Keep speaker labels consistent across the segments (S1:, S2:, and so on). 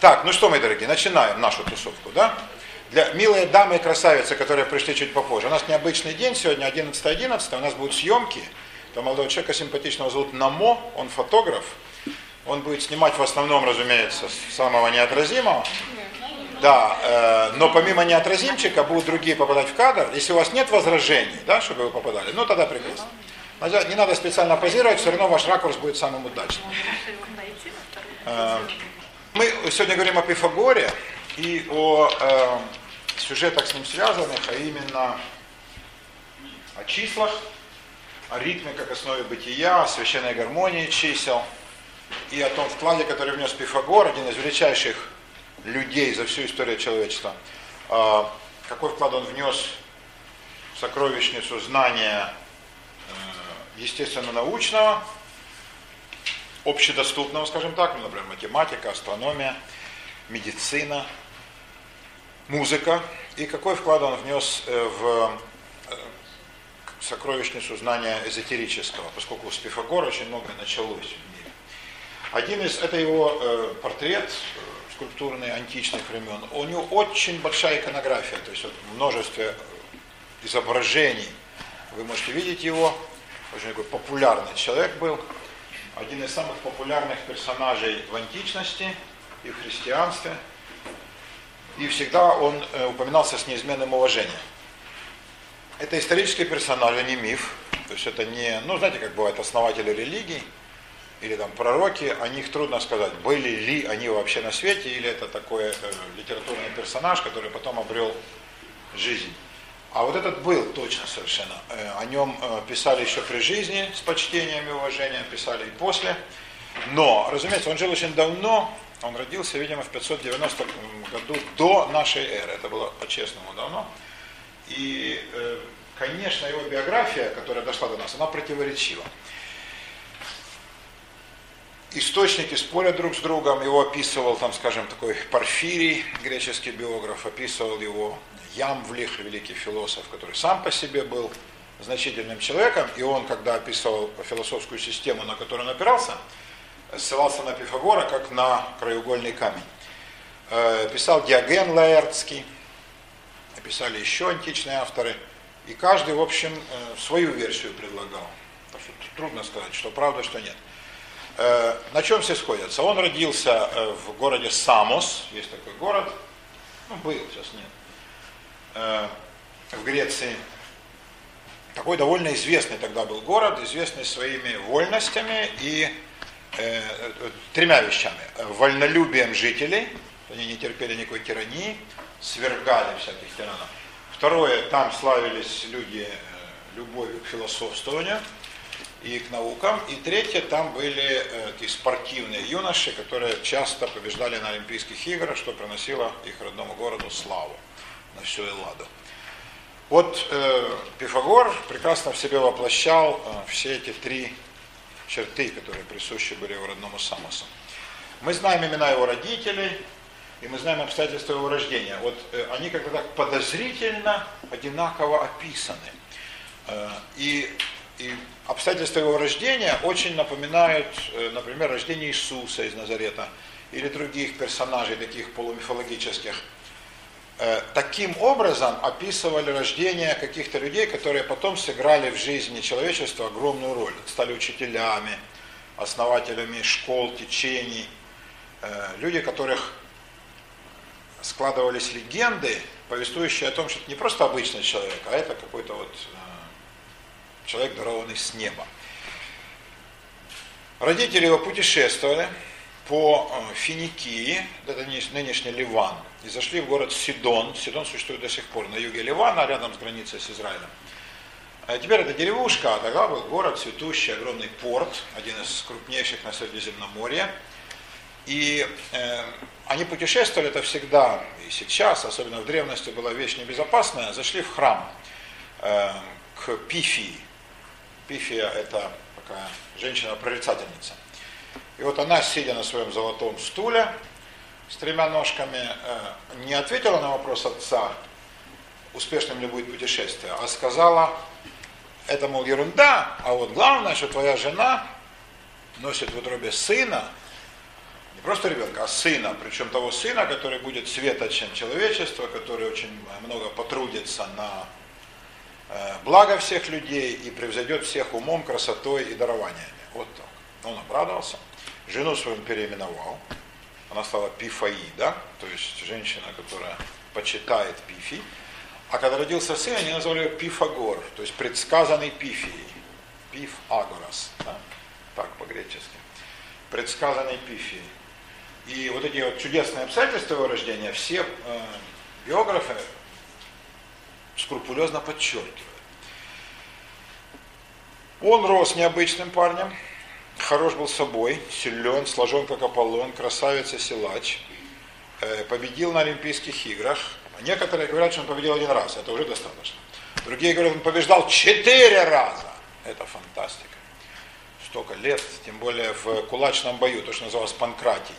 S1: Так, ну что, мои дорогие, начинаем нашу тусовку, да? Для милые дамы и красавицы, которые пришли чуть попозже. У нас необычный день сегодня, 11.11, 11, у нас будут съемки. Там молодого человека симпатичного зовут Намо, он фотограф. Он будет снимать в основном, разумеется, самого неотразимого. Да, э, но помимо неотразимчика будут другие попадать в кадр. Если у вас нет возражений, да, чтобы вы попадали, ну тогда прекрасно. Не надо специально позировать, все равно ваш ракурс будет самым удачным. Мы сегодня говорим о Пифагоре и о э, сюжетах с ним связанных, а именно о числах, о ритме как основе бытия, о священной гармонии чисел и о том вкладе, который внес Пифагор, один из величайших людей за всю историю человечества. Э, какой вклад он внес в сокровищницу знания э, естественно-научного, общедоступного, скажем так, ну, например, математика, астрономия, медицина, музыка, и какой вклад он внес э, в э, сокровищницу знания эзотерического, поскольку с Пифагора очень много началось в мире. Один из, это его э, портрет скульптурный античных времен. У него очень большая иконография, то есть вот множество изображений. Вы можете видеть его, очень такой популярный человек был один из самых популярных персонажей в античности и в христианстве. И всегда он э, упоминался с неизменным уважением. Это исторический персонаж, а не миф. То есть это не, ну знаете, как бывает основатели религий или там пророки, о них трудно сказать, были ли они вообще на свете, или это такой э, литературный персонаж, который потом обрел жизнь. А вот этот был точно совершенно. Э, о нем э, писали еще при жизни с почтением и уважением, писали и после. Но, разумеется, он жил очень давно, он родился, видимо, в 590 году до нашей эры. Это было по-честному давно. И, э, конечно, его биография, которая дошла до нас, она противоречива. Источники спорят друг с другом, его описывал, там, скажем, такой Порфирий, греческий биограф, описывал его Ямвлих, великий философ, который сам по себе был значительным человеком, и он, когда описывал философскую систему, на которую он опирался, ссылался на Пифагора как на краеугольный камень. Э, писал Диоген Лаэртский, писали еще античные авторы, и каждый, в общем, э, свою версию предлагал. Так что трудно сказать, что правда, что нет. Э, на чем все сходятся? Он родился в городе Самос, есть такой город, ну, был, сейчас нет Э, в Греции. Такой довольно известный тогда был город, известный своими вольностями и э, тремя вещами. Вольнолюбием жителей, они не терпели никакой тирании, свергали всяких тиранов. Второе, там славились люди э, любовью к философствованию и к наукам. И третье, там были э, такие спортивные юноши, которые часто побеждали на Олимпийских играх, что приносило их родному городу славу на всю Элладу. Вот э, Пифагор прекрасно в себе воплощал э, все эти три черты, которые присущи были его родному Самосу. Мы знаем имена его родителей, и мы знаем обстоятельства его рождения. Вот э, они как-то так подозрительно одинаково описаны. Э, и, и обстоятельства его рождения очень напоминают, э, например, рождение Иисуса из Назарета или других персонажей, таких полумифологических таким образом описывали рождение каких-то людей, которые потом сыграли в жизни человечества огромную роль. Стали учителями, основателями школ, течений. Э, люди, которых складывались легенды, повествующие о том, что это не просто обычный человек, а это какой-то вот э, человек, дарованный с неба. Родители его путешествовали по Финикии, это нынешний Ливан, и зашли в город Сидон. Сидон существует до сих пор на юге Ливана, рядом с границей с Израилем. А теперь это деревушка, а тогда был город, цветущий, огромный порт, один из крупнейших на Средиземноморье. И э, они путешествовали это всегда, и сейчас, особенно в древности, была вещь небезопасная, зашли в храм э, к Пифии. Пифия это такая женщина-прорицательница. И вот она, сидя на своем золотом стуле, с тремя ножками э, не ответила на вопрос отца, успешным ли будет путешествие, а сказала, это, мол, ерунда, а вот главное, что твоя жена носит в утробе сына, Не просто ребенка, а сына, причем того сына, который будет светочем человечества, который очень много потрудится на э, благо всех людей и превзойдет всех умом, красотой и дарованиями. Вот так. Он обрадовался. Жену свою переименовал. Она стала Пифаида, то есть женщина, которая почитает Пифи. А когда родился сын, они назвали его Пифагор, то есть предсказанный Пифией. Пиф Агорас, да? так по-гречески. Предсказанный Пифией. И вот эти вот чудесные обстоятельства его рождения все э, биографы скрупулезно подчеркивают. Он рос необычным парнем, хорош был собой, силен, сложен как Аполлон, красавец и силач, э, победил на Олимпийских играх. Некоторые говорят, что он победил один раз, это уже достаточно. Другие говорят, он побеждал четыре раза. Это фантастика. Столько лет, тем более в кулачном бою, то, что называлось панкратий.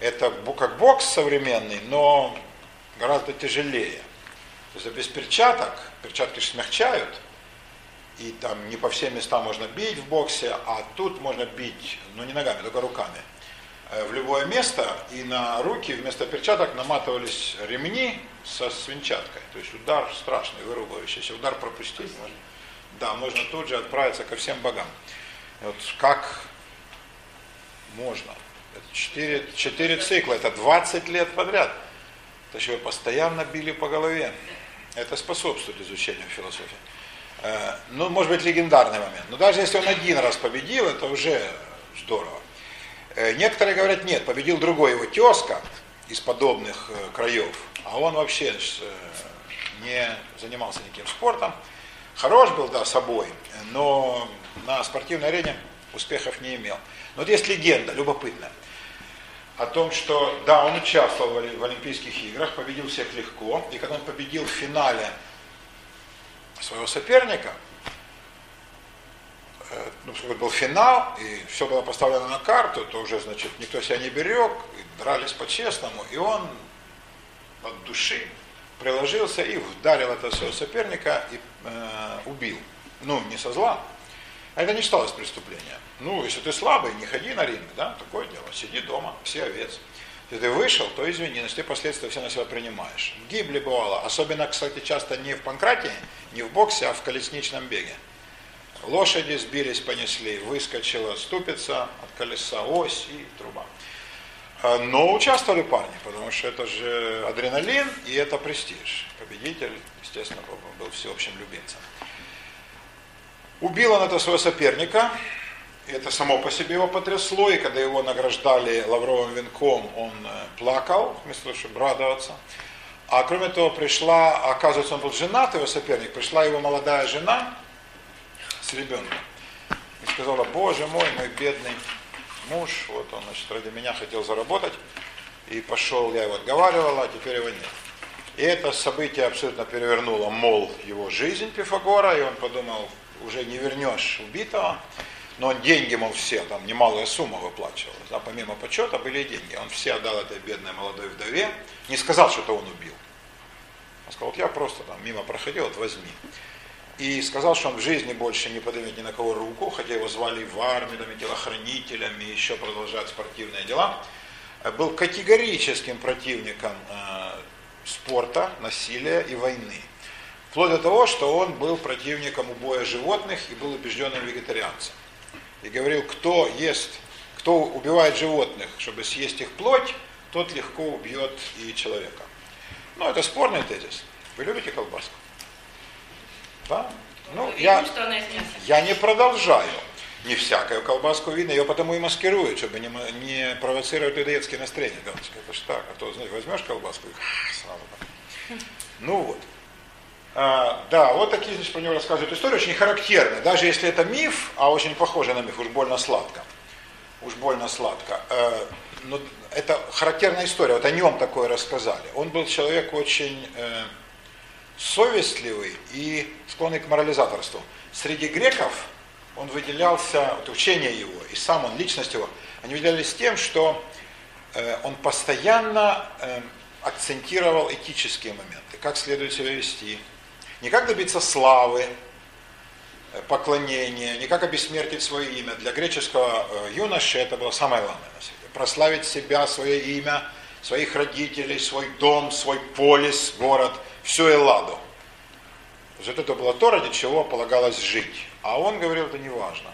S1: Это как бокс современный, но гораздо тяжелее. То есть без перчаток, перчатки же смягчают, и там не по всем местам можно бить в боксе, а тут можно бить, ну не ногами, только руками, э, в любое место, и на руки вместо перчаток наматывались ремни со свинчаткой. То есть удар страшный, вырубающий. Если удар пропустить, можно, да, можно тут же отправиться ко всем богам. Вот как можно? 4, 4 цикла, это 20 лет подряд. То есть его постоянно били по голове. Это способствует изучению философии. Э, ну, может быть, легендарный момент. Но даже если он один раз победил, это уже здорово. Э, некоторые говорят, нет, победил другой его тезка из подобных э, краев, а он вообще не занимался никаким спортом. Хорош был, да, собой, но на спортивной арене успехов не имел. Но вот есть легенда, любопытная, о том, что, да, он участвовал в Олимпийских играх, победил всех легко, и когда он победил в финале своего соперника, э, ну, поскольку был финал, и все было поставлено на карту, то уже, значит, никто себя не берег, и дрались по-честному, и он от души приложился и ударил этого своего соперника и э, убил. Ну, не со зла. А это не считалось преступлением. Ну, если ты слабый, не ходи на ринг, да, такое дело, сиди дома, все овец. Если ты вышел, то извини, но ты последствия все на себя принимаешь. Гибли бывало, особенно, кстати, часто не в панкратии, не в боксе, а в колесничном беге. Лошади сбились, понесли, выскочила ступица от колеса, ось и труба. А, но участвовали парни, потому что это же адреналин и это престиж. Победитель, естественно, был всеобщим любимцем. Убил он этого своего соперника, это само по себе его потрясло, и когда его награждали лавровым венком, он э, плакал, вместо того, чтобы радоваться. А кроме того, пришла, оказывается, он был женат, его соперник, пришла его молодая жена с ребенком. И сказала, боже мой, мой бедный муж, вот он, значит, ради меня хотел заработать, и пошел, я его отговаривала, а теперь его нет. И это событие абсолютно перевернуло, мол, его жизнь Пифагора, и он подумал, уже не вернешь убитого, но он деньги, мол, все, там немалая сумма выплачивалась, да, помимо почета были деньги. Он все отдал этой бедной молодой вдове, не сказал, что это он убил. Он сказал, вот я просто там мимо проходил, вот возьми. И сказал, что он в жизни больше не поднимет ни на кого руку, хотя его звали в армию, там, и телохранителем, и еще продолжать спортивные дела. Был категорическим противником э, спорта, насилия и войны. Вплоть до того, что он был противником убоя животных и был убежденным вегетарианцем и говорил, кто ест, кто убивает животных, чтобы съесть их плоть, тот легко убьет и человека. Ну, это спорный тезис. Вы любите колбаску? Да? Ну, я, я не продолжаю. Не всякую колбаску видно, ее потому и маскируют, чтобы не, не провоцировать людоедские настроения. Галочка, это ж так, а то, знаешь, возьмешь колбаску и сразу так. Ну вот. А, да, вот такие, значит, про него рассказывают истории, очень характерные. Даже если это миф, а очень похоже на миф, уж больно сладко. Уж больно сладко. Э, но это характерная история, вот о нем такое рассказали. Он был человек очень э, совестливый и склонный к морализаторству. Среди греков он выделялся, вот учение его, и сам он, личность его, они выделялись тем, что э, он постоянно э, акцентировал этические моменты, как следует себя вести, не как добиться славы, э, поклонения, не как обессмертить свое имя. Для греческого э, юноши это было самое главное на свете. прославить себя, свое имя, своих родителей, свой дом, свой полис, город, всю Элладу. Вот это было то, ради чего полагалось жить. А он говорил, это не важно.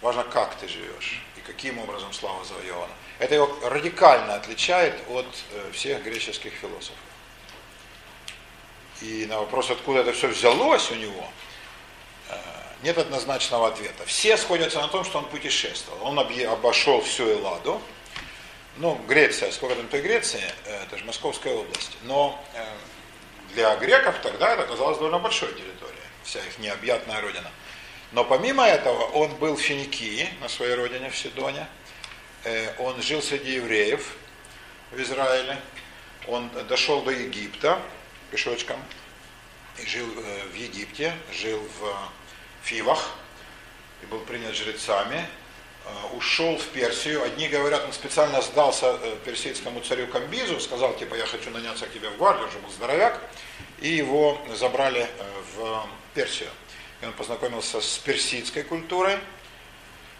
S1: Важно, как ты живешь и каким образом слава завоевана. Это его радикально отличает от э, всех греческих философов. И на вопрос, откуда это все взялось у него, э, нет однозначного ответа. Все сходятся на том, что он путешествовал. Он обошел всю Элладу. Ну, Греция, сколько там той Греции, э, это же Московская область. Но для греков тогда это оказалось довольно большой территорией, вся их необъятная родина. Но помимо этого он был в Финикии, на своей родине, в Сидоне. Э, он жил среди евреев в Израиле. Он дошел до Египта пешочком и жил э, в Египте, жил в Фивах и был принят жрецами. Э, ушел в Персию. Одни говорят, он специально сдался персидскому царю Камбизу, сказал, типа, я хочу наняться к тебе в гвардию, уже был здоровяк, и его забрали в Персию. И он познакомился с персидской культурой,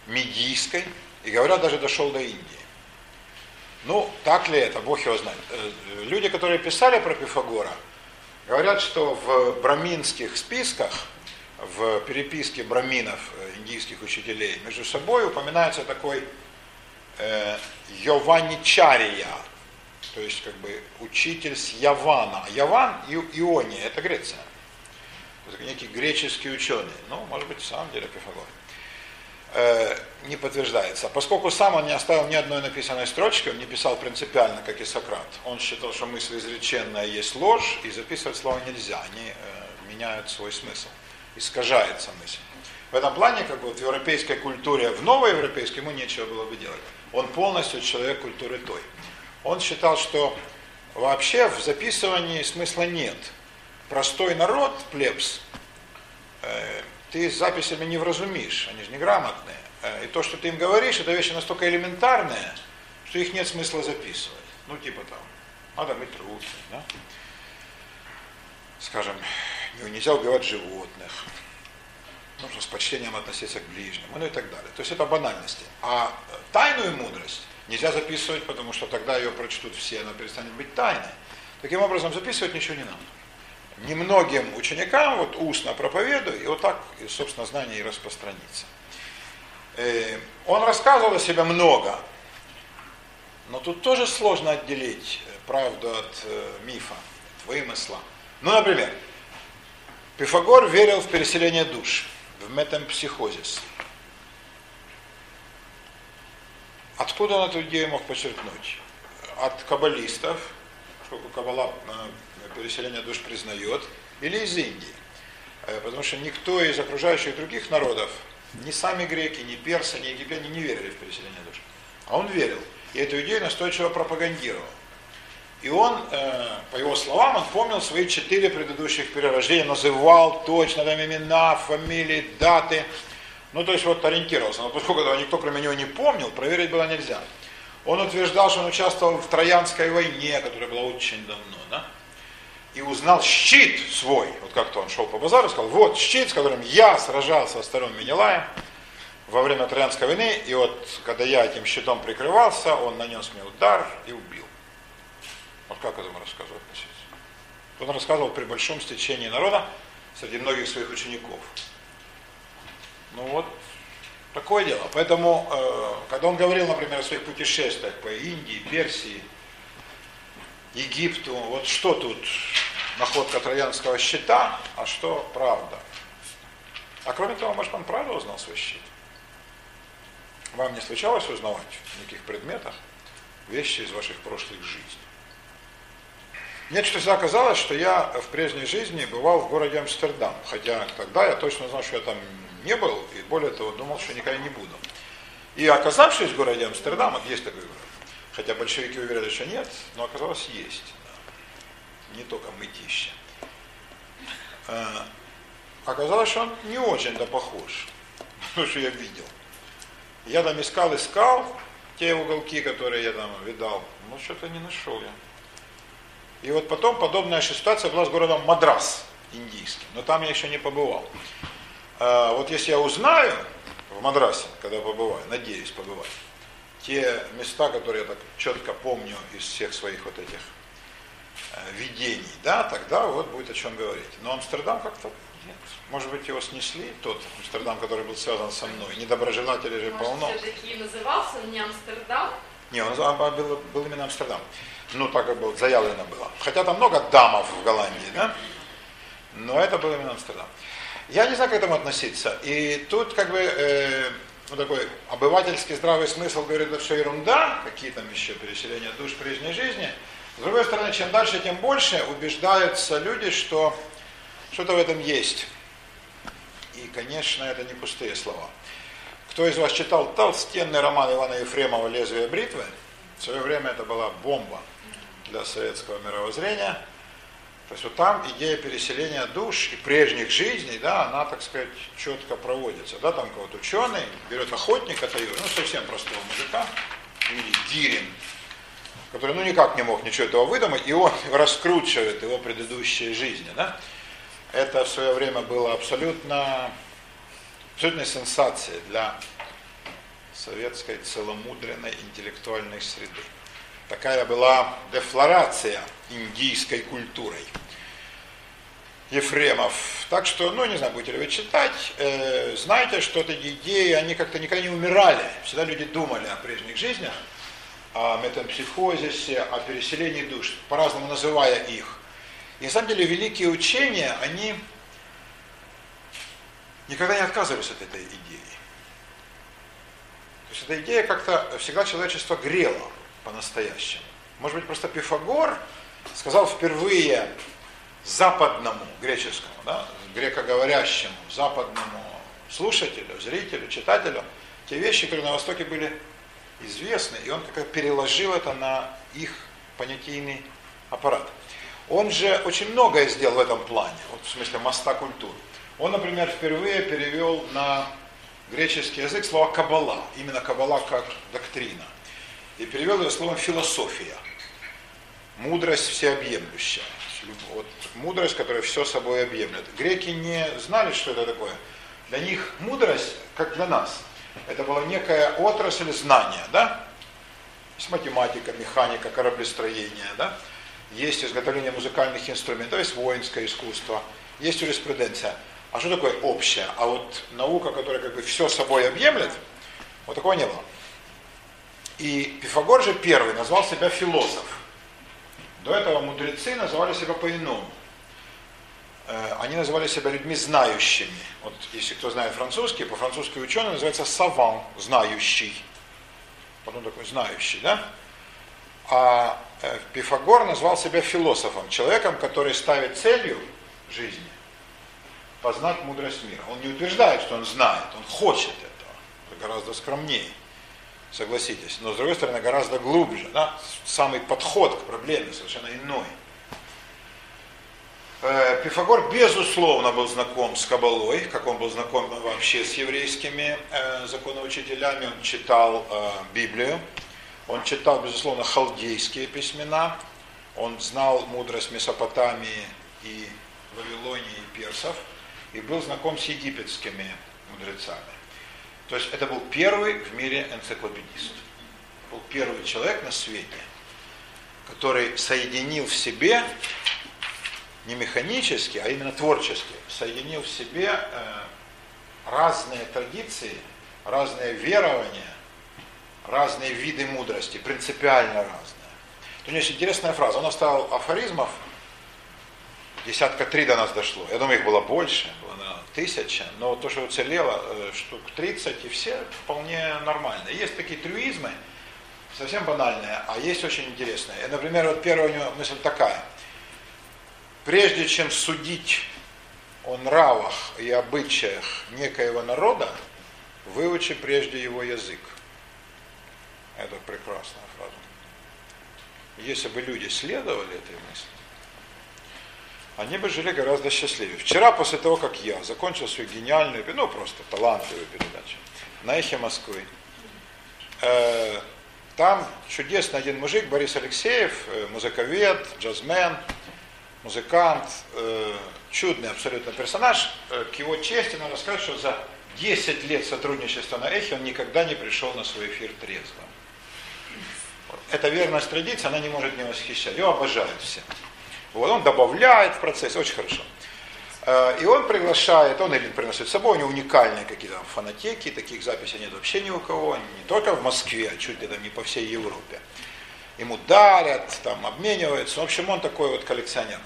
S1: медийской, и говорят, даже дошел до Индии. Ну, так ли это, Бог его знает. Э, люди, которые писали про Пифагора, говорят, что в браминских списках, в переписке браминов, э, индийских учителей, между собой упоминается такой э, Йованичария, то есть как бы учитель с Явана. Яван, Иония, это Греция. Некий греческий ученый, ну, может быть, в самом деле Пифагор, э, не подтверждается. Поскольку сам он не оставил ни одной написанной строчки, он не писал принципиально, как и Сократ. Он считал, что мысль изреченная есть ложь, и записывать слова нельзя, они э, меняют свой смысл, искажается мысль. В этом плане, как бы вот в европейской культуре, в новой европейской ему нечего было бы делать. Он полностью человек культуры той. Он считал, что вообще в записывании смысла нет – простой народ, плебс, э, ты записями не вразумишь, они же неграмотные. Э, и то, что ты им говоришь, это вещи настолько элементарные, что их нет смысла записывать. Ну, типа там, надо мыть руки, да? Скажем, нельзя убивать животных, нужно с почтением относиться к ближнему, ну и так далее. То есть это банальности. А тайную мудрость нельзя записывать, потому что тогда ее прочтут все, она перестанет быть тайной. Таким образом, записывать ничего не надо немногим ученикам вот устно проповедую, и вот так, собственно, знание и распространится. Э, он рассказывал о себе много, но тут тоже сложно отделить э, правду от э, мифа, от вымысла. Ну, например, Пифагор верил в переселение душ, в метампсихозис. Откуда он эту идею мог подчеркнуть? От каббалистов, поскольку каббала переселение душ признает, или из Индии. Э, потому что никто из окружающих других народов, ни сами греки, ни персы, ни египтяне не верили в переселение душ. А он верил. И эту идею настойчиво пропагандировал. И он, э, по его словам, он помнил свои четыре предыдущих перерождения, называл точно там имена, фамилии, даты. Ну, то есть вот ориентировался. Но поскольку этого никто кроме него не помнил, проверить было нельзя. Он утверждал, что он участвовал в Троянской войне, которая была очень давно. Да? И узнал щит свой. Вот как-то он шел по базару и сказал, вот щит, с которым я сражался с вторым Менелаем во время Троянской войны, и вот когда я этим щитом прикрывался, он нанес мне удар и убил. Вот как этому рассказывал относиться? Он рассказывал при большом стечении народа среди многих своих учеников. Ну вот, такое дело. Поэтому, э, когда он говорил, например, о своих путешествиях по Индии, Персии, Египту. Вот что тут находка троянского щита, а что правда. А кроме того, может, он правда узнал свой щит? Вам не случалось узнавать в неких предметах вещи из ваших прошлых жизней? Мне что всегда казалось, что я в прежней жизни бывал в городе Амстердам, хотя тогда я точно знал, что я там не был, и более того, думал, что никогда не буду. И оказавшись в городе Амстердам, вот есть такой город, Хотя большевики уверяли, что нет, но оказалось есть. Не только мытища. Оказалось, что он не очень-то похож, то, что я видел. Я там искал, искал те уголки, которые я там видал, но что-то не нашел я. И вот потом подобная ситуация была с городом Мадрас, индийским, но там я еще не побывал. А вот если я узнаю в Мадрасе, когда побываю, надеюсь побывать, те места, которые я так четко помню из всех своих вот этих э, видений, да, тогда вот будет о чем говорить. Но Амстердам как-то нет. Может быть, его снесли, тот Амстердам, который был связан со мной. Недоброжелателей же
S2: Может,
S1: полно.
S2: все-таки назывался не Амстердам?
S1: Не, он а, был, был именно Амстердам. Ну, так как было, заявлено было. Хотя там много дамов в Голландии, да? Но это был именно Амстердам. Я не знаю, как к этому относиться. И тут как бы э, ну, такой обывательский здравый смысл говорит, это все ерунда, какие там еще переселения душ прежней жизни. С другой стороны, чем дальше, тем больше убеждаются люди, что что-то в этом есть. И, конечно, это не пустые слова. Кто из вас читал толстенный роман Ивана Ефремова «Лезвие бритвы»? В свое время это была бомба для советского мировоззрения. То есть вот там идея переселения душ и прежних жизней, да, она, так сказать, четко проводится. Да, там кого-то ученый берет охотника, Таюр, ну, совсем простого мужика, или Дирин, который, ну, никак не мог ничего этого выдумать, и он раскручивает его предыдущие жизни, да. Это в свое время было абсолютно, абсолютной сенсацией для советской целомудренной интеллектуальной среды. Такая была дефлорация индийской культурой. Ефремов. Так что, ну, не знаю, будете ли вы читать, э, знаете, что эти идеи, они как-то никогда не умирали. Всегда люди думали о прежних жизнях, о метампсихозисе, о переселении душ, по-разному называя их. И на самом деле великие учения, они никогда не отказывались от этой идеи. То есть эта идея как-то всегда человечество грело по-настоящему. Может быть, просто Пифагор сказал впервые западному, греческому, да, грекоговорящему, западному слушателю, зрителю, читателю, те вещи, которые на Востоке были известны, и он как-то переложил это на их понятийный аппарат. Он же очень многое сделал в этом плане, вот в смысле моста культуры. Он, например, впервые перевел на греческий язык слово «кабала», именно «кабала» как доктрина – и перевел его словом философия. Мудрость всеобъемлющая. Вот, мудрость, которая все собой объемлет. Греки не знали, что это такое. Для них мудрость, как для нас, это была некая отрасль знания, да? Есть математика, механика, кораблестроение, да? Есть изготовление музыкальных инструментов, есть воинское искусство, есть юриспруденция. А что такое общее? А вот наука, которая как бы все собой объемлет, вот такого не было. И Пифагор же первый назвал себя философ. До этого мудрецы называли себя по-иному. Э, они называли себя людьми знающими. Вот если кто знает французский, по-французски ученый называется саван, знающий. Вот он такой знающий, да? А э, Пифагор назвал себя философом, человеком, который ставит целью жизни познать мудрость мира. Он не утверждает, что он знает, он хочет этого. Это гораздо скромнее согласитесь. Но с другой стороны, гораздо глубже. Да? Самый подход к проблеме совершенно иной. Э, Пифагор, безусловно, был знаком с Кабалой, как он был знаком вообще с еврейскими э, законоучителями. Он читал э, Библию, он читал, безусловно, халдейские письмена, он знал мудрость Месопотамии и Вавилонии и персов, и был знаком с египетскими мудрецами. То есть это был первый в мире энциклопедист. Был первый человек на свете, который соединил в себе, не механически, а именно творчески, соединил в себе э, разные традиции, разные верования, разные виды мудрости, принципиально разные. У него есть интересная фраза. Он оставил афоризмов, десятка три до нас дошло. Я думаю, их было больше, было тысяча, но то, что уцелело, э, штук 30, и все вполне нормально. Есть такие трюизмы, совсем банальные, а есть очень интересные. Например, вот первая у него мысль такая. Прежде чем судить о нравах и обычаях некоего народа, выучи прежде его язык. Это прекрасная фраза. Если бы люди следовали этой мысли, они бы жили гораздо счастливее. Вчера, после того, как я закончил свою гениальную, ну просто талантливую передачу на эхе Москвы, э, там чудесный один мужик, Борис Алексеев, э, музыковед, джазмен, музыкант, э, чудный абсолютно персонаж. Э, к его чести надо сказать, что за 10 лет сотрудничества на эхе он никогда не пришел на свой эфир трезвым. эта верность традиции, она не может не восхищать. Его обожают все. Вот, он добавляет в процесс, очень хорошо. Э, и он приглашает, он или приносит с собой, у него уникальные какие-то фонотеки, таких записей нет вообще ни у кого, не только в Москве, а чуть ли там не по всей Европе. Ему дарят, там обмениваются. В общем, он такой вот коллекционер.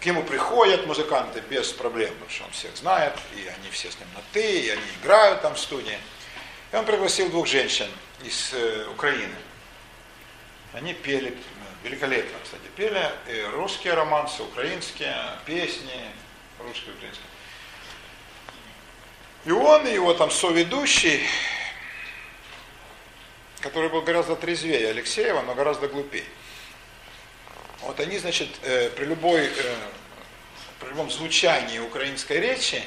S1: К нему приходят музыканты без проблем, потому что он всех знает, и они все с ним на «ты», и они играют там в студии. И он пригласил двух женщин из э, Украины. Они пели, великолепно, кстати, пели и русские романсы, украинские, песни, русские, украинские. И он, и его там соведущий, который был гораздо трезвее Алексеева, но гораздо глупее. Вот они, значит, э, при любой, э, при любом звучании украинской речи,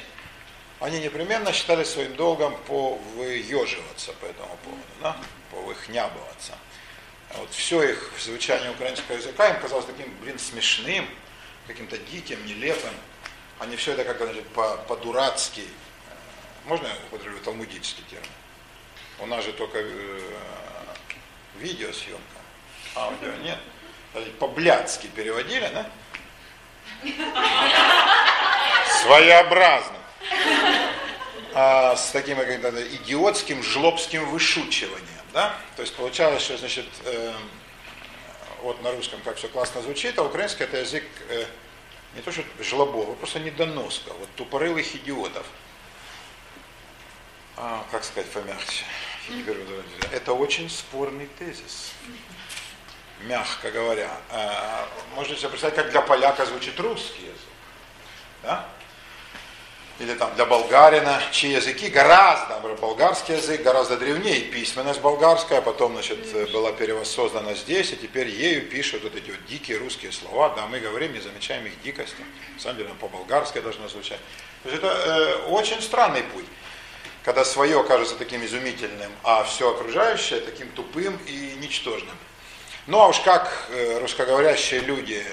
S1: они непременно считали своим долгом повыеживаться по этому поводу, да? повыхнябываться. Вот все их звучание украинского языка им казалось таким, блин, смешным, каким-то диким, нелепым. Они все это как-то по-дурацки, -по можно я употреблю талмудический термин? У нас же только э, видеосъемка, аудио нет по-блядски переводили, да? Своеобразно. А, с таким идиотским жлобским вышучиванием, да? То есть получалось, что, значит, э, вот на русском как все классно звучит, а украинский это язык э, не то что жлобов, а просто недоноска, вот тупорылых идиотов. А, как сказать помягче? Это очень спорный тезис мягко говоря. Э, можно себе представить, как для поляка звучит русский язык. Да? Или там для болгарина, чьи языки гораздо, болгарский язык гораздо древнее, письменность болгарская, потом, значит, была перевоссоздана здесь, и теперь ею пишут вот эти вот дикие русские слова, да, мы говорим, не замечаем их дикости, на самом деле по-болгарски должно звучать. То есть это э, очень странный путь, когда свое кажется таким изумительным, а все окружающее таким тупым и ничтожным. Ну а уж как э, русскоговорящие люди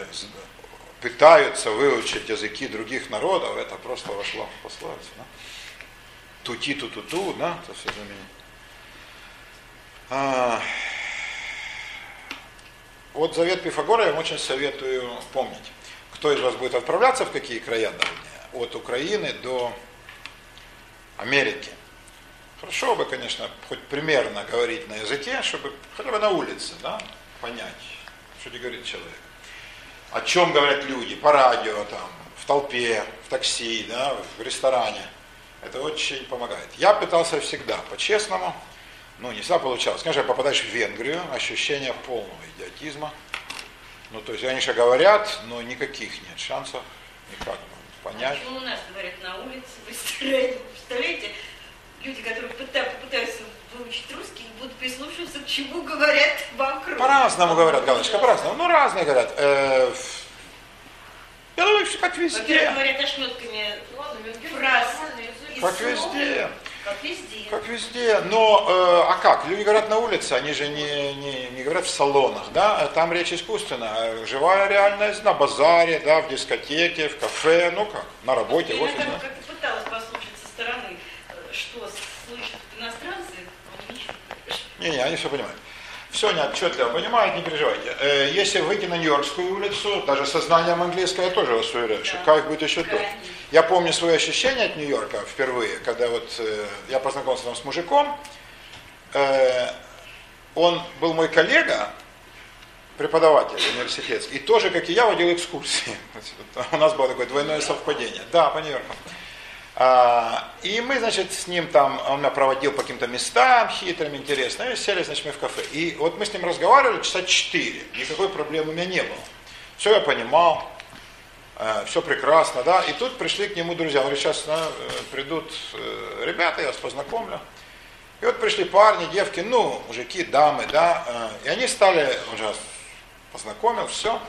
S1: пытаются выучить языки других народов, это просто вошло в пословицу. Да? Тути ту ту ту, да, это все знаменит. А, вот завет Пифагора я вам очень советую помнить. Кто из вас будет отправляться в какие края дальние, от Украины до Америки. Хорошо бы, конечно, хоть примерно говорить на языке, чтобы хотя бы на улице, да, понять, что тебе говорит человек. О чем говорят люди по радио, там, в толпе, в такси, да, в ресторане. Это очень помогает. Я пытался всегда, по-честному, ну, не всегда получалось. Конечно, попадаешь в Венгрию, ощущение полного идиотизма. Ну, то есть они же говорят, но никаких нет шансов никак понять.
S2: Почему у нас говорят на улице, в ресторане, представляете, люди, которые пытаются выучить русский и будут прислушиваться, к чему говорят вокруг.
S1: По-разному говорят, Галочка, по-разному. Ну, разные говорят. Э, я думаю, что как везде.
S2: говорят ошметками фраз.
S1: Как везде.
S2: Как везде.
S1: Как везде. Но, э, а как? Люди говорят на улице, они же не, не, не говорят в салонах, да? Там речь искусственная. Живая реальность на базаре, да, в дискотеке, в кафе, ну как, на работе, в офисе.
S2: Я как-то пыталась послушать со стороны, э, что иностранцы,
S1: не-не, они все понимают. Все они отчетливо понимают, не переживайте. Э, если выйти на Нью-Йоркскую улицу, даже со знанием английского, я тоже вас уверяю, что кайф будет еще тот. Я помню свои ощущения от Нью-Йорка впервые, когда вот э, я познакомился там с мужиком. Э, он был мой коллега, преподаватель университетский, и тоже, как и я, водил экскурсии. У нас было такое двойное совпадение. Да, по Нью-Йорку. А, и мы, значит, с ним там, он меня проводил по каким-то местам хитрым, интересным, и сели, значит, мы в кафе. И вот мы с ним разговаривали часа четыре, никакой проблемы у меня не было. Все я понимал, э, все прекрасно, да, и тут пришли к нему друзья, он говорит, сейчас ну, придут э, ребята, я вас познакомлю. И вот пришли парни, девки, ну, мужики, дамы, да, и они стали, уже познакомил, все.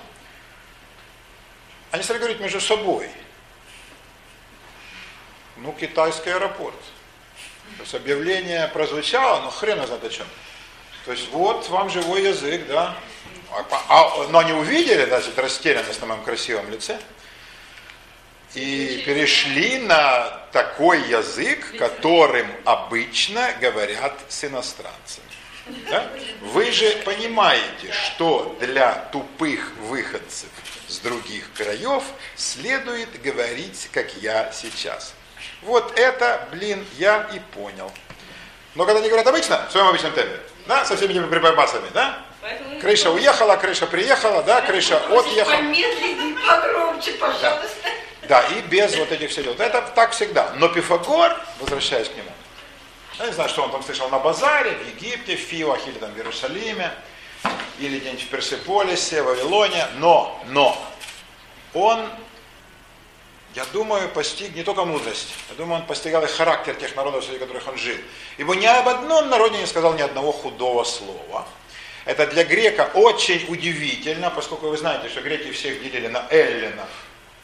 S1: Они стали говорить между собой – ну, китайский аэропорт. То есть объявление прозвучало, но хрен знает о чем. То есть вот вам живой язык, да. А, а, но они увидели, значит, растерянность на моем красивом лице. И перешли на такой язык, которым обычно говорят с иностранцами. Да? Вы же понимаете, что для тупых выходцев с других краев следует говорить, как я сейчас. Вот это, блин, я и понял. Но когда они говорят обычно, в своем обычном темпе, да, со всеми этими прибамбасами, да,
S2: Поэтому
S1: крыша уехала, крыша приехала, да, крыша отъехала.
S2: Помедленнее, погромче, пожалуйста.
S1: Да, и без вот этих всех дел. Это так всегда. Но Пифагор, возвращаясь к нему, я не знаю, что он там слышал на базаре, в Египте, в Фивах, или там в Иерусалиме, или где-нибудь в Персеполисе, в Вавилоне, но, но, он, я думаю, постиг не только мудрость, я думаю, он постигал и характер тех народов, среди которых он жил. Ибо ни об одном народе не сказал ни одного худого слова. Это для грека очень удивительно, поскольку вы знаете, что греки всех делили на эллинов,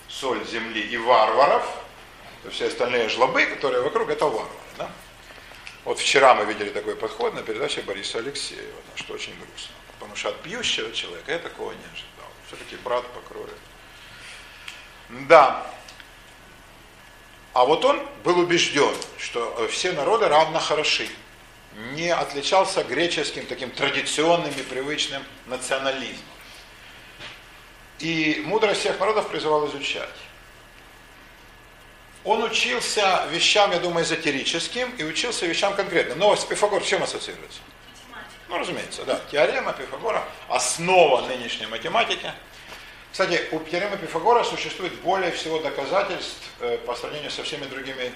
S1: соль земли, и варваров. То все остальные жлобы, которые вокруг, это варвары. Да? Вот вчера мы видели такой подход на передаче Бориса Алексеева, что очень грустно. Потому что от пьющего человека я такого не ожидал. Все-таки брат по крови. Да. А вот он был убежден, что все народы равно хороши. Не отличался греческим таким традиционным и привычным национализмом. И мудрость всех народов призывал изучать. Он учился вещам, я думаю, эзотерическим и учился вещам конкретным. Но с Пифагор чем ассоциируется? Ну, разумеется, да. Теорема Пифагора – основа нынешней математики. Кстати, у теоремы Пифагора существует более всего доказательств э, по сравнению со всеми другими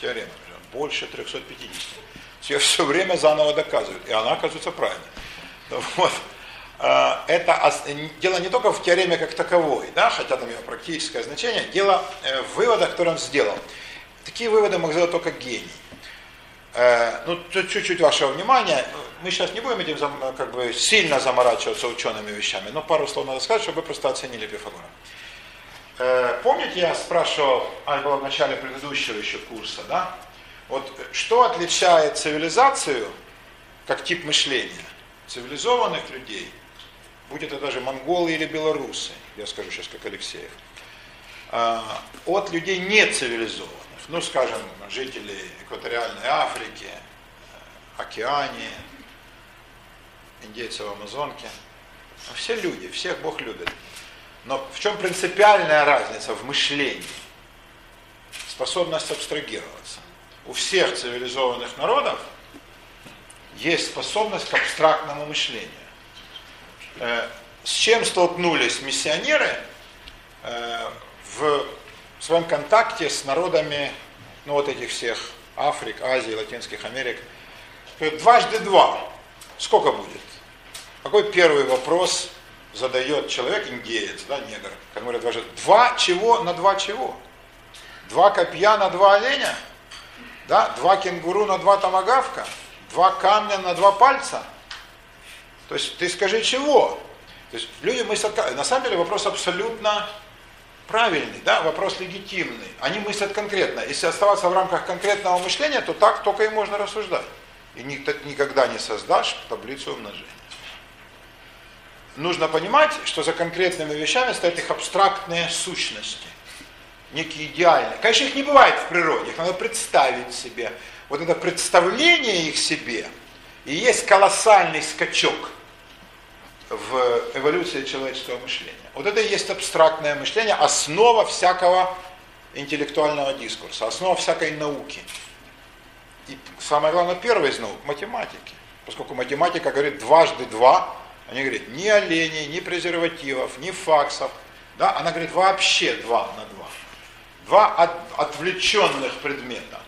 S1: теоремами. Больше 350. Ее все время заново доказывают, и она оказывается правильной. Вот. Э, это дело не только в теореме как таковой, да, хотя там его практическое значение, дело э, в выводах, которые он сделал. Такие выводы мог сделать только гений. Э, ну, чуть-чуть вашего внимания. Мы сейчас не будем этим как бы сильно заморачиваться учеными вещами, но пару слов надо сказать, чтобы вы просто оценили Пифагора. Помните, я спрашивал, а было в начале предыдущего еще курса, да? Вот что отличает цивилизацию как тип мышления цивилизованных людей будь это даже монголы или белорусы, я скажу сейчас как Алексеев, от людей нецивилизованных, ну, скажем, жителей экваториальной Африки, э, Океании, индейцев Амазонки. Ну, все люди, всех Бог любит. Но в чем принципиальная разница в мышлении? Способность абстрагироваться. У всех цивилизованных народов есть способность к абстрактному мышлению. Э, с чем столкнулись миссионеры э, в своем контакте с народами, ну вот этих всех Африк, Азии, Латинских Америк. Дважды два. Сколько будет? Какой первый вопрос задает человек, индеец, да, негр, как говорят дважды. Два чего на два чего? Два копья на два оленя? Да? Два кенгуру на два томагавка? Два камня на два пальца? То есть ты скажи чего? То есть люди мыслят, на самом деле вопрос абсолютно правильный, да, вопрос легитимный. Они мыслят конкретно. Если оставаться в рамках конкретного мышления, то так только и можно рассуждать. И никогда не создашь таблицу умножения. Нужно понимать, что за конкретными вещами стоят их абстрактные сущности. Некие идеальные. Конечно, их не бывает в природе, их надо представить себе. Вот это представление их себе и есть колоссальный скачок в эволюции человеческого мышления. Вот это и есть абстрактное мышление, основа всякого интеллектуального дискурса, основа всякой науки. И самое главное, первая из наук – математики. Поскольку математика говорит дважды два, они говорят ни оленей, ни презервативов, ни факсов. Да? Она говорит вообще два на два. Два от, отвлеченных предмета.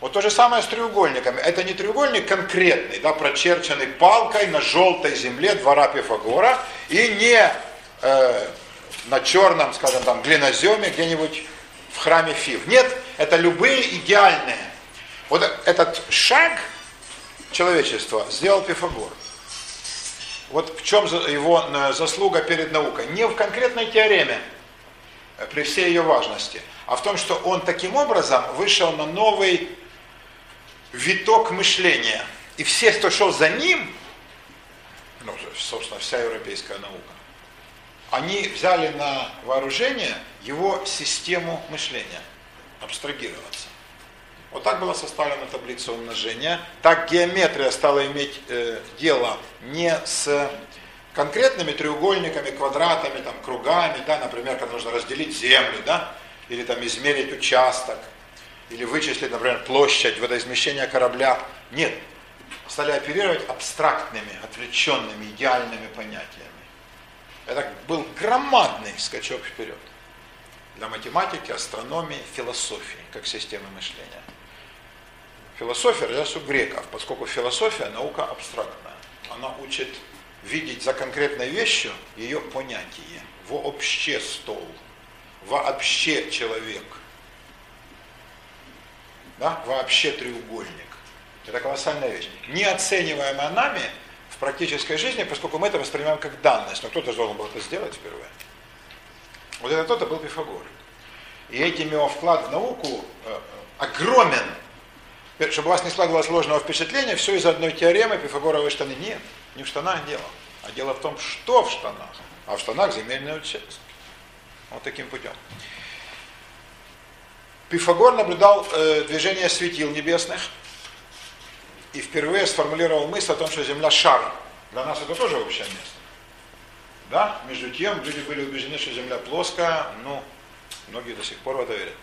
S1: Вот то же самое с треугольниками. Это не треугольник конкретный, да, прочерченный палкой на желтой земле двора Пифагора и не э, на черном, скажем там, глиноземе где-нибудь в храме Фив. Нет, это любые идеальные. Вот этот шаг человечества сделал Пифагор. Вот в чем его э, заслуга перед наукой. Не в конкретной теореме, э, при всей ее важности, а в том, что он таким образом вышел на новый виток мышления. И все, кто шел за ним, ну, собственно, вся европейская наука, они взяли на вооружение его систему мышления, абстрагироваться. Вот так была составлена таблица умножения. Так геометрия стала иметь э, дело не с конкретными треугольниками, квадратами, там, кругами, да, например, когда нужно разделить землю, да, или там измерить участок, или вычислить, например, площадь водоизмещения корабля. Нет, стали оперировать абстрактными, отвлеченными, идеальными понятиями. Это был громадный скачок вперед для математики, астрономии, философии, как системы мышления. Философия родилась у греков, поскольку философия наука абстрактная. Она учит видеть за конкретной вещью ее понятие. Вообще стол, вообще человек, да? вообще треугольник. Это колоссальная вещь. Неоцениваемая нами в практической жизни, поскольку мы это воспринимаем как данность. Но кто-то должен был это сделать впервые. Вот это кто-то был Пифагор. И этим его вклад в науку э, огромен. Чтобы у вас не складывалось ложного впечатления, все из одной теоремы Пифагоровой штаны. Нет, не в штанах дело. А дело в том, что в штанах. А в штанах земельный участок. Вот таким путем. Пифагор наблюдал э, движение светил небесных и впервые сформулировал мысль о том, что Земля шар. Для нас это тоже общее место. Да? Между тем, люди были убеждены, что Земля плоская, ну, многие до сих пор в это верят.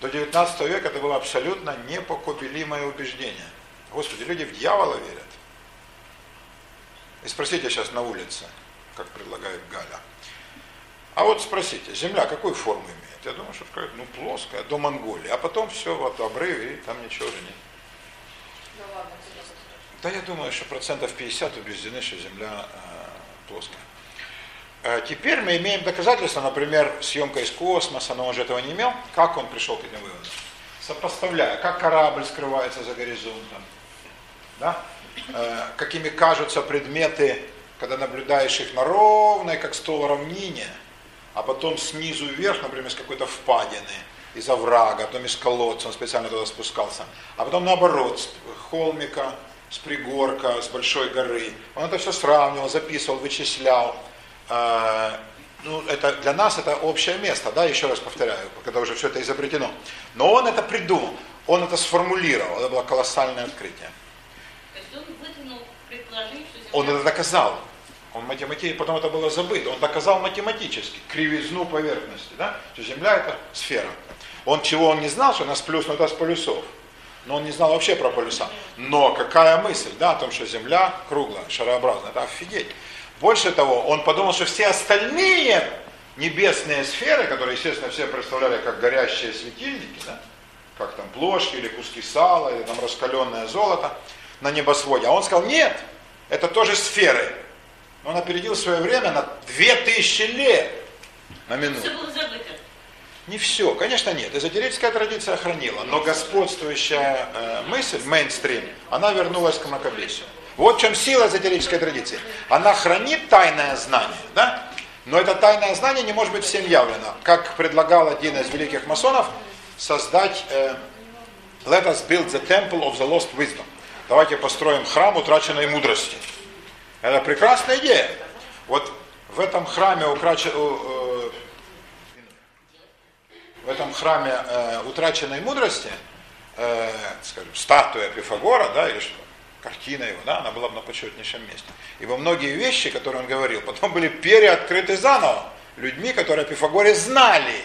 S1: До 19 века это было абсолютно непокупелимое убеждение. Господи, люди в дьявола верят. И спросите сейчас на улице, как предлагает Галя. А вот спросите, Земля какую форму имеет? Я думаю, что скажут, ну плоская, до Монголии. А потом все, вот обрыв, и там ничего же нет. Да я думаю, что процентов 50 убеждены, что Земля э, плоская. Э, теперь мы имеем доказательства, например, съемка из космоса, но он же этого не имел. Как он пришел к этим выводам? Сопоставляя, как корабль скрывается за горизонтом, да? э, какими кажутся предметы, когда наблюдаешь их на ровной, как стол равнине, а потом снизу вверх, например, с какой-то впадины, из оврага, потом из колодца, он специально туда спускался, а потом наоборот, холмика, с пригорка, с большой горы. Он это все сравнивал, записывал, вычислял. А, ну, это, для нас это общее место, да, еще раз повторяю, когда уже все это изобретено. Но он это придумал, он это сформулировал, это было колоссальное открытие.
S2: То есть он выдвинул предположение, что Земля...
S1: Он это доказал. Он математически, потом это было забыто. Он доказал математически кривизну поверхности, да, что Земля это сфера. Он чего он не знал, что у нас плюснута с полюсов. Но он не знал вообще про полюса. Но какая мысль, да, о том, что Земля круглая, шарообразная, это офигеть. Больше того, он подумал, что все остальные небесные сферы, которые, естественно, все представляли как горящие светильники, да, как там плошки или куски сала, или там раскаленное золото на небосводе. А он сказал, нет, это тоже сферы. Он опередил свое время на 2000 лет на минуту.
S2: Все было забыто.
S1: Не все, конечно нет. Эзотерическая традиция охранила, но господствующая э, мысль, мейнстрим, она вернулась к мракобесию. Вот в чем сила эзотерической традиции. Она хранит тайное знание, да? но это тайное знание не может быть всем явлено. Как предлагал один из великих масонов, создать э, Let us build the temple of the lost wisdom. Давайте построим храм утраченной мудрости. Это прекрасная идея. Вот в этом храме э, в этом храме э, утраченной мудрости, э, скажем, статуя Пифагора, да, или что, картина его, да, она была бы на почетнейшем месте. Ибо многие вещи, которые он говорил, потом были переоткрыты заново людьми, которые о Пифагоре знали.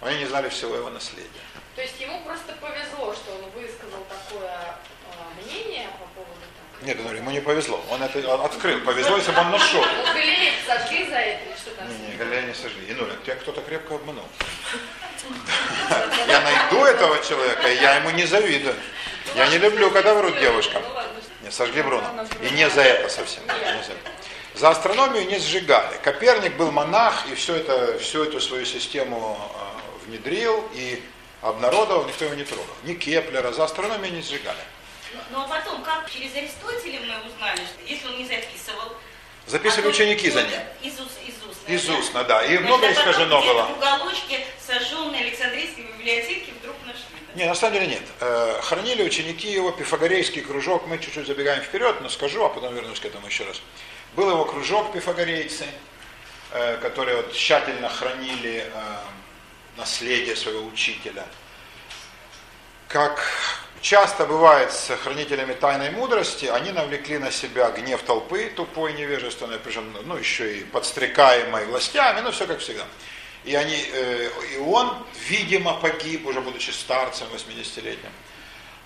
S1: Они не знали всего его наследия.
S3: То есть ему просто повезло, что он высказал такое э, мнение по поводу
S1: того? Нет, ну, ему не повезло. Он это открыл. Повезло, если бы он нашел.
S3: Галилей сожгли за это что там?
S1: Не, не, Галилея не сожгли. И ну, тебя кто-то крепко обманул. Я найду этого человека, и я ему не завидую. Я не люблю, когда врут девушкам. Не, сожгли Бруно. И не за это совсем. Не за, это. за астрономию не сжигали. Коперник был монах, и все это, всю эту свою систему э, внедрил, и обнародовал, никто его не трогал. Ни Кеплера, за астрономию не сжигали.
S2: Ну а потом, как через Аристотеля мы узнали, что если он не записывал,
S1: Записывали
S2: а
S1: ученики за ним.
S2: Из из
S1: устно, да. И много искажено было.
S2: В уголочке сожженной Александрийской библиотеки вдруг нашли.
S1: Нет, на самом деле нет. Э, хранили ученики его, пифагорейский кружок, мы чуть-чуть забегаем вперед, но скажу, а потом вернусь к этому еще раз. Был его кружок пифагорейцы, э, которые вот тщательно хранили э, наследие своего учителя. как часто бывает с хранителями тайной мудрости, они навлекли на себя гнев толпы тупой, невежественной, причем, ну, еще и подстрекаемой властями, ну, все как всегда. И, они, э, и он, видимо, погиб, уже будучи старцем 80-летним.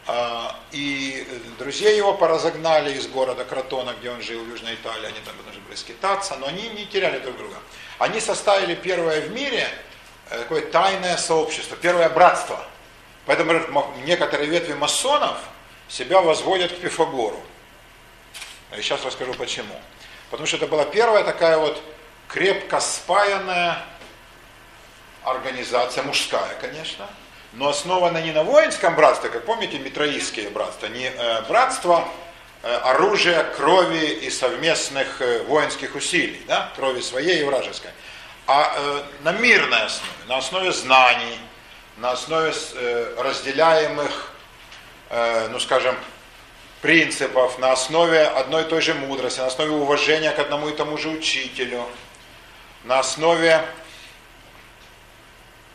S1: А, и друзья его поразогнали из города Кротона, где он жил, в Южной Италии, они там должны были скитаться, но они не теряли друг друга. Они составили первое в мире э, такое тайное сообщество, первое братство. Поэтому некоторые ветви масонов себя возводят к Пифагору. И сейчас расскажу почему. Потому что это была первая такая вот крепко спаянная организация, мужская, конечно, но основана не на воинском братстве, как помните, митроистские братства, не э, братство э, оружия, крови и совместных э, воинских усилий, да, крови своей и вражеской, а на мирной основе, на основе знаний, на основе э, разделяемых, э, ну скажем, принципов, на основе одной и той же мудрости, на основе уважения к одному и тому же учителю, на основе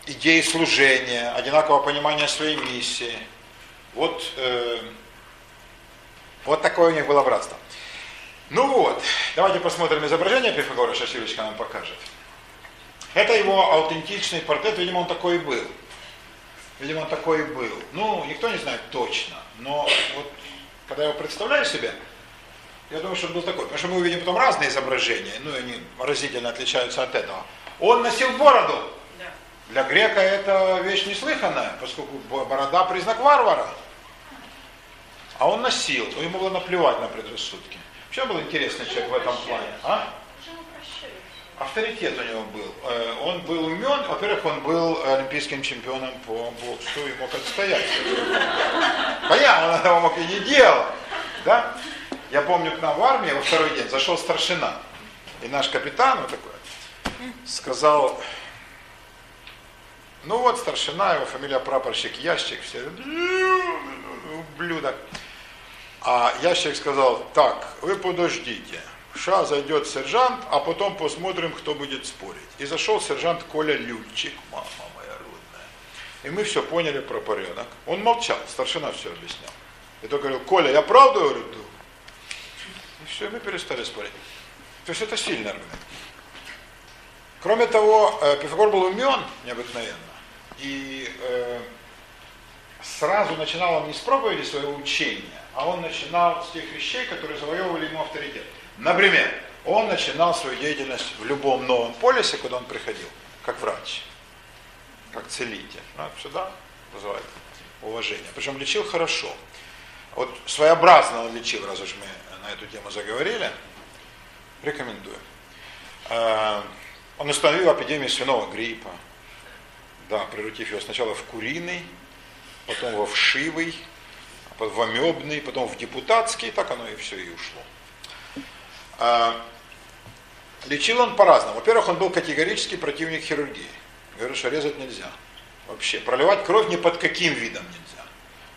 S1: идеи служения, одинакового понимания своей миссии. Вот, э, вот такое у них было братство. Ну вот, давайте посмотрим изображение Пифагора, Юлечка нам покажет. Это его аутентичный портрет, видимо, он такой и был. Видимо, он такой и был. Ну, никто не знает точно, но вот, когда я его представляю себе, я думаю, что он был такой. Потому что мы увидим потом разные изображения, ну, и они разительно отличаются от этого. Он носил бороду. Для грека это вещь неслыханная, поскольку борода признак варвара. А он носил, то ему было наплевать на предрассудки. Вообще был интересный человек в этом плане. А? Авторитет у него был. Э, он был умен, во-первых, он был олимпийским чемпионом по боксу и мог отстоять. Понятно, он этого мог и не делал. Да? Я помню, к нам в армии во второй день зашел старшина. И наш капитан вот такой сказал, ну вот старшина, его фамилия прапорщик Ящик, все, ублюдок. А Ящик сказал, так, вы подождите, ша зайдет сержант, а потом посмотрим, кто будет спорить. И зашел сержант Коля Лютчик, мама моя родная. И мы все поняли про порядок. Он молчал, старшина все объяснял. И только говорил, Коля, я правду говорю? И все, мы перестали спорить. То есть это сильный аргумент. Кроме того, э, Пифагор был умен необыкновенно. И э, сразу начинал он не с проповеди своего учения, а он начинал с тех вещей, которые завоевывали ему авторитет. Например, он начинал свою деятельность в любом новом полисе, куда он приходил, как врач, как целитель. Ну, сюда вызывает уважение. Причем лечил хорошо. Вот своеобразно он лечил, раз уж мы на эту тему заговорили, рекомендую. Э, он установил эпидемию свиного гриппа, да, превратив его сначала в куриный, потом во вшивый, а в амебный, потом в депутатский, так оно и все и ушло. А, лечил он по-разному. Во-первых, он был категорический противник хирургии. Говорил, что резать нельзя. Вообще, проливать кровь ни под каким видом нельзя.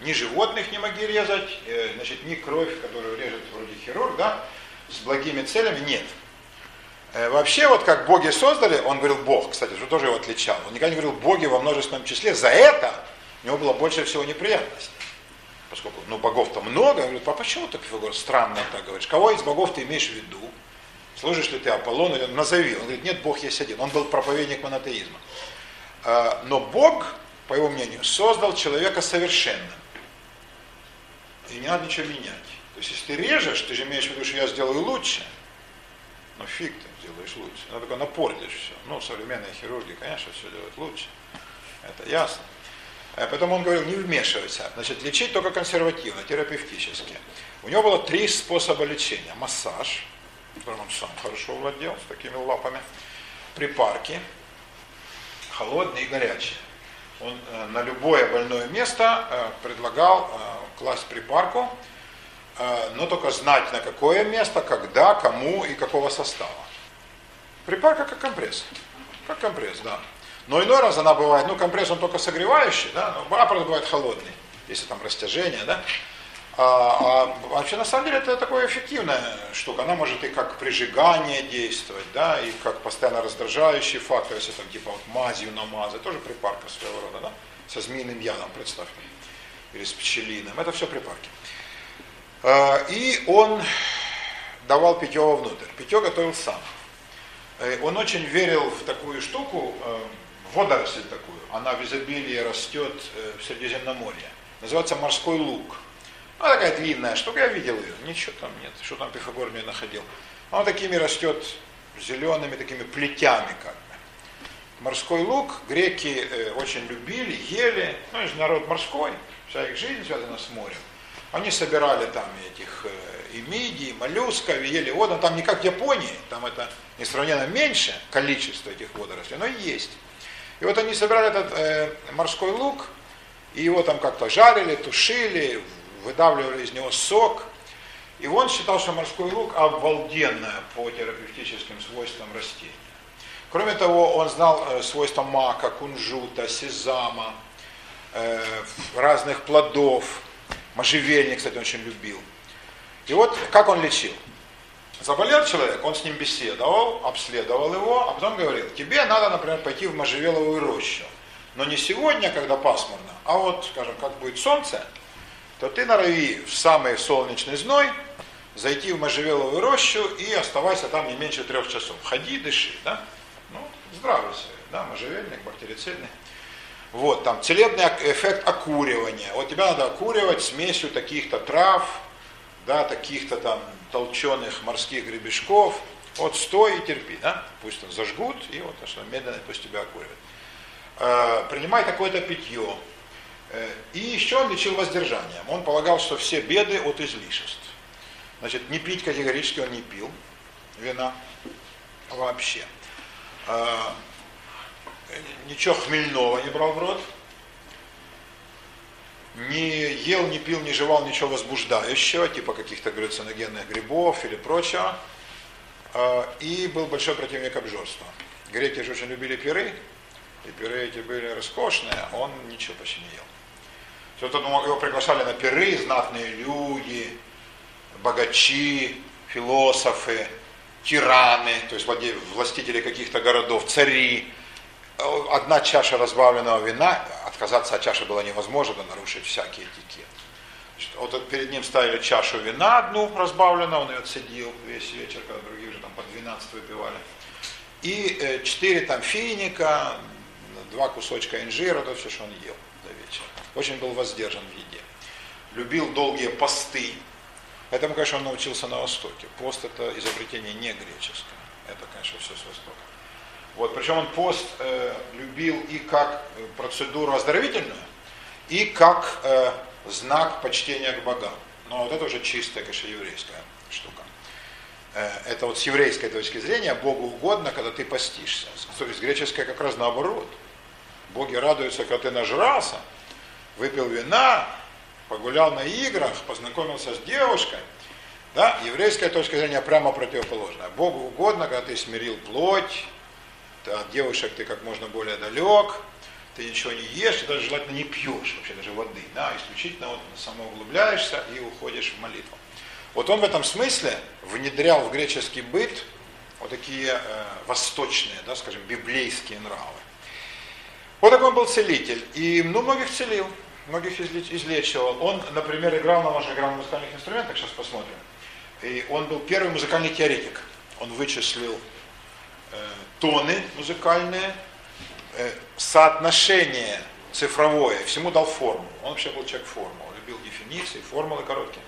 S1: Ни животных не могли резать, э, значит, ни кровь, которую режет вроде хирург, да, с благими целями, нет. Э, вообще, вот как боги создали, он говорил Бог, кстати, что тоже его отличал. Он никогда не говорил боги во множественном числе. За это у него было больше всего неприятностей. Поскольку, ну, богов-то много. Говорит, а почему ты, Пифагор, странно так говоришь? Кого из богов ты имеешь в виду? Служишь ли ты Аполлону? Назови. Он говорит, нет, Бог есть один. Он был проповедник монотеизма. Э, но Бог, по его мнению, создал человека совершенным. И не надо ничего менять. То есть, если ты режешь, ты же имеешь в виду, что я сделаю лучше. Но фиг ты сделаешь лучше. Надо только напортишь все. Ну, современные хирурги, конечно, все делают лучше. Это ясно. А Поэтому он говорил, не вмешивайся. Значит, лечить только консервативно, терапевтически. У него было три способа лечения. Массаж, которым он сам хорошо владел, с такими лапами. Припарки, холодные и горячие. Он э, на любое больное место э, предлагал э, класть припарку, э, но только знать на какое место, когда, кому и какого состава. Припарка как компресс. Как компресс, да. Но иной раз она бывает, ну компресс он только согревающий, да, но аппарат бывает холодный, если там растяжение, да. А, а вообще на самом деле это такая эффективная штука. Она может и как прижигание действовать, да, и как постоянно раздражающий фактор, если там типа вот мазью намазать, тоже припарка своего рода, да, со змеиным ядом, представь. или с пчелиным. Это все припарки. Э, и он давал питье внутрь. Питье готовил сам. Э, он очень верил в такую штуку, э, водоросль такую. Она в изобилии растет в Средиземноморье. Называется морской лук. Она такая длинная штука, я видел ее. Ничего там нет, что там Пифагор мне находил. Она такими растет зелеными такими плетями как бы. Морской лук греки очень любили, ели. Ну, это же народ морской, вся их жизнь связана с морем. Они собирали там этих и мидий, и моллюсков, и ели воду. Там не как в Японии, там это несравненно меньше количество этих водорослей, но есть. И вот они собирали этот э, морской лук, и его там как-то жарили, тушили, выдавливали из него сок. И он считал, что морской лук обалденное по терапевтическим свойствам растения. Кроме того, он знал э, свойства мака, кунжута, сезама, э, разных плодов, можжевельник, кстати, очень любил. И вот как он лечил. Заболел человек, он с ним беседовал, обследовал его, а потом говорил, тебе надо, например, пойти в можжевеловую рощу. Но не сегодня, когда пасмурно, а вот, скажем, как будет солнце, то ты норови в самый солнечный зной зайти в можжевеловую рощу и оставайся там не меньше трех часов. Ходи, дыши, да? Ну, здравый себе, да, можжевельник, бактерицидный. Вот, там, целебный эффект окуривания. Вот тебя надо окуривать смесью таких-то трав, да, таких-то там толченых морских гребешков. Вот стой и терпи, да? Пусть он зажгут, и вот что медленно пусть тебя окуривает. Э, принимай такое-то питье. Э, и еще он лечил воздержанием. Он полагал, что все беды от излишеств. Значит, не пить категорически он не пил вина вообще. Э, ничего хмельного не брал в рот, не ел, не пил, не жевал ничего возбуждающего, типа каких-то галлюциногенных грибов или прочего, а, и был большой противник обжорства. Греки же очень любили пиры, и пиры эти были роскошные, а он ничего почти не ел. Все тут его приглашали на пиры, знатные люди, богачи, философы, тираны, то есть властители каких-то городов, цари, одна чаша разбавленного вина, отказаться от чаши было невозможно, нарушить всякий этикет. Вот перед ним ставили чашу вина одну разбавленную, он ее цедил весь вечер, когда другие уже там по 12 выпивали. И э, там финика, два кусочка инжира, то все, что он ел до вечера. Очень был воздержан в еде. Любил долгие посты. Этому, конечно, он научился на Востоке. Пост это изобретение не греческое. Это, конечно, все с Востока. Вот, причем он пост э, любил и как э, процедуру оздоровительную, и как э, знак почтения к богам. Но вот это уже чистая, конечно, еврейская штука. Э, это вот с еврейской точки зрения Богу угодно, когда ты постишься. То есть греческая как раз наоборот. Боги радуются, когда ты нажрался, выпил вина, погулял на играх, познакомился с девушкой. Да? Еврейская точка зрения прямо противоположная. Богу угодно, когда ты смирил плоть, от девушек ты как можно более далек, ты ничего не ешь, и даже желательно не пьешь вообще даже воды, да, исключительно вот самоуглубляешься и уходишь в молитву. Вот он в этом смысле внедрял в греческий быт вот такие э, восточные, да, скажем, библейские нравы. Вот такой он был целитель, и ну, многих целил, многих излечивал. Он, например, играл на, он играл на музыкальных инструментах, сейчас посмотрим. И он был первый музыкальный теоретик. Он вычислил тоны музыкальные, э, соотношение цифровое, всему дал форму. Он вообще был человек формул, любил дефиниции, формулы короткие.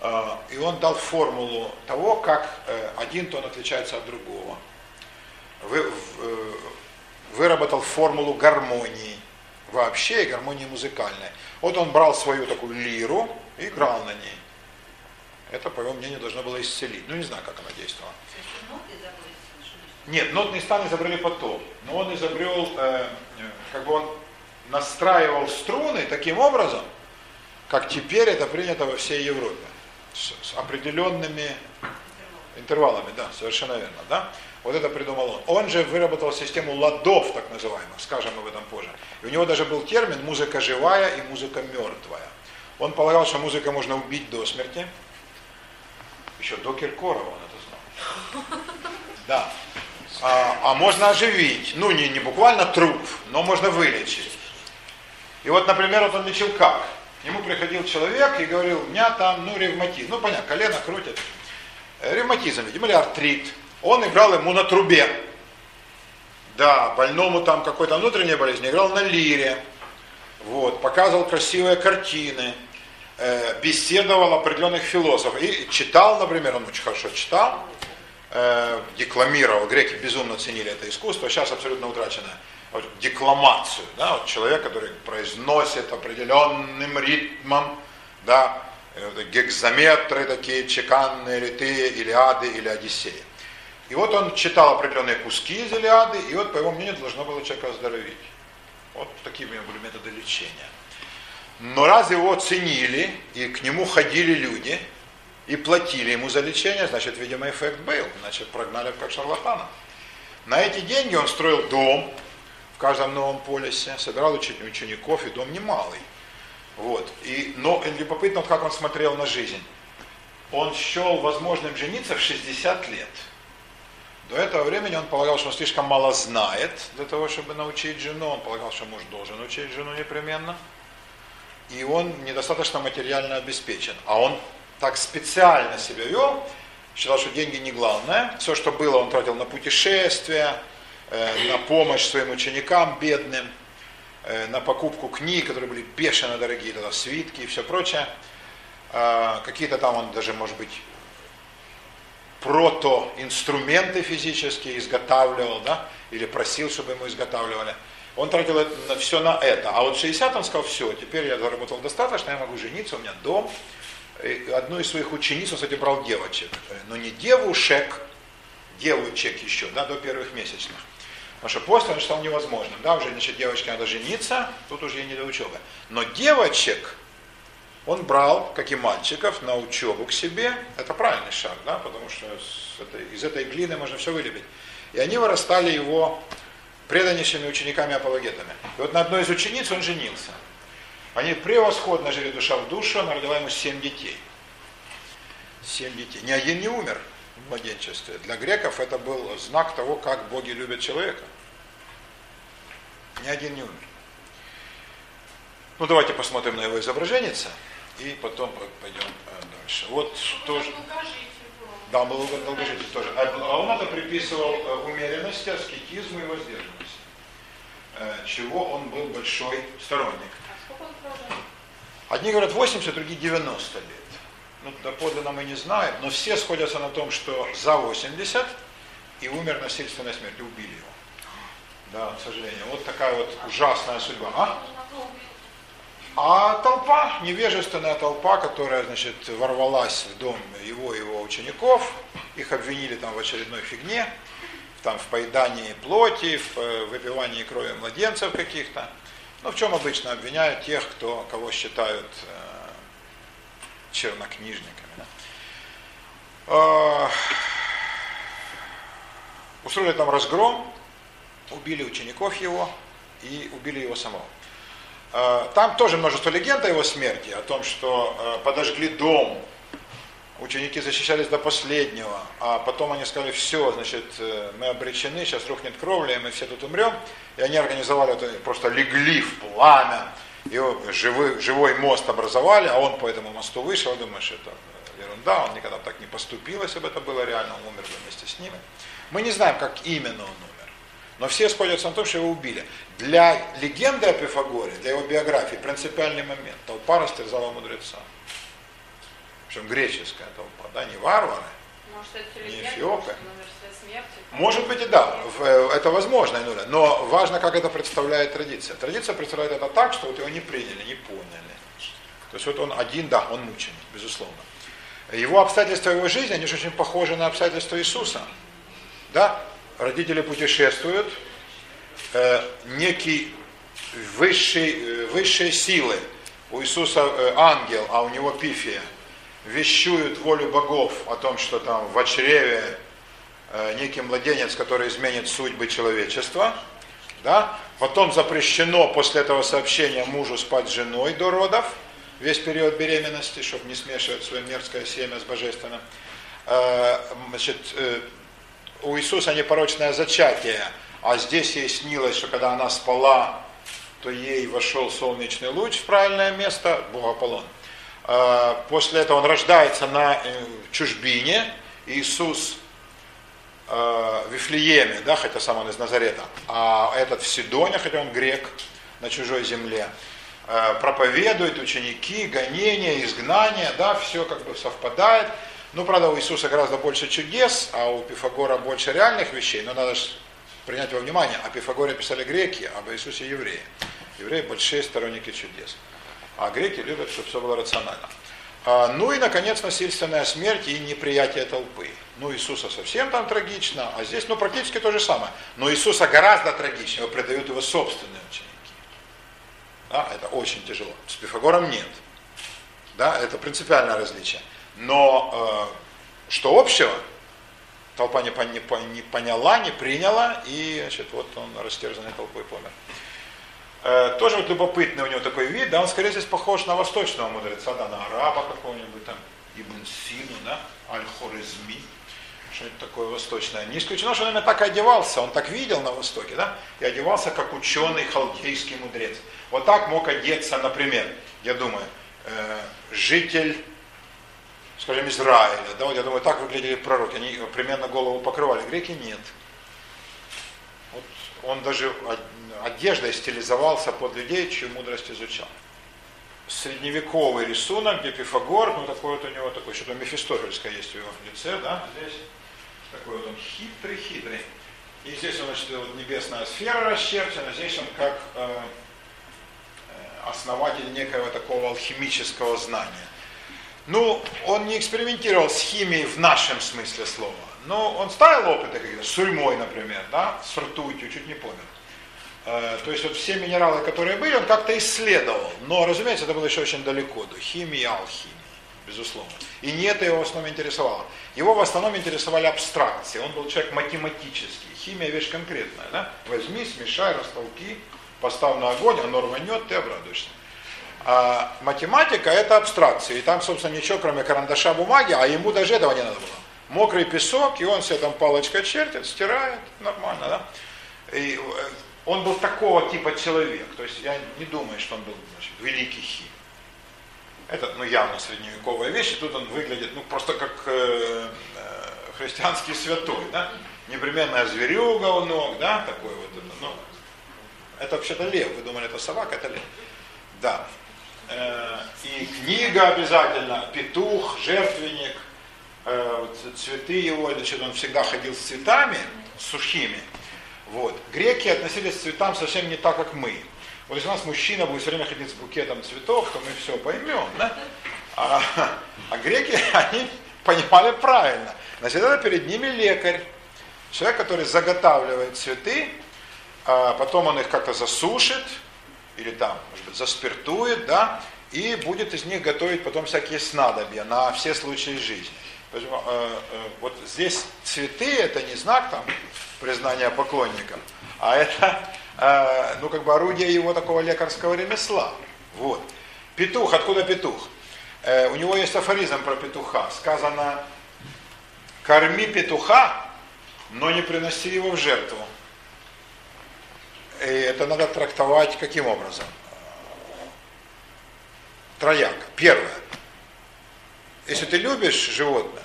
S1: Э, и он дал формулу того, как один тон отличается от другого. Вы, выработал формулу гармонии вообще и гармонии музыкальной. Вот он брал свою такую лиру и играл на ней. Это, по его мнению, должно было исцелить. Ну, не знаю, как она действовала. Нет, нотный стан изобрели потом. Но он изобрел, э, как бы он настраивал струны таким образом, как теперь это принято во всей Европе. С, с определенными интервалами, да, совершенно верно, да. Вот это придумал он. Он же выработал систему ладов, так называемых, скажем об этом позже. И у него даже был термин музыка живая и музыка мертвая. Он полагал, что музыка можно убить до смерти. Еще до Киркорова он это знал. Да а, а можно оживить. Ну, не, не буквально труп, но можно вылечить. И вот, например, вот он лечил как? ему приходил человек и говорил, у меня там, ну, ревматизм. Ну, понятно, колено крутит. Э, ревматизм, видимо, или артрит. Он играл ему на трубе. Да, больному там какой-то внутренняя болезнь, играл на лире. Вот, показывал красивые картины, э, беседовал определенных философов. И читал, например, он очень хорошо читал, э, декламировал. Греки безумно ценили это искусство, сейчас абсолютно утрачено. Вот, декламацию, да, вот человек, который произносит определенным ритмом, да, э, гекзаметры такие чеканные, или ты, Илиады, или Одиссея. И вот он читал определенные куски из Илиады, и вот, по его мнению, должно было человека оздоровить. Вот такие у него были методы лечения. Но раз его ценили, и к нему ходили люди, и платили ему за лечение, значит, видимо, эффект был. Значит, прогнали как шарлатана. На эти деньги он строил дом в каждом новом полисе, собирал учеников, и дом немалый. Вот. И, но любопытно, как он смотрел на жизнь. Он счел возможным жениться в 60 лет. До этого времени он полагал, что он слишком мало знает для того, чтобы научить жену. Он полагал, что муж должен учить жену непременно. И он недостаточно материально обеспечен. А он так специально себя вел, считал, что деньги не главное. Все, что было, он тратил на путешествия, э, на помощь своим ученикам бедным, э, на покупку книг, которые были бешено дорогие, тогда свитки и все прочее. Э, какие-то там он даже, может быть, протоинструменты физические изготавливал, да, или просил, чтобы ему изготавливали. Он тратил это, все на это. А вот в 60 он сказал, все, теперь я заработал достаточно, я могу жениться, у меня дом. И одну из своих учениц, кстати, брал девочек. Но не девушек, девочек еще, да, до первых месячных. Потому что после он считал невозможным. Да, уже, значит, девочке надо жениться, тут уже не до учебы. Но девочек, он брал, как и мальчиков, на учебу к себе. Это правильный шаг, да, потому что этой, из этой глины можно все вылепить. И они вырастали его преданнейшими учениками-апологетами. И вот на одной из учениц он женился. Они превосходно жили душа в душу, она родила ему семь детей. Семь детей. Ни один не умер в младенчестве. Для греков это был знак того, как боги любят человека. Ни один не умер. Ну давайте посмотрим на его изображение и потом пойдем э, дальше. Вот тоже. Да, был долгожитель тоже. А, а он это приписывал э, умеренности, аскетизму и воздержанности. Э, чего он был большой сторонник. Одни говорят 80, другие 90 лет. Ну, доподлинно мы не знаем, но все сходятся на том, что за 80 и умер насильственной смертью, убили его. Да, к сожалению. Вот такая вот ужасная судьба. А? А толпа, невежественная толпа, которая, значит, ворвалась в дом его и его учеников, их обвинили там в очередной фигне, там в поедании плоти, в э, выпивании крови младенцев каких-то. Ну, в чем обычно обвиняют тех, кто, кого считают э, чернокнижниками. Да? Э, устроили там разгром, убили учеников его и убили его самого. Э, там тоже множество легенд о его смерти, о том, что э, подожгли дом, ученики защищались до последнего, а потом они сказали, все, значит, э, мы обречены, сейчас рухнет кровля, и мы все тут умрем. И они организовали это, просто легли в пламя, его живой, живой мост образовали, а он по этому мосту вышел, думаешь, это ерунда, он никогда так не поступил, если бы это было реально, он умер вместе с ними. Мы не знаем, как именно он умер. Но все сходятся на том, что его убили. Для легенды о Пифагоре, для его биографии, принципиальный момент. Толпа растерзала мудреца. Причем греческая толпа, да, не варвары, Может, не эфиопы. Может быть и да, э, это возможно, но важно, как это представляет традиция. Традиция представляет это так, что вот его не приняли, не поняли. То есть вот он один, да, он мученик, безусловно. Его обстоятельства его жизни, они же очень похожи на обстоятельства Иисуса. Да? родители путешествуют, э, некий высший, э, высшие силы, у Иисуса э, ангел, а у него пифия, вещуют волю богов о том, что там в чреве э, некий младенец, который изменит судьбы человечества, да? Потом запрещено после этого сообщения мужу спать с женой до родов, весь период беременности, чтобы не смешивать свое мерзкое семя с божественным. Э, значит, э, у Иисуса непорочное зачатие, а здесь ей снилось, что когда она спала то ей вошел солнечный луч в правильное место, Бог Аполлон. А, после этого он рождается на э, чужбине, Иисус э, в Вифлееме, да, хотя сам он из Назарета, а этот в Сидоне, хотя он грек, на чужой земле, э, проповедует ученики, гонения, изгнания, да, все как бы совпадает. Ну, правда, у Иисуса гораздо больше чудес, а у Пифагора больше реальных вещей, но надо же принять во внимание, о Пифагоре писали греки, об Иисусе евреи. Евреи большие сторонники чудес. А греки любят, чтобы все было рационально. А, ну и, наконец, насильственная смерть и неприятие толпы. Ну, Иисуса совсем там трагично, а здесь, ну, практически то же самое. Но Иисуса гораздо трагичнее, его предают его собственные ученики. Да, это очень тяжело. С Пифагором нет. Да, это принципиальное различие. Но э, что общего, толпа не, не, не поняла, не приняла, и значит, вот он растерзанный толпой помер. Э, тоже вот любопытный у него такой вид, да, он скорее здесь похож на восточного мудреца, да, на араба какого-нибудь там, Ибн Сину, да, Аль-Хорезми, что-нибудь такое восточное. Не исключено, что он именно так и одевался, он так видел на Востоке, да, и одевался как ученый халдейский мудрец. Вот так мог одеться, например, я думаю, э, житель, скажем, Израиля, да, вот я думаю, так выглядели пророки, они примерно голову покрывали, греки нет. Вот он даже одеждой стилизовался под людей, чью мудрость изучал. Средневековый рисунок, где Пифагор, ну такой вот у него такой, что-то мефистофельское есть в его лице, да, здесь такой вот он хитрый-хитрый. И здесь он, значит, вот небесная сфера расчерчена, здесь он как э, э, основатель некого такого алхимического знания. Ну, он не экспериментировал с химией в нашем смысле слова, но он ставил опыты какие-то, с сурьмой, например, да, с ртутью, чуть не помер. Э, то есть вот все минералы, которые были, он как-то исследовал. Но, разумеется, это было еще очень далеко до химии алхимии, безусловно. И не это его в основном интересовало. Его в основном интересовали абстракции. Он был человек математический. Химия вещь конкретная. Да? Возьми, смешай, растолки, поставь на огонь, оно рванет, ты обрадуешься. А математика это абстракция. И там, собственно, ничего, кроме карандаша бумаги, а ему даже этого не надо было. Мокрый песок, и он себе там палочкой чертит, стирает, нормально, да? И э, он был такого типа человек. То есть я не думаю, что он был значит, великий химик. Это ну, явно средневековая вещь, и тут он выглядит ну, просто как э, э, христианский святой. Да? Непременная зверюга у ног, да, такой вот. Это, ну, это вообще-то лев. Вы думали, это собака, это лев. Да. Э, и книга обязательно, петух, жертвенник, э, цветы его, значит, он всегда ходил с цветами, сухими. Вот. Греки относились к цветам совсем не так, как мы. Вот если у нас мужчина будет все время ходить с букетом цветов, то мы все поймем, да? А, а греки, они понимали правильно. Значит, это перед ними лекарь. Человек, который заготавливает цветы, а потом он их как-то засушит, или там, может быть, заспиртует, да, и будет из них готовить потом всякие снадобья на все случаи жизни. Поэтому, э, э, вот здесь цветы это не знак там признания поклонникам, а это э, ну как бы орудие его такого лекарского ремесла. Вот. Петух, откуда петух? Э, у него есть афоризм про петуха. Сказано, корми петуха, но не приноси его в жертву. И это надо трактовать каким образом? Трояк. Первое. Если ты любишь животное,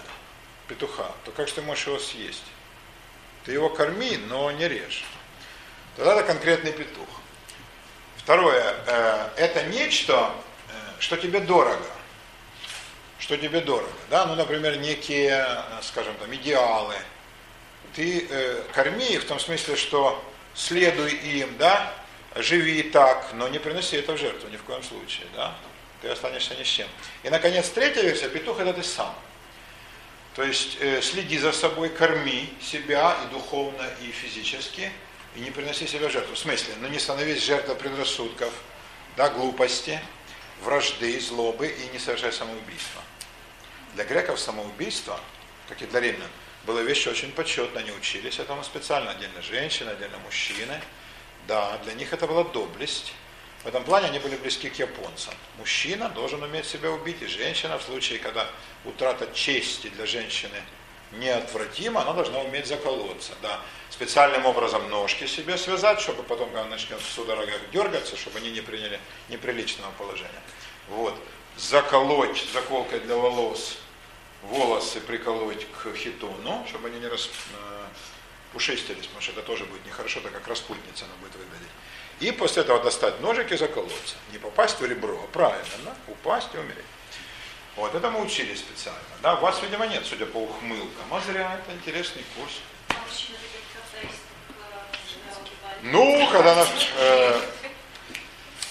S1: петуха, то как ты можешь его съесть? Ты его корми, но не режь. Тогда это конкретный петух. Второе, э, это нечто, э, что тебе дорого. Что тебе дорого. Да? Ну, например, некие, скажем там, идеалы. Ты э, корми их в том смысле, что следуй им, да, живи так, но не приноси это в жертву ни в коем случае, да ты останешься ни с чем. И, наконец, третья версия, петух это ты сам. То есть э, следи за собой, корми себя и духовно, и физически, и не приноси себя в жертву. В смысле, ну не становись жертвой предрассудков, да, глупости, вражды, злобы и не совершай самоубийство. Для греков самоубийство, как и для римлян, было вещь очень почетно, они учились этому специально, отдельно женщины, отдельно мужчины. Да, для них это была доблесть, в этом плане они были близки к японцам. Мужчина должен уметь себя убить, и женщина в случае, когда утрата чести для женщины неотвратимо, она должна уметь заколоться. Да. Специальным образом ножки себе связать, чтобы потом, когда начнет в судорогах дергаться, чтобы они не приняли неприличного положения. Вот. Заколоть заколкой для волос волосы приколоть к хитону, чтобы они не распушистились, э, потому что это тоже будет нехорошо, так как распутница она будет выглядеть. И после этого достать ножик и заколоться. Не попасть в ребро, а правильно, да? упасть и умереть. Вот, это мы учили специально. Да? Вас, видимо, нет, судя по ухмылкам. А зря, это интересный курс. Ну, когда наш... Э,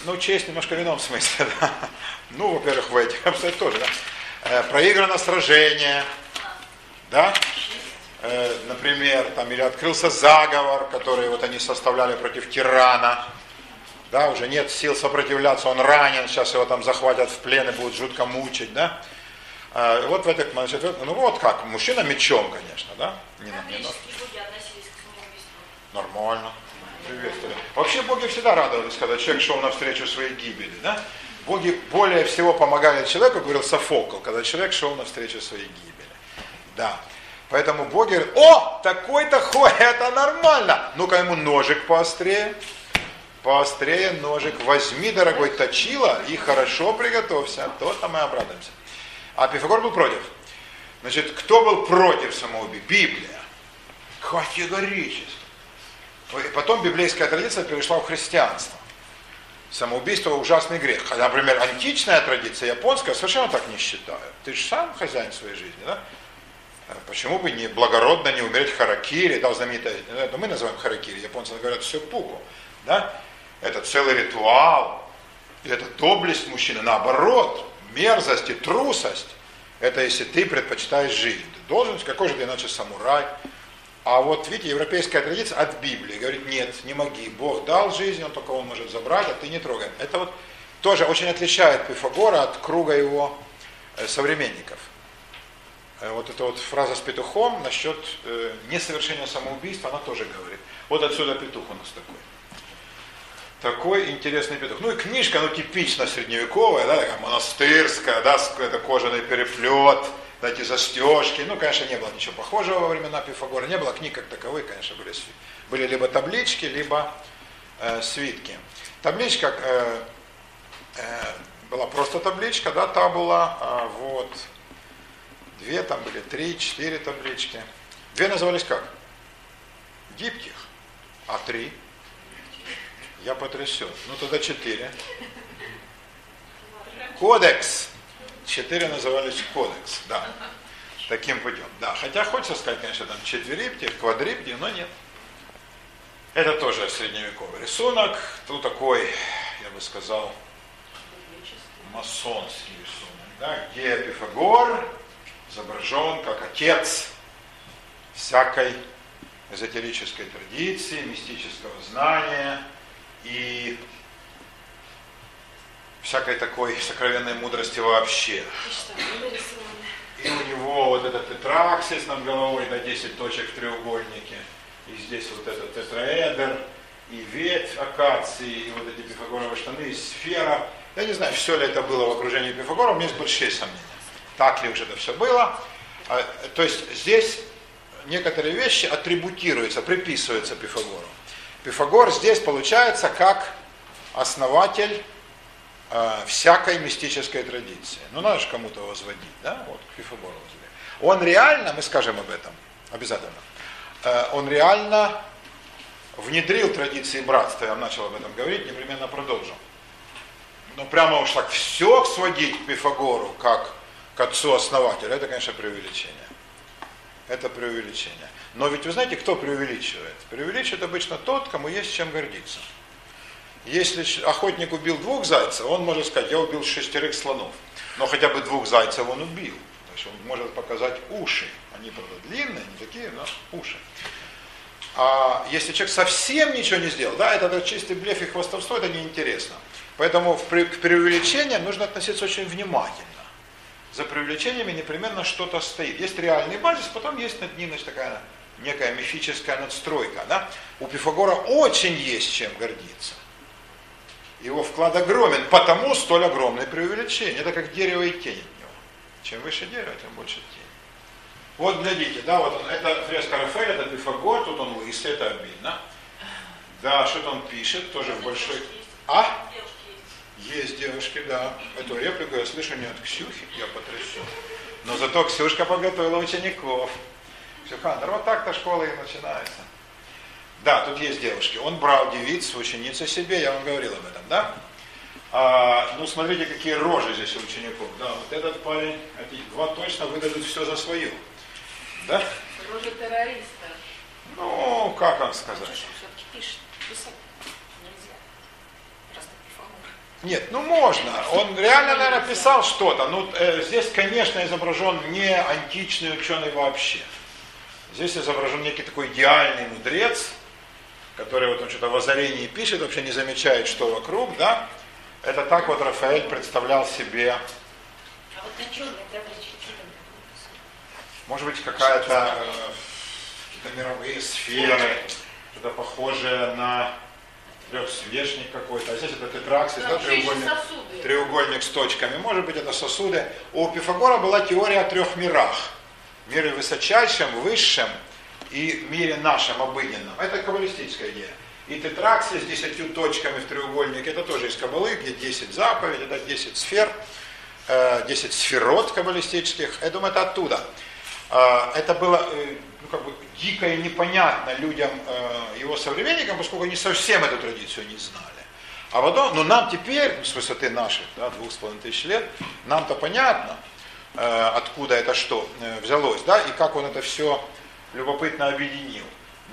S1: ну, честь немножко в ином смысле, да. Ну, во-первых, в этих обстоятельствах тоже, да. Э, проиграно сражение, да, например, там, или открылся заговор, который вот они составляли против тирана, да, уже нет сил сопротивляться, он ранен, сейчас его там захватят в плен и будут жутко мучить, да. Э, вот в этом, значит, ну вот как, мужчина мечом, конечно, да.
S2: Не, как не,
S1: Нормально. Приветствовали. Вообще боги всегда радовались, когда человек шел навстречу своей гибели, да. Боги более всего помогали человеку, говорил Софокл, когда человек шел навстречу своей гибели. Да. Поэтому боги говорят, о, такой-то ходит, это нормально. Ну-ка ему ножик поострее. Поострее ножик. Возьми, дорогой, точила и хорошо приготовься. То-то мы обрадуемся. А Пифагор был против. Значит, кто был против самоубийства? Библия. Категорически. Потом библейская традиция перешла в христианство самоубийство ужасный грех. Например, античная традиция японская совершенно так не считает. Ты же сам хозяин своей жизни, да? Э, почему бы не благородно не умереть харакири, да, знаменитое, это мы называем харакири, японцы говорят все пуку, да? Это целый ритуал, это доблесть мужчины, наоборот, мерзость и трусость, это если ты предпочитаешь жизнь. Ты должен, какой же ты иначе самурай, а вот видите, европейская традиция от Библии говорит, нет, не моги, Бог дал жизнь, он только он может забрать, а ты не трогай. Это вот тоже очень отличает Пифагора от круга его э, современников. Э, вот эта вот фраза с петухом насчет э, несовершения самоубийства, она тоже говорит. Вот отсюда петух у нас такой. Такой интересный петух. Ну и книжка, ну типично средневековая, да, такая монастырская, да, это кожаный переплет, эти застежки. Ну, конечно, не было ничего похожего во времена Пифагора. Не было книг как таковых, конечно, были, были либо таблички, либо э, свитки. Табличка э, э, была просто табличка, да, табула, э, вот. Две там были, три, четыре таблички. Две назывались как? Гибких. А три? Я потрясен. Ну тогда четыре. Кодекс. Четыре назывались кодекс, да. Таким путем. Да, хотя хочется сказать, конечно, там четвериптих, квадрипти, но нет. Это тоже средневековый рисунок. Тут такой, я бы сказал, масонский рисунок, да, где Пифагор изображен как отец всякой эзотерической традиции, мистического знания и всякой такой сокровенной мудрости вообще. И у него вот этот тетраксис над головой на 10 точек в треугольнике. И здесь вот этот тетраэдр, и ветвь акации, и вот эти пифагоровые штаны, и сфера. Я не знаю, все ли это было в окружении Пифагора, у меня есть большие сомнения. Так ли уже это все было. А, то есть здесь некоторые вещи атрибутируются, приписываются Пифагору. Пифагор здесь получается как основатель э, всякой мистической традиции. Ну, надо же кому-то возводить, да, вот, к Пифагору возводить. Он реально, мы скажем об этом, обязательно, э, он реально внедрил традиции братства, я начал об этом говорить, непременно продолжим. Но прямо уж так все сводить к Пифагору, как к отцу-основателю, это, конечно, преувеличение. Это преувеличение. Но ведь вы знаете, кто преувеличивает? Преувеличивает обычно тот, кому есть чем гордиться. Если охотник убил двух зайцев, он может сказать, я убил шестерых слонов. Но хотя бы двух зайцев он убил. То есть он может показать уши. Они, правда, длинные, не такие, но уши. А если человек совсем ничего не сделал, да, это, это чистый блеф и хвастовство, это неинтересно. Поэтому к преувеличениям нужно относиться очень внимательно. За преувеличениями непременно что-то стоит. Есть реальный базис, потом есть над ним значит, такая некая мифическая надстройка. Да? У Пифагора очень есть чем гордиться. Его вклад огромен, потому столь огромное преувеличение. Это как дерево и тень от него. Чем выше дерево, тем больше тень. Вот глядите, да, вот он, это фреска Рафаэль, это Пифагор, тут он лысый, это обидно. Да, что-то он пишет, тоже в большой... А? Есть девушки, да. Эту реплику я слышу не от Ксюхи, я потрясен. Но зато Ксюшка подготовила учеников. Ксюхандр, вот так-то школа и начинается. Да, тут есть девушки. Он брал девиц, ученицы себе, я вам говорил об этом, да? А, ну, смотрите, какие рожи здесь у учеников. Да, вот этот парень, эти два точно выдадут все за свою. Да?
S3: Рожа террориста.
S1: Ну, как вам сказать?
S2: Все-таки пишет, писать нельзя. Просто Пифагор.
S1: Нет, ну можно. Он реально, наверное, писал что-то. Ну, э, здесь, конечно, изображен не античный ученый вообще. Здесь изображен некий такой идеальный мудрец, который вот он что-то в озарении пишет, вообще не замечает, что вокруг, да. Это так вот Рафаэль представлял себе,
S2: А вот на
S1: может быть, какая-то э, какие-то мировые сферы, что-то похожее на трехсвечник какой-то. А здесь это тетраксис, да, треугольник.
S3: сосуды.
S1: треугольник с точками. Может быть, это сосуды. У Пифагора была теория о трех мирах. Мире высочайшем, высшем и мире нашем, обыденном. Это каббалистическая идея. И тетраксия с десятью точками в треугольнике, это тоже из каббалы, где 10 заповедей, это 10 сфер, э, 10 сферот каббалистических. Я думаю, это оттуда. Э, Это было э, ну, как бы дико и непонятно людям, э, его современникам, поскольку они совсем эту традицию не знали. А потом, ну нам теперь, с высоты наших, да, двух с половиной тысяч лет, нам-то понятно, э, откуда это что э, взялось, да, и как он это все любопытно объединил.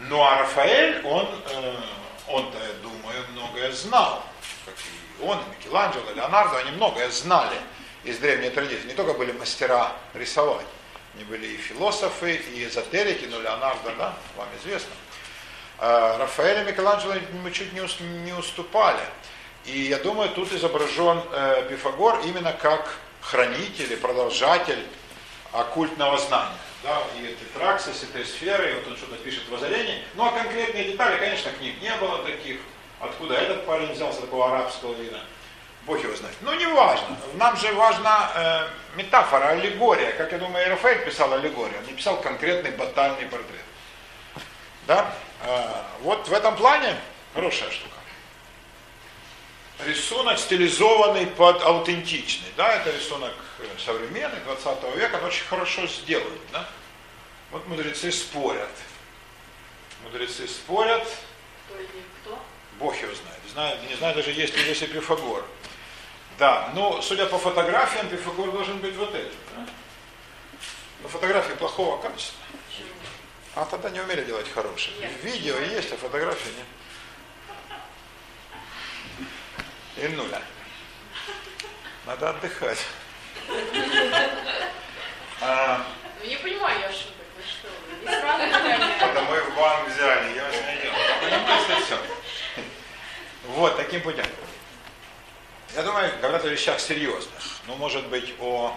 S1: Ну а Рафаэль, он, э, он-то, я думаю, многое знал, как и он, и Микеланджело, и Леонардо, они многое знали из древней традиции. Не только были мастера рисовать, они были и философы, и эзотерики, но Леонардо, да, вам известно. А Рафаэль и Микеланджело мы чуть не, ус- не уступали. И я думаю, тут изображен э, Пифагор именно как хранитель и продолжатель оккультного знания. Да, и тетраксис, и этой сферы, и вот он что-то пишет в озарении. Ну а конкретные детали, конечно, книг не было таких. Откуда этот парень взялся, такого арабского вида? Бог его знает. Ну, не важно. Нам же важна э, метафора, аллегория. Как я думаю, Рафаэль писал аллегорию. Он не писал конкретный батальный портрет. Да? Э, вот в этом плане хорошая штука. Рисунок стилизованный под аутентичный. Да, это рисунок э, современный, 20 века, он очень хорошо сделан. Да? Вот мудрецы спорят. Мудрецы спорят,
S3: Кто или кто?
S1: Бог его знает. Знаю, не знаю даже, есть ли здесь и Пифагор. Да, но судя по фотографиям, Пифагор должен быть вот этим. Да? Но фотографии плохого качества. А тогда не умели делать хорошие. Видео есть, а фотографии нет. И нуля. Надо отдыхать. А,
S3: Ну не понимаю я ошибок. Вы что? Не
S1: это мы в банк взяли, я вас не делал. Понимаете, все. Вот, таким путем. Я думаю, говорят о вещах серьезных. Ну, может быть, о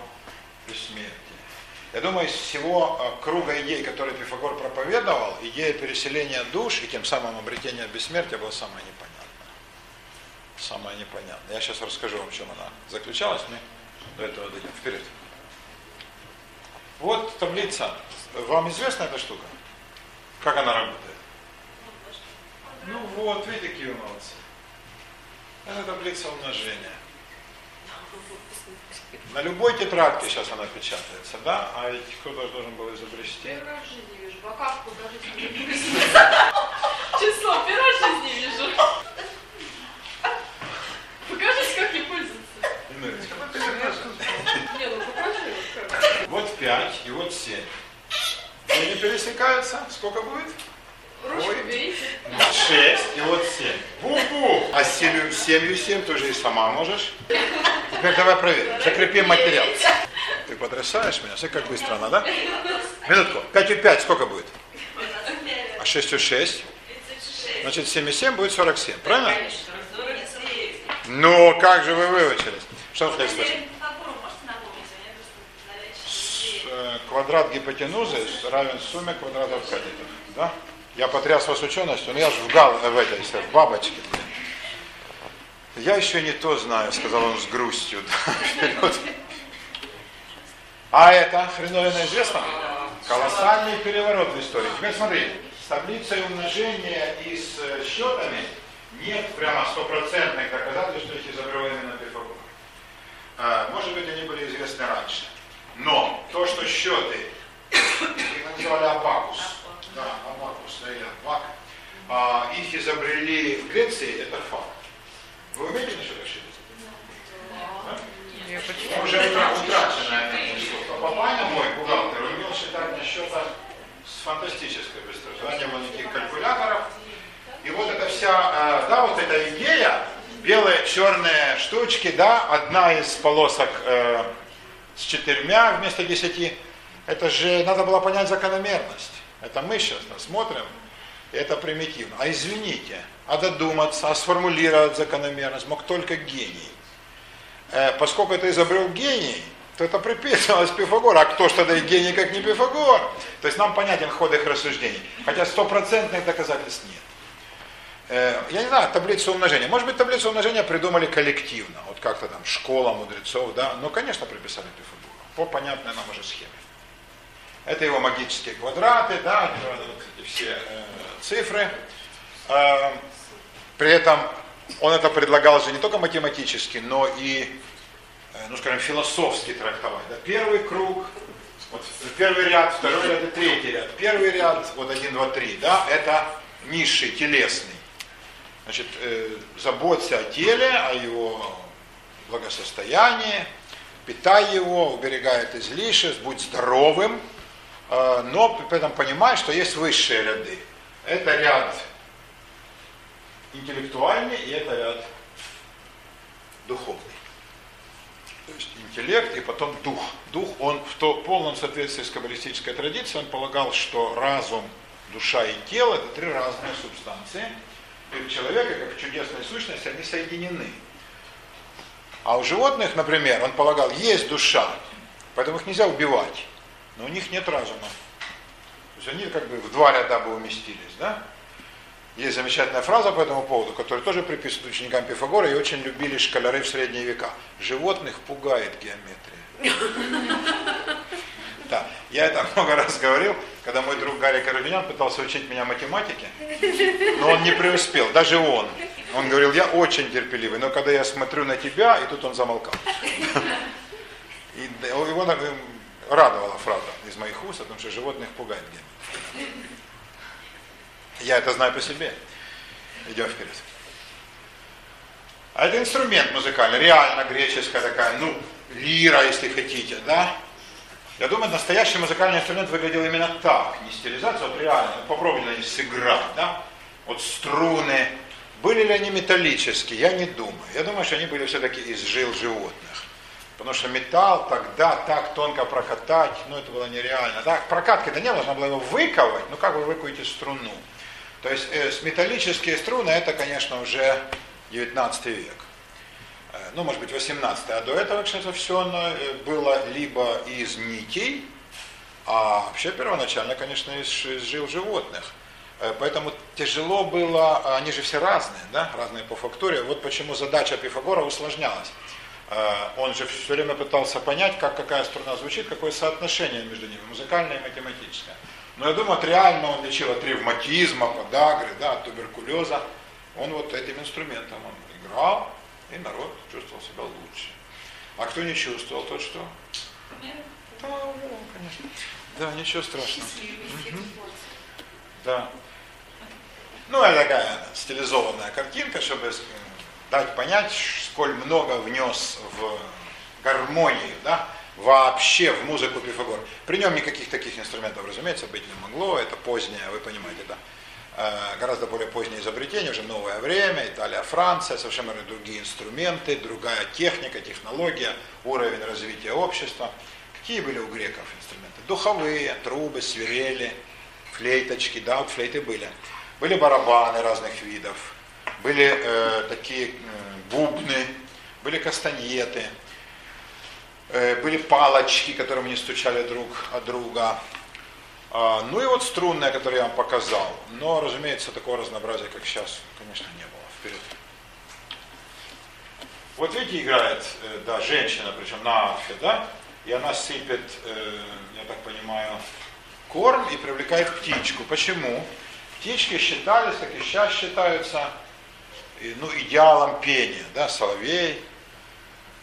S1: бессмертии. Я думаю, из всего э, круга идей, которые Пифагор проповедовал, идея переселения душ и тем самым обретения бессмертия была самая непонятная. Самая непонятная. Я сейчас расскажу вам, в чем она заключалась, мы до этого дойдем. Вперед. Вот таблица. Вам известна эта штука? Как она работает? Ну вот, видите, какие вы молодцы. Это таблица умножения. На любой тетрадке сейчас она печатается, да? А ведь кто-то же должен был изобрести.
S3: Первый раз в жизни вижу. Пока покажите мне. Число первый раз в жизни вижу. Покажите, как не пользоваться.
S1: Ну.
S3: Не, ну покажи. Вот
S1: 5 и вот 7. Они пересекаются. Сколько будет?
S3: Ручку
S1: Ой.
S3: берите.
S1: 6 и вот 7. Бу-бу! А с 7, 7 7 тоже и сама можешь. Теперь давай проверим. Закрепим материал. Ты потрясаешь меня. Смотри, как быстро она, да? Минутку. 5 и 5 сколько будет? А 6 и 6? Значит, 7 и 7 будет 47. Правильно? Ну, как же вы выучились? Что вы хотите э, Квадрат гипотенузы равен сумме квадратов катетов. Да? Я потряс вас ученостью, но я же в, гал, в этой, в бабочке. Я еще не то знаю, сказал он с грустью. А это хреновина известно? Колоссальный переворот в истории. Теперь смотри, с таблицей умножения и с э, счетами нет прямо стопроцентных доказательств, что их изобрел именно Пифагор. А, может быть, они были известны раньше. Но то, что счеты, их называли абакус, да, да, или абак, а, их изобрели в Греции, это факт. Вы умеете на считать? Да? Уже утраченное искусство. Папаня мой, бухгалтер, умел считать на счетах с фантастической быстротой. Да, не было никаких калькуляторов. И вот эта вся, э, да, вот эта идея, белые, черные штучки, да, одна из полосок э, с четырьмя вместо десяти, это же надо было понять закономерность. Это мы сейчас смотрим, и это примитивно. А извините, а додуматься, а сформулировать закономерность мог только гений. Э, поскольку это изобрел гений, то это приписывалось Пифагору. А кто ж тогда и гений, как не Пифагор? То есть нам понятен ход их рассуждений. Хотя стопроцентных доказательств нет. Э, я не знаю, таблицу умножения. Может быть, таблицу умножения придумали коллективно. Вот как-то там школа мудрецов, да. Ну, конечно, приписали Пифагору. По понятной нам уже схеме. Это его магические квадраты, да, эти все э, цифры. Э, при этом он это предлагал же не только математически, но и, э, ну скажем, философски трактовать. Да? Первый круг, вот первый ряд, второй ряд и третий ряд. Первый ряд, вот один, два, три, да, это низший, телесный. Значит, э, заботься о теле, о его благосостоянии, питай его, уберегай от излишеств, будь здоровым, но при этом понимай, что есть высшие ряды. Это ряд интеллектуальный и это ряд духовный. То есть интеллект и потом дух. Дух, он в то, полном соответствии с каббалистической традицией, он полагал, что разум, душа и тело – это три разные субстанции – и человека, как чудесная сущность, они соединены. А у животных, например, он полагал, есть душа, поэтому их нельзя убивать, но у них нет разума. То есть они как бы в два ряда бы уместились, да? Есть замечательная фраза по этому поводу, которую тоже приписывают ученикам Пифагора и очень любили школяры в средние века. Животных пугает геометрия. Да, я это много раз говорил, когда мой друг Гарри Карабинян пытался учить меня математике, но он не преуспел, даже он. Он говорил, я очень терпеливый, но когда я смотрю на тебя, и тут он замолкал. И его радовала фраза из моих уст, потому что животных пугает геометрия. Я это знаю по себе. Идем вперед. А это инструмент музыкальный, реально греческая такая, ну, лира, если хотите, да? Я думаю, настоящий музыкальный инструмент выглядел именно так, не стилизация, а вот реально. Попробуйте на них сыграть, да? Вот струны. Были ли они металлические? Я не думаю. Я думаю, что они были все-таки из жил животных. Потому что металл тогда так тонко прокатать, ну это было нереально. Да, прокатки-то не нужно было его выковать, ну как вы выкуете струну. То есть э, металлические струны это, конечно, уже 19 век. Э, ну, может быть, 18 а до этого, кстати, все э, было либо из нитей, а вообще первоначально, конечно, из, из жил животных. Э, поэтому тяжело было, они же все разные, да, разные по фактуре. Вот почему задача Пифагора усложнялась. Он же все время пытался понять, как какая струна звучит, какое соотношение между ними, музыкальное и математическое. Но я думаю, вот реально он лечил от ревматизма, подагры, да, от туберкулеза. Он вот этим инструментом он играл, и народ чувствовал себя лучше. А кто не чувствовал, тот что? Да, конечно. Да, ничего страшного. Угу. Да. Ну, это такая стилизованная картинка, чтобы дать понять, сколь много внес в гармонию, да, вообще в музыку Пифагор. При нем никаких таких инструментов, разумеется, быть не могло, это позднее, вы понимаете, да. Э, гораздо более позднее изобретение, уже новое время, Италия, Франция, совершенно другие инструменты, другая техника, технология, уровень развития общества. Какие были у греков инструменты? Духовые, трубы, свирели, флейточки, да, флейты были. Были барабаны разных видов, были э, такие э, бубны, были кастаньеты, э, были палочки, которыми не стучали друг от друга, а, ну и вот струнная, которую я вам показал. Но, разумеется, такого разнообразия, как сейчас, конечно, не было. Вперед. Вот видите, играет, э, да, женщина, причем на арфе, да, и она сыпет, э, я так понимаю, корм и привлекает птичку. Почему? Птички считались, так и сейчас считаются, ну, идеалом пения, да, соловей,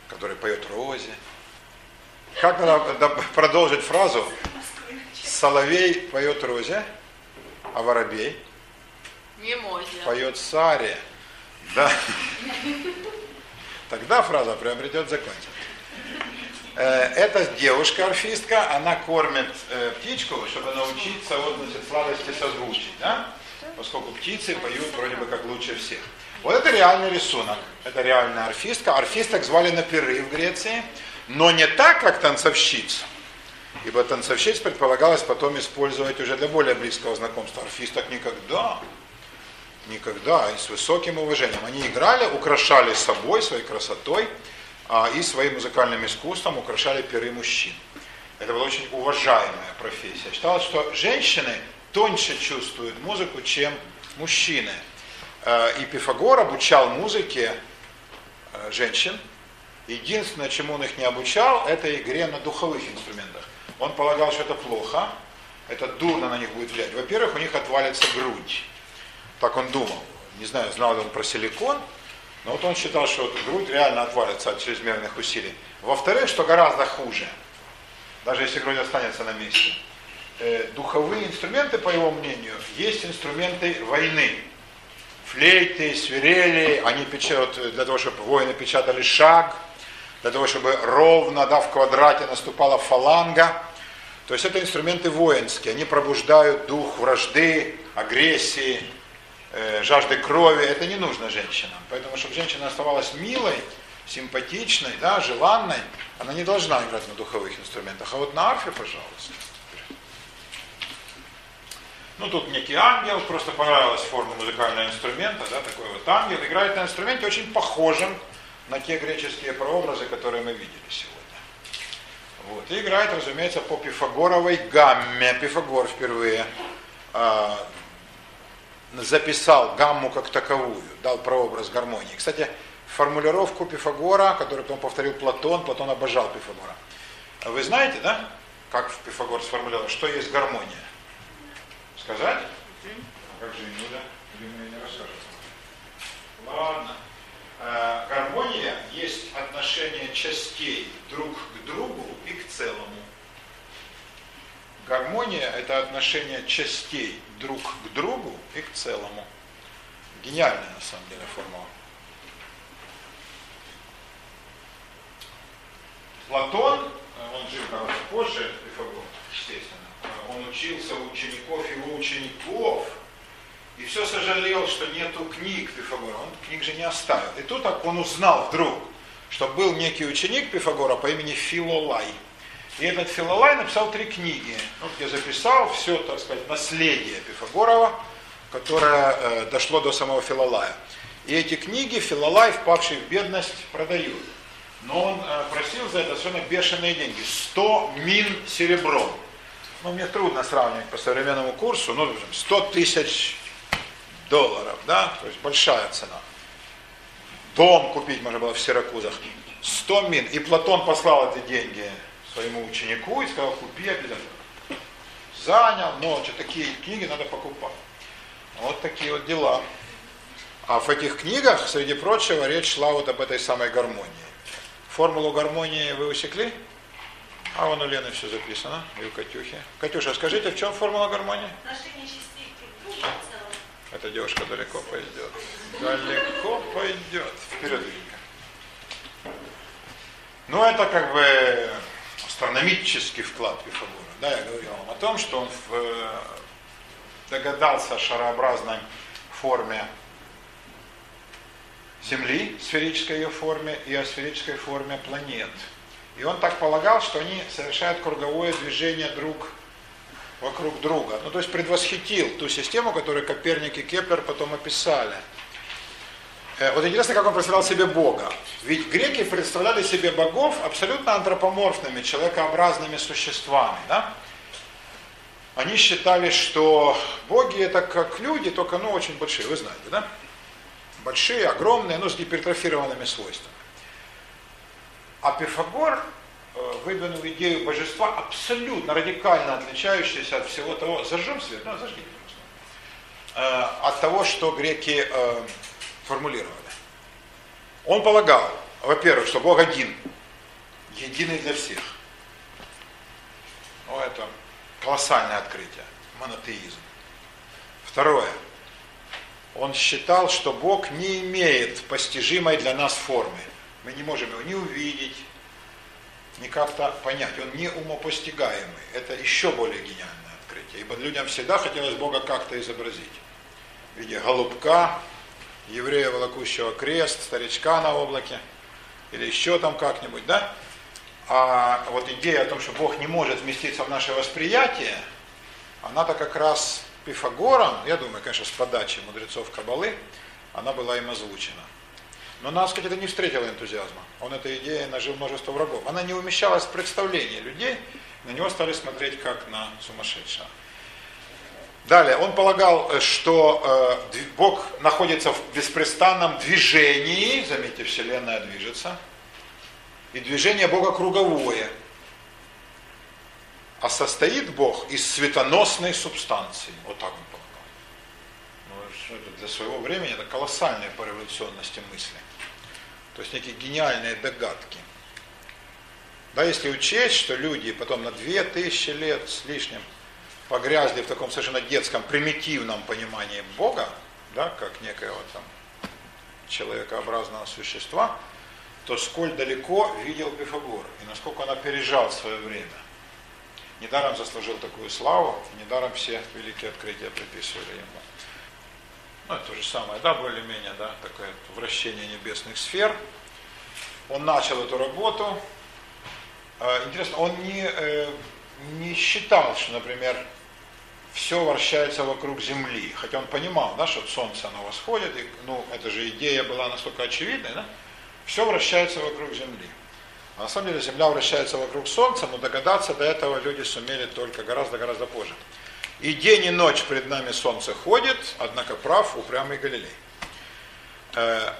S1: который поет розе. Как надо продолжить фразу? Соловей поет розе, а воробей поет саре. Да. Тогда фраза приобретет закончение. Э, эта девушка-орфистка, она кормит э, птичку, чтобы научиться вот, значит, сладости созвучий, да? Поскольку птицы поют вроде бы как лучше всех. Вот это реальный рисунок. Это реальная орфистка. Орфисток звали на пиры в Греции, но не так, как танцовщиц. Ибо танцовщиц предполагалось потом использовать уже для более близкого знакомства. Орфисток никогда. Никогда. И с высоким уважением. Они играли, украшали собой, своей красотой а, и своим музыкальным искусством украшали пиры мужчин. Это была очень уважаемая профессия. Считалось, что женщины тоньше чувствуют музыку, чем мужчины. А, и Пифагор обучал музыке а, женщин. Единственное, чему он их не обучал, это игре на духовых инструментах. Он полагал, что это плохо, это дурно на них будет влиять. Во-первых, у них отвалится грудь. Так он думал. Не знаю, знал ли он про силикон, но вот он считал, что вот грудь реально отвалится от чрезмерных усилий. Во-вторых, что гораздо хуже, даже если грудь останется на месте, э, духовые инструменты, по его мнению, есть инструменты войны. Флейты, свирели, они печатают для того, чтобы воины печатали шаг, для того, чтобы ровно, да, в квадрате наступала фаланга. То есть это инструменты воинские, они пробуждают дух вражды, агрессии, э, жажды крови, это не нужно женщинам. Поэтому, чтобы женщина оставалась милой, симпатичной, да, желанной, она не должна играть на духовых инструментах. А вот на арфе, пожалуйста. Ну, тут некий ангел, просто понравилась форма музыкального инструмента, да, такой вот ангел, играет на инструменте очень похожем на те греческие прообразы, которые мы видели сегодня. Вот. И играет, разумеется, по пифагоровой гамме. Пифагор впервые э, записал гамму как таковую, дал прообраз гармонии. Кстати, формулировку Пифагора, которую потом повторил Платон, Платон обожал Пифагора. Вы знаете, да, как Пифагор сформулировал, что есть гармония? Сказать? А как же Инуда? Или мне не расскажет? Ладно. Э, гармония есть отношение частей друг к другу и к целому. Гармония – это отношение частей друг к другу и к целому. Гениальная, на самом деле, формула. Платон, э, он жил гораздо позже Пифагор, естественно, он учился у учеников его учеников, и все сожалел, что нету книг Пифагора, он книг же не оставил. И тут он узнал вдруг, что был некий ученик Пифагора по имени Филолай – и этот Филолай написал три книги, где записал все, так сказать, наследие Пифагорова, которое э, дошло до самого Филолая. И эти книги Филолай, впавший в бедность, продают. Но он э, просил за это совершенно бешеные деньги. 100 мин серебром. Ну, мне трудно сравнивать по современному курсу, ну, 100 тысяч долларов, да, то есть большая цена. Дом купить можно было в Сиракузах. 100 мин. И Платон послал эти деньги своему ученику и сказал, купи обязательно. Занял ночью, такие книги надо покупать. Вот такие вот дела. А в этих книгах, среди прочего, речь шла вот об этой самой гармонии. Формулу гармонии вы усекли? А вон у Лены все записано, и у Катюхи. Катюша, скажите, в чем формула гармонии? Эта девушка далеко пойдет. Далеко пойдет. Вперед, Венька. Ну, это как бы астрономический вклад Пифагора. Да, я говорил вам о том, что он э, догадался о шарообразной форме Земли, сферической ее форме, и о сферической форме планет. И он так полагал, что они совершают круговое движение друг вокруг друга. Ну, то есть предвосхитил ту систему, которую Коперник и Кеплер потом описали. Э, вот интересно, как он представлял себе Бога. Ведь греки представляли себе богов абсолютно антропоморфными, человекообразными существами. Да? Они считали, что боги это как люди, только ну, очень большие, вы знаете, да? Большие, огромные, но с гипертрофированными свойствами. А Пифагор э, выдвинул идею божества, абсолютно радикально отличающуюся от всего того, зажжем свет, ну, зажгите просто, от того, что греки формулировали. Он полагал, во-первых, что Бог один, единый для всех. Ну, это колоссальное открытие, монотеизм. Второе. Он считал, что Бог не имеет постижимой для нас формы. Мы не можем его ни увидеть, ни как-то понять. Он не умопостигаемый. Это еще более гениальное открытие. Ибо людям всегда хотелось Бога как-то изобразить. В виде голубка, еврея, волокущего крест, старичка на облаке, или еще там как-нибудь, да? А вот идея о том, что Бог не может вместиться в наше восприятие, она-то как раз Пифагором, я думаю, конечно, с подачи мудрецов Кабалы, она была им озвучена. Но, надо сказать, это не встретило энтузиазма. Он этой идеей нажил множество врагов. Она не умещалась в представлении людей, на него стали смотреть как на сумасшедшего. Далее, он полагал, что э, Бог находится в беспрестанном движении, заметьте, Вселенная движется, и движение Бога круговое. А состоит Бог из светоносной субстанции. Вот так он полагал. Ну, это для своего времени это колоссальные по революционности мысли. То есть некие гениальные догадки. Да, если учесть, что люди потом на 2000 лет с лишним погрязли в таком совершенно детском, примитивном понимании Бога, да, как некоего там человекообразного существа, то сколь далеко видел Пифагор и насколько он опережал свое время. Недаром заслужил такую славу, недаром все великие открытия приписывали ему. Ну, это то же самое, да, более-менее, да, такое вращение небесных сфер. Он начал эту работу. А, интересно, он не, э, не считал, что, например, все вращается вокруг Земли. Хотя он понимал, да, что Солнце оно восходит, и, ну, эта же идея была настолько очевидной, да? Все вращается вокруг Земли. А на самом деле Земля вращается вокруг Солнца, но догадаться до этого люди сумели только гораздо-гораздо позже. И день и ночь пред нами Солнце ходит, однако прав упрямый Галилей. Э,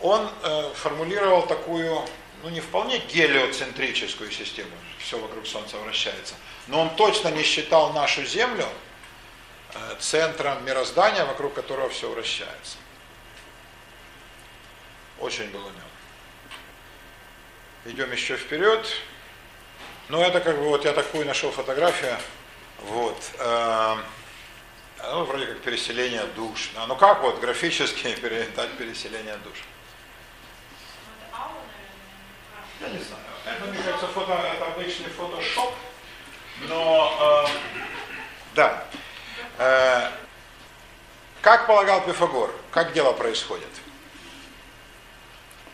S1: он э, формулировал такую, ну не вполне гелиоцентрическую систему, все вокруг Солнца вращается, но он точно не считал нашу Землю э, центром мироздания, вокруг которого все вращается. Очень был умен. Идем еще вперед. Ну, это как бы, вот я такую нашел фотографию. Вот. Э, ну, вроде как переселение душ. Ну как вот графически передать переселение душ? Я не знаю. Это, мне кажется, фото, это обычный фотошоп. Но, э, да. Э, как полагал Пифагор, как дело происходит?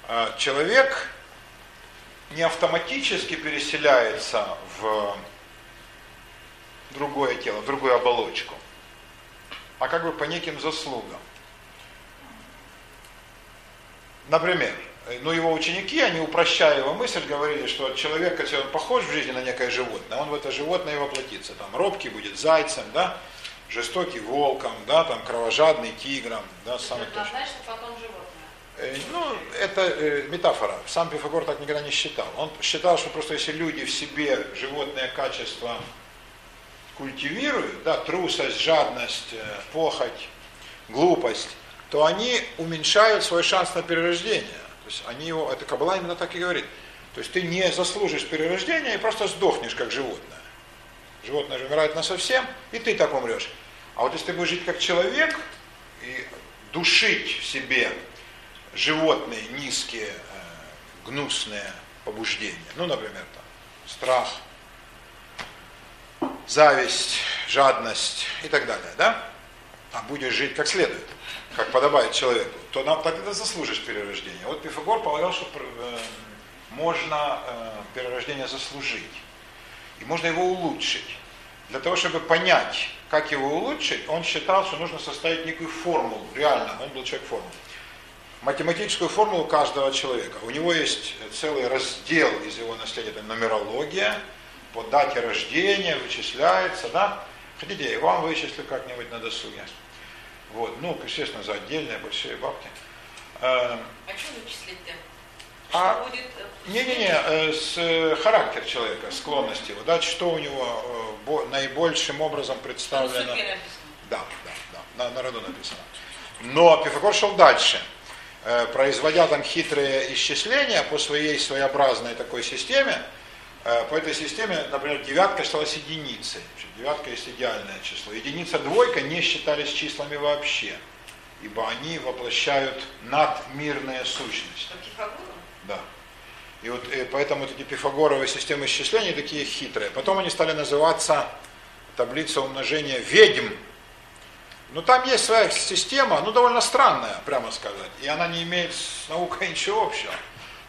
S1: Э, человек не автоматически переселяется в другое тело, другую оболочку, а как бы по неким заслугам. Например, ну его ученики, они упрощая его мысль, говорили, что человек, если он похож в жизни на некое животное, он в это животное и воплотится. Там робкий будет зайцем, да, жестокий волком, да, там кровожадный тигром, да, самый
S3: точно. Значит, потом животное.
S1: Э, ну, это э, метафора. Сам Пифагор так никогда не считал. Он считал, что просто если люди в себе животные качества культивируют, да, трусость, жадность, э, похоть, глупость, то они уменьшают свой шанс на перерождение. То есть они его, это Кабала именно так и говорит. То есть ты не заслужишь перерождения и просто сдохнешь как животное. Животное же умирает на совсем, и ты так умрешь. А вот если ты будешь жить как человек и душить в себе животные, низкие, э, гнусные побуждения, ну, например, там, страх, зависть, жадность и так далее, да? А будешь жить как следует – как подобает человеку, то нам это заслужишь перерождение. Вот Пифагор полагал, что э, можно э, перерождение заслужить. И можно его улучшить. Для того, чтобы понять, как его улучшить, он считал, что нужно составить некую формулу, реально, он был человек формул. Математическую формулу каждого человека. У него есть целый раздел из его наследия, это нумерология, по дате рождения вычисляется, да? Хотите, я вам вычислю как-нибудь на досуге. Вот, ну, естественно, за отдельные большие бабки.
S2: А, а что вычислить-то?
S1: А-
S2: что будет... э,
S1: Не-не-не, э, с э, характер человека, склонности его, да, что у него э, бо- наибольшим образом представлено. Да, да, да, на, на роду написано. Но Пифагор шел дальше, Э, производя там хитрые исчисления по своей своеобразной такой системе. Э, По этой системе, например, девятка считалась единицей. Девятка есть идеальное число. Единица, двойка не считались числами вообще, ибо они воплощают надмирные сущности. Да. И вот э, поэтому вот эти пифагоровые системы исчислений такие хитрые. Потом они стали называться таблица умножения ведьм. Но там есть своя система, ну довольно странная, прямо сказать. И она не имеет с наукой ничего общего.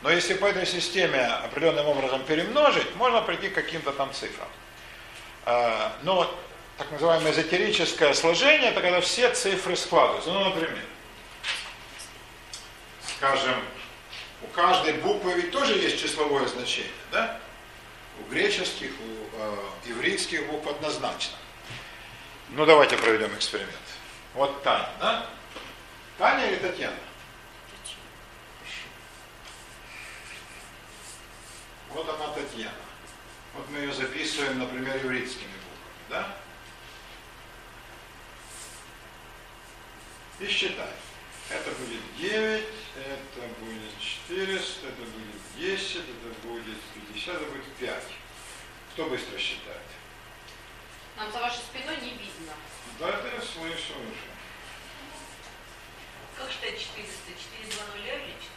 S1: Но если по этой системе определенным образом перемножить, можно прийти к каким-то там цифрам. А, Но так называемое эзотерическое сложение, это когда все цифры складываются. Ну, например, скажем, у каждой буквы ведь тоже есть числовое значение, да? У греческих, у э, ивритских букв однозначно. Ну, давайте проведем эксперимент. Вот Таня, да? Таня или Татьяна? Вот она Татьяна. Вот мы ее записываем, например, ивритскими буквами, да? И считаем. Это будет 9, это будет 400, это будет 10, это будет 50, это будет 5. Кто быстро считает?
S3: Нам за вашей спиной не видно.
S1: Да, это я слышу уже.
S2: Как считать 400? 4 2 нуля или 400?
S3: 4, 2, 0, а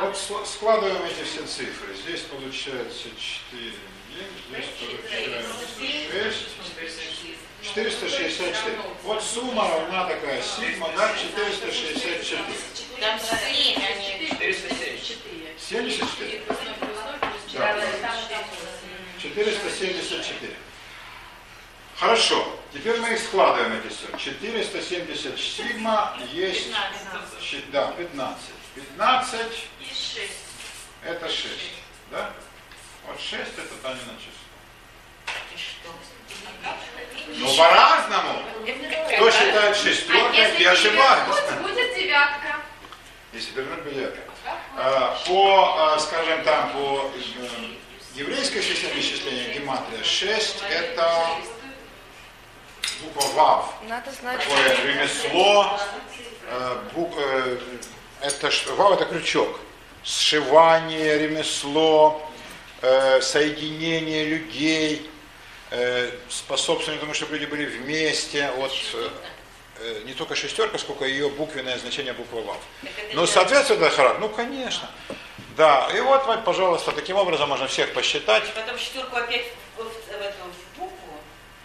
S1: Вот складываем эти все цифры. Здесь получается 4, здесь получается 6, 464. Вот сумма равна такая, сигма, да, 464.
S2: Там 7, а не
S3: 474.
S1: 74?
S3: Плюс 0, плюс 0, плюс 4.
S1: Да.
S3: Там и там.
S1: 474. Хорошо, теперь мы их складываем эти все. 470 сигма есть,
S2: 15.
S1: щи- да, 15. 15
S2: И 6.
S1: это 6, да? Вот 6 это Танина число.
S2: И что?
S1: Ну, по-разному. Кто считает
S3: А
S1: шестеркой,
S3: если
S1: я ошибаюсь.
S3: перевернуть, будет девятка.
S1: Если вернуть билетка. А, По, а, скажем там, по э, еврейской системе исчисления гематрия 6 это буква ВАВ.
S4: Надо знать,
S1: Такое ремесло. э, бук- э, это, ВАВ это крючок. Сшивание, ремесло, э, соединение людей, э, способствование тому, чтобы люди были вместе. Вот, э, э, не только шестерка, сколько ее буквенное значение буквы ВАВ. Ну, соответствует это характер? Ну, конечно. Да, и вот, вот, пожалуйста, таким образом можно всех посчитать.
S2: Потом четверку опять в, в, в эту в букву.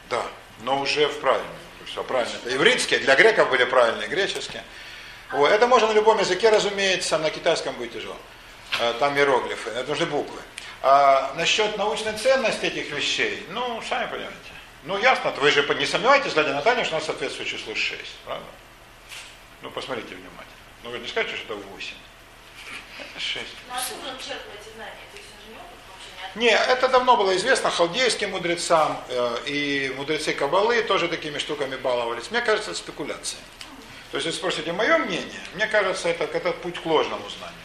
S1: Да, но уже в правильном. Все правильно. Это еврейские, для греков были правильные, греческие. Вот. Это можно на любом языке, разумеется, на китайском будет тяжело. Э, Там иероглифы, это нужны буквы. А насчет научной ценности этих вещей, ну, сами понимаете. Ну, ясно, вы же не сомневаетесь, глядя на Таню, что она соответствует числу 6, правда? Ну, посмотрите внимательно. Ну, вы не скажете, что это 8. Это 6.
S2: Ну, откуда он черпал эти знания? То есть он же не опыт получения.
S1: Не, это давно было известно халдейским мудрецам, э, и мудрецы Кабалы тоже такими штуками баловались. Мне кажется, это спекуляция. То есть, если спросите мое мнение, мне кажется, это, это путь к ложному знанию.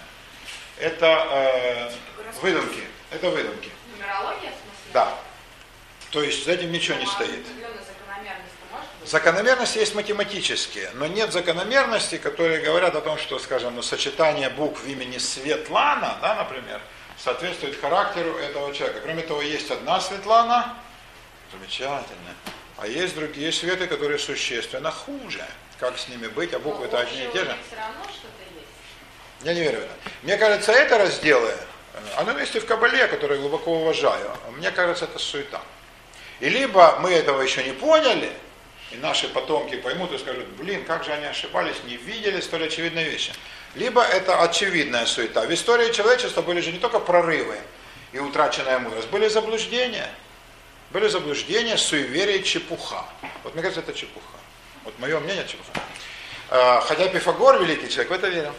S1: Это э, выдумки. Это выдумки.
S3: Нумерология, в смысле?
S1: Да. То есть, за этим ничего не стоит. Закономерности есть математические, но нет закономерностей, которые говорят о том, что, скажем, ну, сочетание букв имени Светлана, да, например, соответствует характеру этого человека. Кроме того, есть одна Светлана, замечательно, а есть другие Светы, которые существенно хуже. Как с ними быть, а буквы это
S3: Но
S1: одни и те же. Я не верю в это. Мне кажется, это разделы, оно есть и в Кабале, который глубоко уважаю. Мне кажется, это суета. И либо мы этого еще не поняли, и наши потомки поймут и скажут, блин, как же они ошибались, не видели столь очевидные вещи. Либо это очевидная суета. В истории человечества были же не только прорывы и утраченная мудрость, были заблуждения. Были заблуждения, суеверие, чепуха. Вот мне кажется, это чепуха. Вот мое мнение чепуха. Э, Хотя Пифагор, великий человек, в это верил.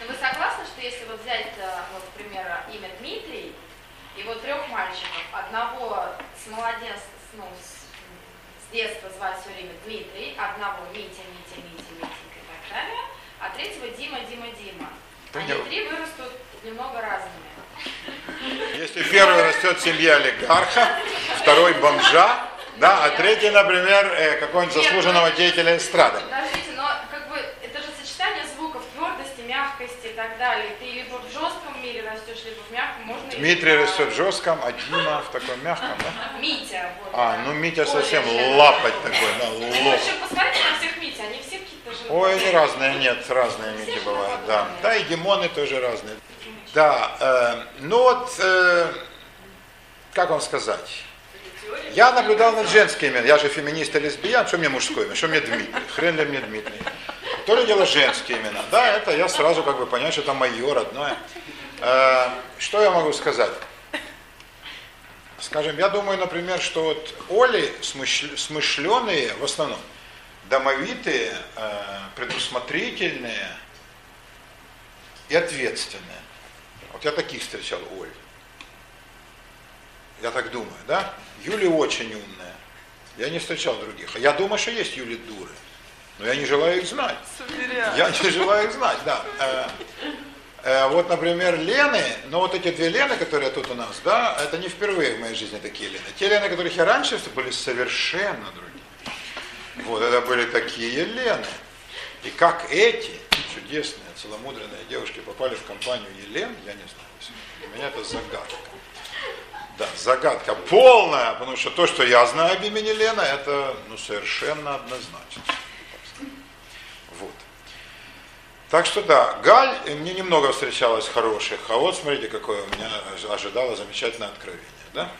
S3: Но вы согласны, что если вот взять, э, вот, к примеру, имя Дмитрий, и вот трех мальчиков, одного с младенца, ну, с, детства звать все время Дмитрий, одного Митя, Митя, Митя, Митенька и так далее, а третьего Дима, Дима, Дима.
S1: Понял.
S3: Они три вырастут немного разными.
S1: Если первый растет семья олигарха, второй бомжа, да, а третий, например, э, какого-нибудь
S3: Нет,
S1: заслуженного деятеля эстрады.
S3: Подождите, но как бы это же сочетание звуков твердости, мягкости и так далее. Ты либо в жестком мире растешь, либо в мягком. Можно и
S1: Дмитрий
S3: в-
S1: растет в жестком, а Дима в таком мягком, да?
S3: Митя. Вот,
S1: А, ну Митя
S3: Ой,
S1: совсем лапать такой, да, лоб.
S3: вообще, посмотрите на всех Митя, они все какие-то же...
S1: Ой, они разные, нет, разные Мити бывают, да. Да, и Димоны тоже разные. Да, э, ну вот, э, как вам сказать? Я наблюдал над женскими именами. Я же феминист и лесбиян. Что мне мужское имя? Что мне Дмитрий? Хрен ли мне Дмитрий? То ли дело женские имена. Да, это я сразу как бы понял, что это мое родное. Э, что я могу сказать? Скажем, я думаю, например, что вот Оли смыш- смышленые в основном, домовитые, э, предусмотрительные и ответственные. Вот я таких встречал Оль. Я так думаю, да? Юля очень умная. Я не встречал других. Я думаю, что есть Юли дуры. Но я не желаю их знать. Я не желаю их знать, да. Э, э, Вот, например, Лены, но вот эти две Лены, которые тут у нас, да, это не впервые в моей жизни такие Лены. Те Лены, которых я раньше были совершенно другие. Вот, это были такие Лены. И как эти чудесные, целомудренные девушки попали в компанию Елен, я не знаю. Для меня это загадка. Да, загадка полная, потому что то, что я знаю об имени Лена, это ну, совершенно однозначно. Вот. Так что да, Галь, мне немного встречалось хороших, а вот смотрите, какое у меня ож- ожидало замечательное откровение. Да?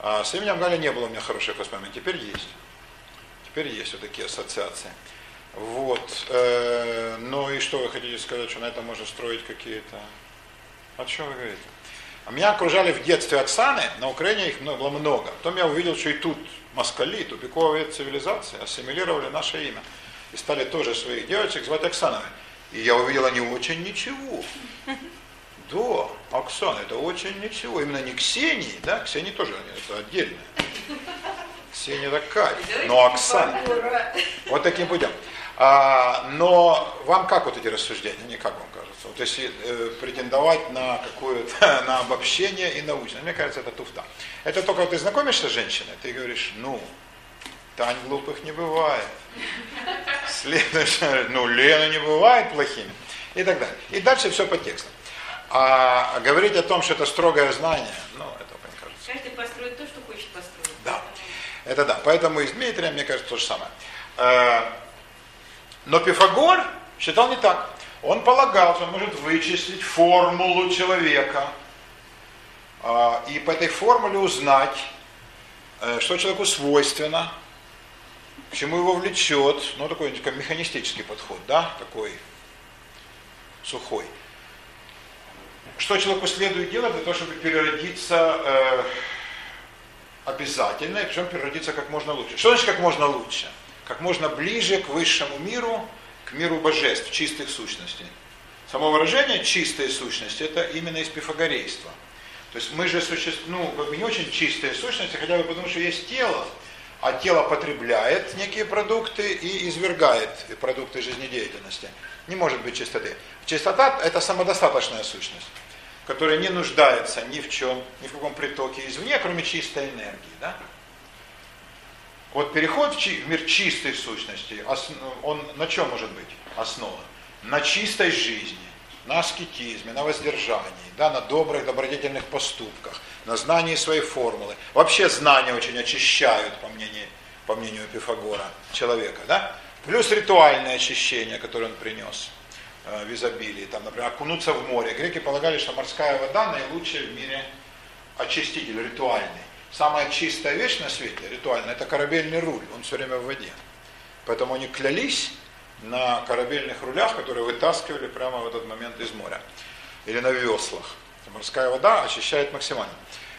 S1: А с именем Галя не было у меня хороших воспоминаний, теперь есть. Теперь есть вот такие ассоциации. Вот. э, ну и что вы хотите сказать, что на этом можно строить какие-то... О чем вы говорите? А меня окружали в детстве Оксаны, на Украине их было много. Потом я увидел, что и тут москали, тупиковая цивилизация, ассимилировали наше имя. И стали тоже своих девочек звать Оксановой. И я увидел, они очень ничего. Да, Оксана, это очень ничего. Именно не Ксении, да, Ксении тоже, это отдельно. Ксения такая, но Оксана. Вот таким путем. А, но вам как вот эти рассуждения, не как вам кажется? Вот если э, претендовать на какое-то, на обобщение и научное, мне кажется, это туфта. Это только вот ты знакомишься с женщиной, ты говоришь, ну, Тань глупых не бывает. Следующее, ну, Лена не бывает плохими. И так далее. И дальше все по тексту. А говорить о том, что это строгое знание, ну, это, мне кажется,
S2: Каждый построит то, что хочет построить.
S1: да. Это да. Поэтому и с Дмитрием, мне кажется, то же самое. Э, Но Пифагор считал не так. Он полагал, что он может вычислить формулу человека а, и по этой формуле узнать, э, что человеку свойственно, к чему его влечет, ну такой такой механистический подход, да, такой сухой. Что человеку следует делать для того, чтобы переродиться э, обязательно, и причем переродиться как можно лучше. Что значит как можно лучше? Как можно ближе к высшему миру, к миру божеств, чистых сущностей. Само выражение чистые сущности это именно из пифагорейства. То есть мы же существуем, ну, не очень чистые сущности, хотя бы потому, что есть тело, а тело потребляет некие продукты и извергает продукты жизнедеятельности. Не может быть чистоты. Чистота – это самодостаточная сущность, которая не нуждается ни в чем, ни в каком притоке извне, кроме чистой энергии. Да? Вот переход в, чи- в мир чистой сущности, ос- он на чем может быть основан? На чистой жизни, на аскетизме, на воздержании, да, на добрых, добродетельных поступках, на знании своей формулы. Вообще знания очень очищают, по мнению, по мнению Пифагора, человека. Да? Плюс ритуальное очищение, которое он принес э, в изобилии. Там, например, окунуться в море. Греки полагали, что морская вода наилучшая в мире очиститель ритуальный. Самая чистая вещь на свете, ритуальная, это корабельный руль, он все время в воде. Поэтому они клялись на корабельных рулях, которые вытаскивали прямо в этот момент из моря. Или на веслах. Морская вода очищает максимально.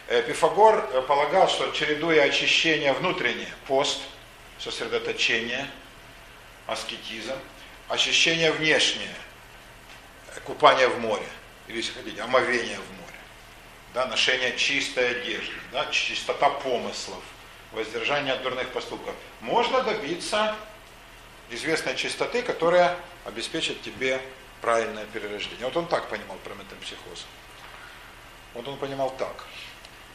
S1: Э, Пифагор э, полагал, что чередуя очищение внутреннее, пост, сосредоточение, аскетизм, очищение внешнее, э, купание в море, или, если хотите, омовение в море, да, ношение чистой одежды, да, чистота помыслов, воздержание от дурных поступков, можно добиться известной чистоты, которая обеспечит тебе правильное перерождение. Вот он так понимал про метампсихоз. Вот он понимал так.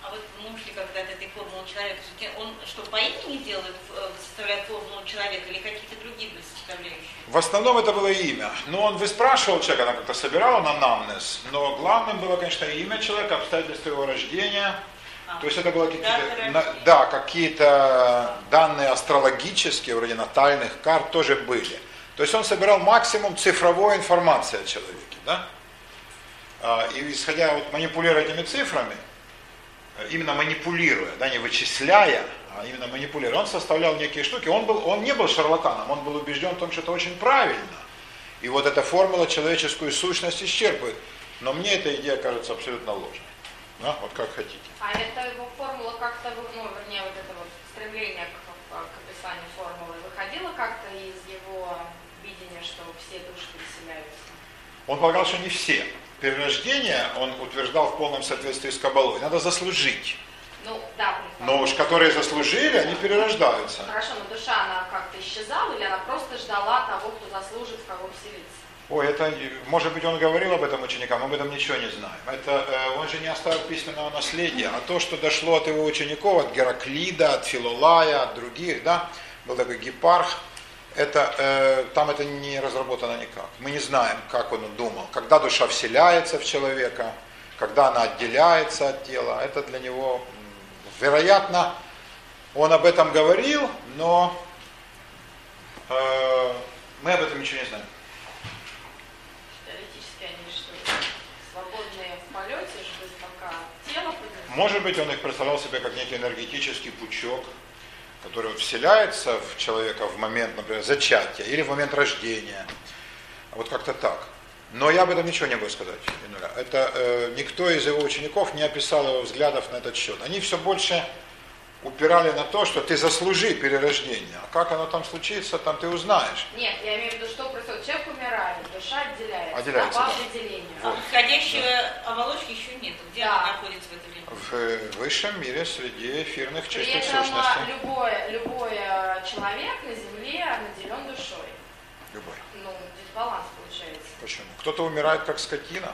S2: А вот можешь ли когда-то этой формулы человека, он что, по имени делает, э, составляет формулу человека или какие-то другие были составляющие?
S1: В основном это было имя. Но он выспрашивал человека, она как-то собирала на намнез, но главным было, конечно, имя человека, обстоятельства его рождения. А, То есть это было какие-то, да, какие-то данные астрологические, вроде натальных карт тоже были. То есть он собирал максимум цифровой информации о человеке. Да? А, и исходя, вот манипулируя этими цифрами, именно манипулируя, да, не вычисляя, а именно манипулируя, он составлял некие штуки, он, был, он не был шарлатаном, он был убежден в том, что это очень правильно. И вот эта формула человеческую сущность исчерпывает. Но мне эта идея кажется абсолютно ложной. Да, вот как хотите.
S3: А это его формула как-то, ну, вернее, вот это вот стремление к, к описанию формулы выходило как-то из его видения, что все души переселяются?
S1: Он полагал, что не все перерождение он утверждал в полном соответствии с Кабалой. Надо заслужить.
S3: Ну, да.
S1: Но уж которые заслужили, они перерождаются.
S3: Хорошо, но душа, она как-то исчезала, или она просто ждала того, кто заслужит, в кого вселиться?
S1: Ой, это, может быть, он говорил об этом ученикам, мы об этом ничего не знаем. Это, э, он же не оставил письменного наследия, а то, что дошло от его учеников, от Гераклида, от Филолая, от других, да, был такой гепарх, это, э, там это не разработано никак. Мы не знаем, как он думал. Когда душа вселяется в человека, когда она отделяется от тела, это для него, вероятно, он об этом говорил, но э, мы об этом ничего не знаем.
S3: Теоретически они что, свободные в полете, без пока тело
S1: Может быть, он их представлял себе как некий энергетический пучок, который вселяется в человека в момент, например, зачатия или в момент рождения. Вот как-то так. Но я об этом ничего не могу сказать. Это э, никто из его учеников не описал его взглядов на этот счет. Они все больше упирали на то, что ты заслужи перерождение. А как оно там случится, там ты узнаешь.
S3: Нет, я имею в виду, что происходит. Человек умирает, душа отделяется.
S1: Отделяется,
S3: да.
S1: Деления.
S2: Вот. А входящего оболочки еще нет. Где да. она находится в это время?
S1: В высшем мире среди эфирных чистых
S3: При
S1: этом сущностей.
S3: Любой, любой человек на Земле наделен душой.
S1: Любой.
S3: Ну, дисбаланс получается.
S1: Почему? Кто-то умирает как скотина,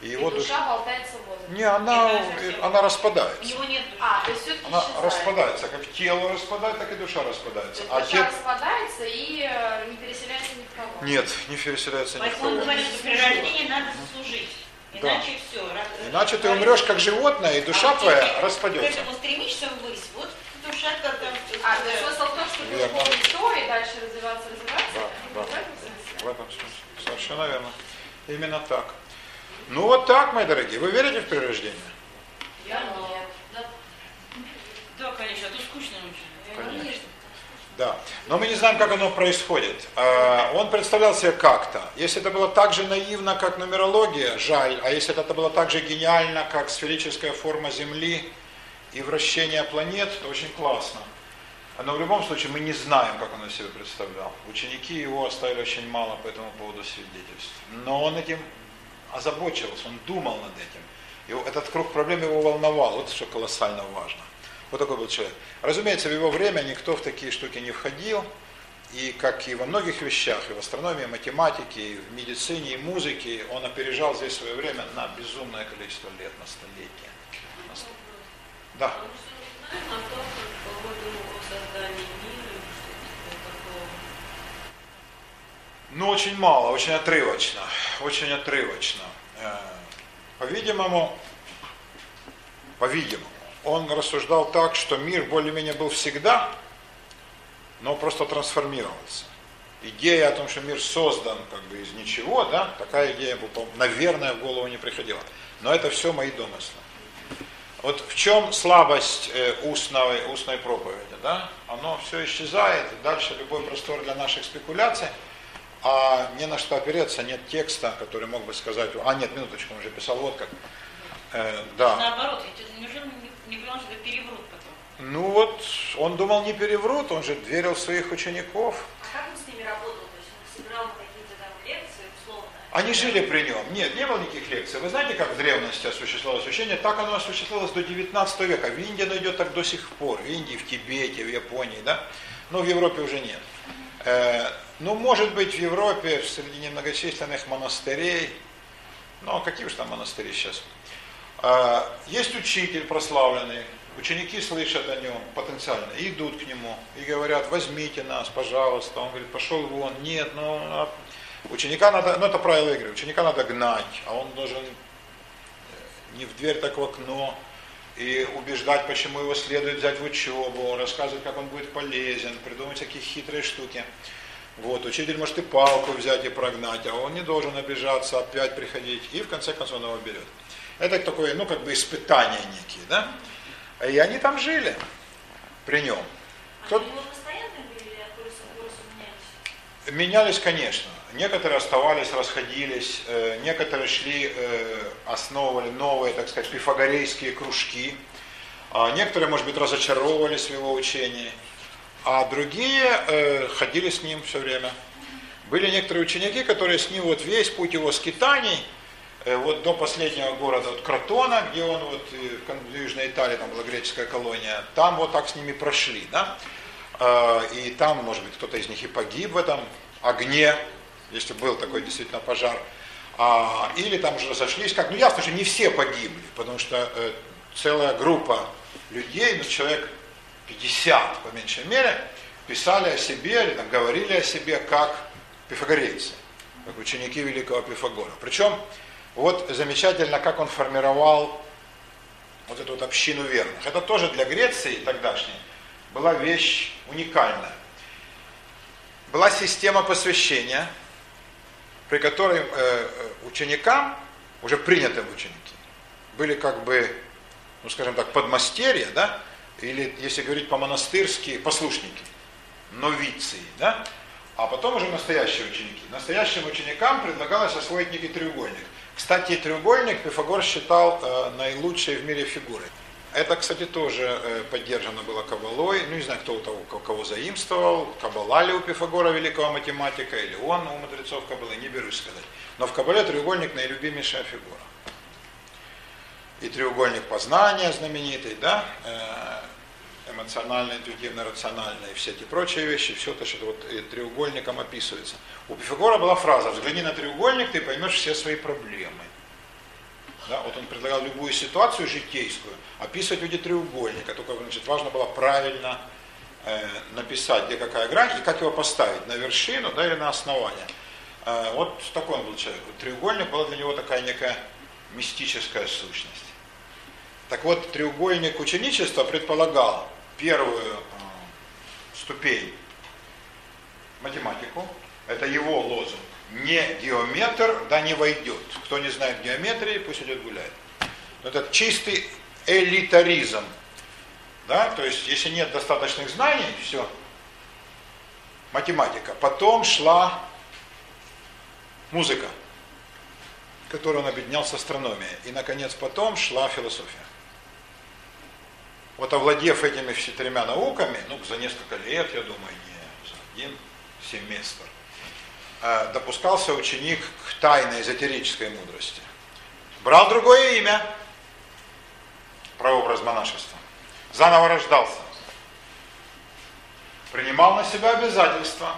S1: и, и его
S3: душа душ... болтается в воздухе.
S1: Не, она, она распадается. У
S3: него нет души. А, то есть
S1: Она исчезает. распадается, как тело распадает, так и душа распадается.
S3: То есть а душа те... распадается и э, не переселяется ни в кого.
S1: Нет, не переселяется ни в кого.
S2: Он говорит, что при рождении надо заслужить. Иначе да. все.
S1: Иначе ты умрешь как животное, и душа а твоя распадется.
S2: Поэтому стремишься ввысь. Вот душа как там...
S3: А, то есть смысл в том, что духовный истории дальше развиваться, развиваться?
S1: Да, да. В этом смысле. Совершенно верно. Именно так. Ну вот так, мои дорогие. Вы верите в прирождение?
S2: Я нет. Да, да конечно, а то скучно очень.
S1: Конечно. Да. Но мы не знаем, как оно происходит. А, он представлял себе как-то. Если это было так же наивно, как нумерология, жаль. А если это было так же гениально, как сферическая форма Земли и вращение планет, то очень классно. Но в любом случае мы не знаем, как он себе представлял. Ученики его оставили очень мало по этому поводу свидетельств. Но он этим озабочился, он думал над этим. И этот круг проблем его волновал. Вот что колоссально важно. Вот такой был человек. Разумеется, в его время никто в такие штуки не входил. И как и во многих вещах, и в астрономии, и математике, и в медицине, и музыке, он опережал здесь свое время на безумное количество лет, на столетия. Да. Ну, очень мало, очень отрывочно, очень отрывочно. Э, по-видимому, по-видимому, он рассуждал так, что мир более-менее был всегда, но просто трансформировался. Идея о том, что мир создан как бы из ничего, да, такая идея, наверное, в голову не приходила. Но это все мои домыслы. Вот в чем слабость э, устной, устной проповеди, да? Оно все исчезает, дальше любой простор для наших спекуляций, а не на что опереться, нет текста, который мог бы сказать, а нет, минуточку, он уже писал вот как.
S2: Э, да. Наоборот, ведь неужели не что это переврут потом?
S1: Ну вот, он думал не переврут, он же верил в своих учеников.
S2: А как он с ними работал? То есть он собирал какие-то там лекции, условно?
S1: Они жили при нем. Нет, не было никаких лекций. Вы знаете, как в древности осуществлялось учение? Так оно осуществлялось до 19 века. В Индии оно идет так до сих пор. В Индии, в Тибете, в Японии, да? Но в Европе уже нет. Э, ну, может быть, в Европе, среди немногочисленных монастырей, а какие уж там монастыри сейчас, есть учитель прославленный, ученики слышат о нем потенциально, и идут к нему, и говорят, возьмите нас, пожалуйста. Он говорит, пошел вон, нет, ну, а ученика надо, ну, это правило игры, ученика надо гнать, а он должен э, не в дверь, так в окно, и убеждать, почему его следует взять в учебу, рассказывать, как он будет полезен, придумать всякие хитрые штуки. Вот, учитель может и палку взять и прогнать, а он не должен обижаться, опять приходить, и в конце концов он его берет. Это такое, ну, как бы испытание некие, да? И они там жили при нем.
S2: Кто... А менялись?
S1: Менялись, конечно. Некоторые оставались, расходились, э, некоторые шли, э, основывали новые, так сказать, пифагорейские кружки. А некоторые, может быть, разочаровывались в его учении, а другие э, ходили с ним все время. Были некоторые ученики, которые с ним вот весь путь его скитаний, вот до последнего города, вот Кротона, где он вот в Южной Италии, там была греческая колония, там вот так с ними прошли, да, и там, может быть, кто-то из них и погиб в этом огне, если был такой действительно пожар. А, или там уже разошлись, как, ну ясно, что не все погибли, потому что э, целая группа людей, ну человек 50 по меньшей мере, писали о себе или там, говорили о себе как пифагорейцы, как ученики великого Пифагора. Причем вот замечательно, как он формировал вот эту вот общину верных. Это тоже для Греции тогдашней была вещь уникальная. Была система посвящения – при которой э, э, ученикам, уже принятым ученики, были как бы, ну скажем так, подмастерья, да, или, если говорить по-монастырски, послушники, новиции, да, а потом уже настоящие ученики. Настоящим ученикам предлагалось освоить некий треугольник. Кстати, треугольник Пифагор считал э, наилучшей в мире фигурой. Это, кстати, тоже э, поддержано было Кабалой. Ну, не знаю, кто у того, кого заимствовал. Кабала ли у Пифагора великого математика, или он у мудрецов Кабалы, не берусь сказать. Но в Кабале треугольник наилюбимейшая фигура. И треугольник познания знаменитый, да, э, эмоционально, интуитивно, рационально и все эти прочие вещи, все то, что вот треугольником описывается. У Пифагора была фраза «взгляни на треугольник, ты поймешь все свои проблемы». Да, вот он предлагал любую ситуацию житейскую описывать в виде треугольника, только значит, важно было правильно э, написать, где какая грань, и как его поставить, на вершину да, или на основание. Э, вот такой он был человек. Треугольник была для него такая некая мистическая сущность. Так вот, треугольник ученичества предполагал первую э, ступень математику, это его лозунг не геометр, да не войдет. Кто не знает геометрии, пусть идет гуляет. Это чистый элитаризм. Да? То есть, если нет достаточных знаний, все. Математика. Потом шла музыка, которую он объединял с астрономией. И, наконец, потом шла философия. Вот овладев этими четырьмя науками, ну, за несколько лет, я думаю, не за один семестр, Э, допускался ученик к тайной эзотерической мудрости. Брал другое имя, прообраз монашества, заново рождался, принимал на себя обязательства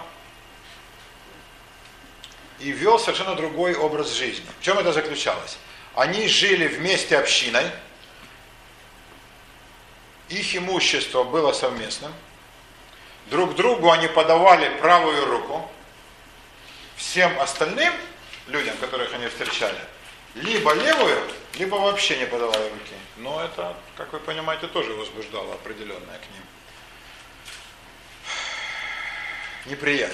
S1: и вел совершенно другой образ жизни. В чем это заключалось? Они жили вместе общиной, их имущество было совместным, друг другу они подавали правую руку, всем остальным людям, которых они встречали, либо левую, либо вообще не подавали руки. Но это, как вы понимаете, тоже возбуждало определенное к ним неприязнь,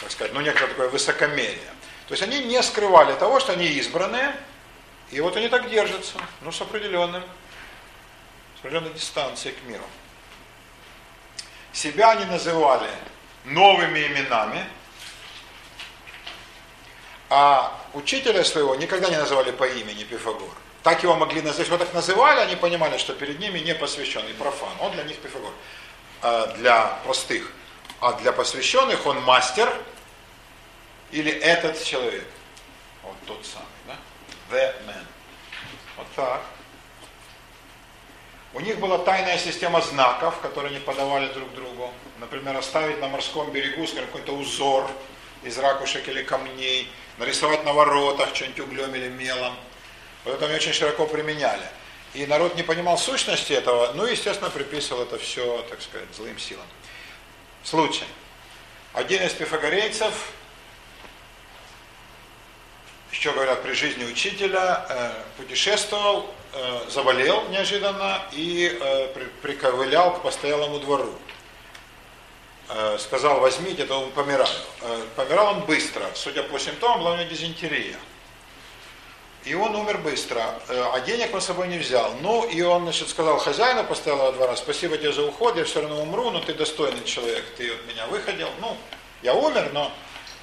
S1: так сказать, ну некое такое высокомерие. То есть они не скрывали того, что они избранные, и вот они так держатся, ну с определенным, определенной дистанцией к миру. Себя они называли новыми именами, а учителя своего никогда не называли по имени Пифагор. Так его могли назвать, его так называли, они понимали, что перед ними не посвященный профан. Он для них Пифагор. А для простых. А для посвященных он мастер или этот человек. Вот тот самый, да? The man. Вот так. У них была тайная система знаков, которые они подавали друг другу. Например, оставить на морском берегу скажем, какой-то узор из ракушек или камней, нарисовать на воротах что-нибудь углем или мелом. Вот это они очень широко применяли. И народ не понимал сущности этого, ну, естественно, приписывал это все, так сказать, злым силам. Случай. Один из пифагорейцев, еще говорят, при жизни учителя, э, путешествовал, заболел неожиданно и э, при, приковылял к постоялому двору. Э, сказал, возьмите, то он помираю. Э, помирал он быстро, судя по симптомам, была у него дизентерия. И он умер быстро, э, а денег он с собой не взял. Ну, и он, значит, сказал хозяину постоялого двора, спасибо тебе за уход, я все равно умру, но ты достойный человек, ты от меня выходил. Ну, я умер, но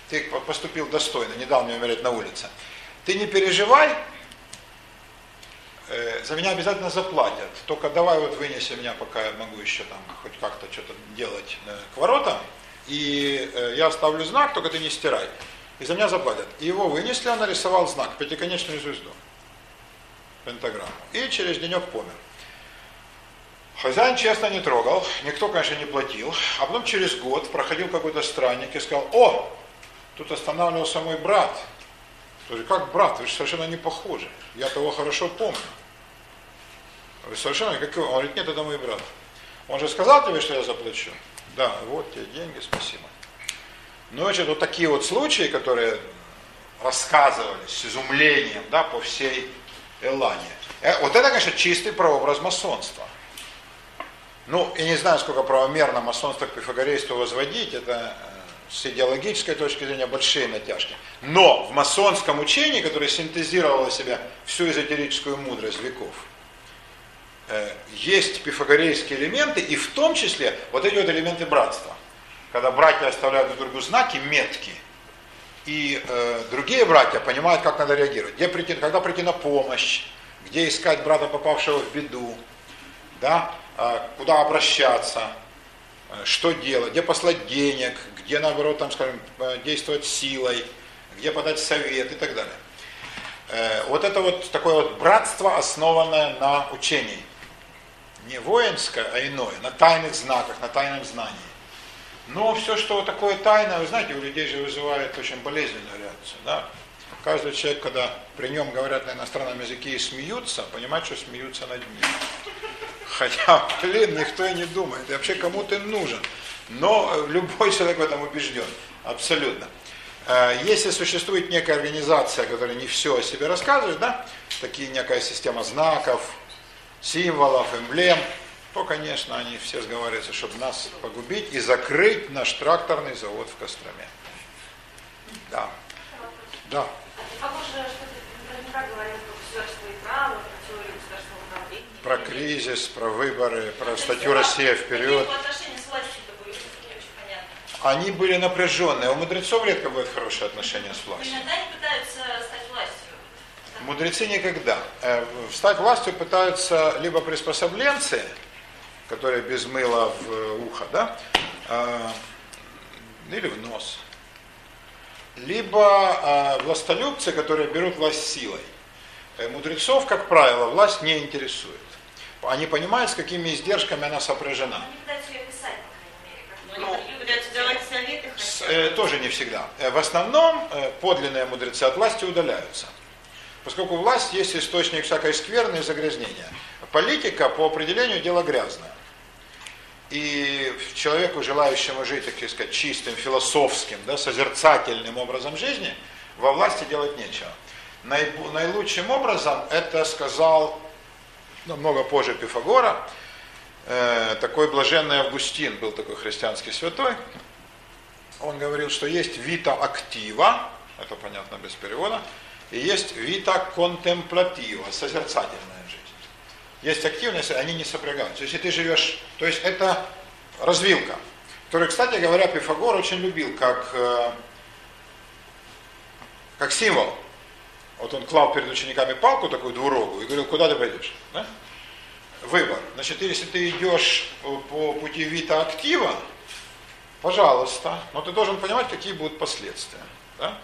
S1: ты поступил достойно, не дал мне умереть на улице. Ты не переживай, э, за меня обязательно заплатят. Только давай вот вынеси меня, пока я могу еще там хоть как-то что-то делать э, к воротам. И э, я оставлю знак, только ты не стирай. И за меня заплатят. И его вынесли, он нарисовал знак, пятиконечную звезду. Пентаграмму. И через денек помер. Хозяин честно не трогал, никто, конечно, не платил. А потом через год проходил какой-то странник и сказал, о, тут останавливался мой брат. Как брат, вы же совершенно не похожи. Я того хорошо помню. Совершенно как Он говорит, нет, это мой брат. Он же сказал тебе, что я заплачу? Да, вот тебе деньги, спасибо. Ну, значит, вот такие вот случаи, которые рассказывались с изумлением, да, по всей Элане. Э, вот это, конечно, чистый прообраз масонства. Ну, и не знаю, сколько правомерно масонство к пифагорейству возводить, это э, с идеологической точки зрения большие натяжки. Но в масонском учении, которое синтезировало в себя всю эзотерическую мудрость веков, есть пифагорейские элементы, и в том числе вот эти вот элементы братства. Когда братья оставляют друг другу знаки, метки, и э, другие братья понимают, как надо реагировать. Где прийти, когда прийти на помощь, где искать брата, попавшего в беду, да, э, куда обращаться, э, что делать, где послать денег, где, наоборот, там, скажем, э, действовать силой, где подать совет и так далее. Э, вот это вот такое вот братство, основанное на учении. Не воинское, а иное, на тайных знаках, на тайном знании. Но все, что такое тайное, вы знаете, у людей же вызывает очень болезненную реакцию. Да? Каждый человек, когда при нем говорят на иностранном языке и смеются, понимает, что смеются над ним. Хотя, блин, никто и не думает. И вообще кому ты нужен. Но любой человек в этом убежден. Абсолютно. Э, если существует некая организация, которая не все о себе рассказывает, да, такие некая система знаков, символов, эмблем, то, конечно, они все сговариваются, чтобы нас погубить и закрыть наш тракторный завод в Костроме. Да. Да. про кризис, про выборы, про статью «Россия вперед». Они были напряженные. У мудрецов редко бывают хорошие отношения с властью.
S2: Иногда они пытаются стать.
S1: Мудрецы никогда. Э, стать властью пытаются либо приспособленцы, которая без мыла в э, ухо, да, а, или в нос. Либо а, властолюбцы, которые берут власть силой. Э, мудрецов, как правило, власть не интересует. Они понимают, с какими издержками она сопряжена.
S2: Они пытаются ее писать, по крайней мере.
S1: Ну,
S2: Они пытаются давать советы.
S1: С, э, тоже не всегда. В основном подлинные мудрецы от власти удаляются. Поскольку власть есть источник всякой скверны и загрязнения. Политика по определению дело грязное. И человеку, желающему жить, так сказать, чистым, философским, да, созерцательным образом жизни, во власти делать нечего. Наилучшим образом это сказал намного позже Пифагора, э, такой блаженный Августин, был такой христианский святой, он говорил, что есть вита актива, это понятно без перевода, и есть вита контемплатива, созерцательная жизнь. Есть активность, они не сопрягаются. Если ты живешь, то есть это развилка, которую, кстати говоря, Пифагор очень любил как, э, как символ. Вот он клал перед учениками палку такую двурогую и говорил, куда ты пойдешь? Да? Выбор. Значит, если ты идешь по пути вита актива, пожалуйста, но ты должен понимать, какие будут последствия. Да?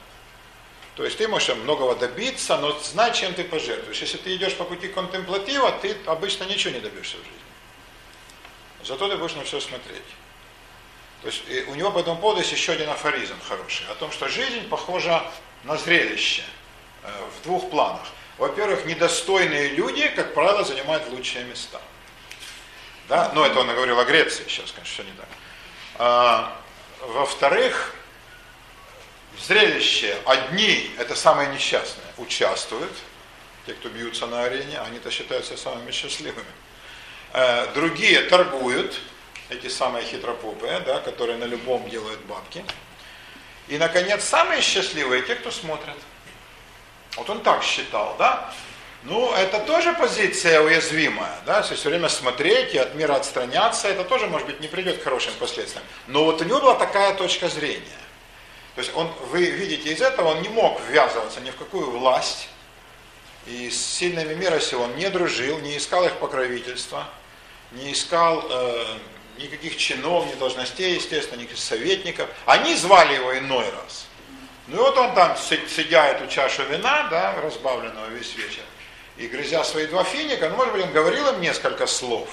S1: То есть ты можешь многого добиться, но знай, чем ты пожертвуешь. Если ты идешь по пути контемплатива, ты обычно ничего не добьешься в жизни. Зато ты будешь на все смотреть. То есть у него по этому поводу есть еще один афоризм хороший, о том, что жизнь похожа на зрелище э, в двух планах. Во-первых, недостойные люди, как правило, занимают лучшие места. Да? Но это он говорил о Греции, сейчас, конечно, все не так. А, во-вторых, зрелище одни, это самые несчастные, участвуют, те, кто бьются на арене, они-то считаются самыми счастливыми. Э, другие торгуют, эти самые хитропупые, да, которые на любом делают бабки. И, наконец, самые счастливые те, кто смотрят. Вот он так считал, да? Ну, это тоже позиция уязвимая, да, если все время смотреть и от мира отстраняться, это тоже, может быть, не придет к хорошим последствиям. Но вот у него была такая точка зрения. То есть он, вы видите из этого, он не мог ввязываться ни в какую власть, и с сильными мира сего он не дружил, не искал их покровительства, не искал э, никаких чинов, ни должностей, естественно, никаких советников. Они звали его иной раз. Ну и вот он там, сидя эту чашу вина, да, разбавленного весь вечер, и грызя свои два финика, ну, может быть, он говорил им несколько слов,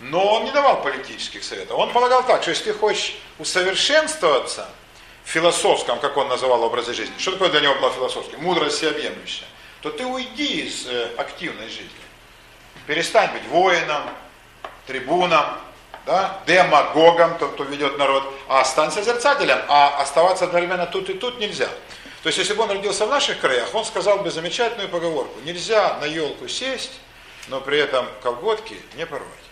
S1: но он не давал политических советов. Он полагал так, что если ты хочешь усовершенствоваться – философском, как он называл образе жизни, что такое для него было философским? Мудрость всеобъемлющая. То ты уйди из э, активной жизни. Перестань быть воином, трибуном, да, демагогом, тот, кто ведет народ, а стань созерцателем, а оставаться одновременно тут и тут нельзя. То есть, если бы он родился в наших краях, он сказал бы замечательную поговорку. Нельзя на елку сесть, но при этом колготки не порвать.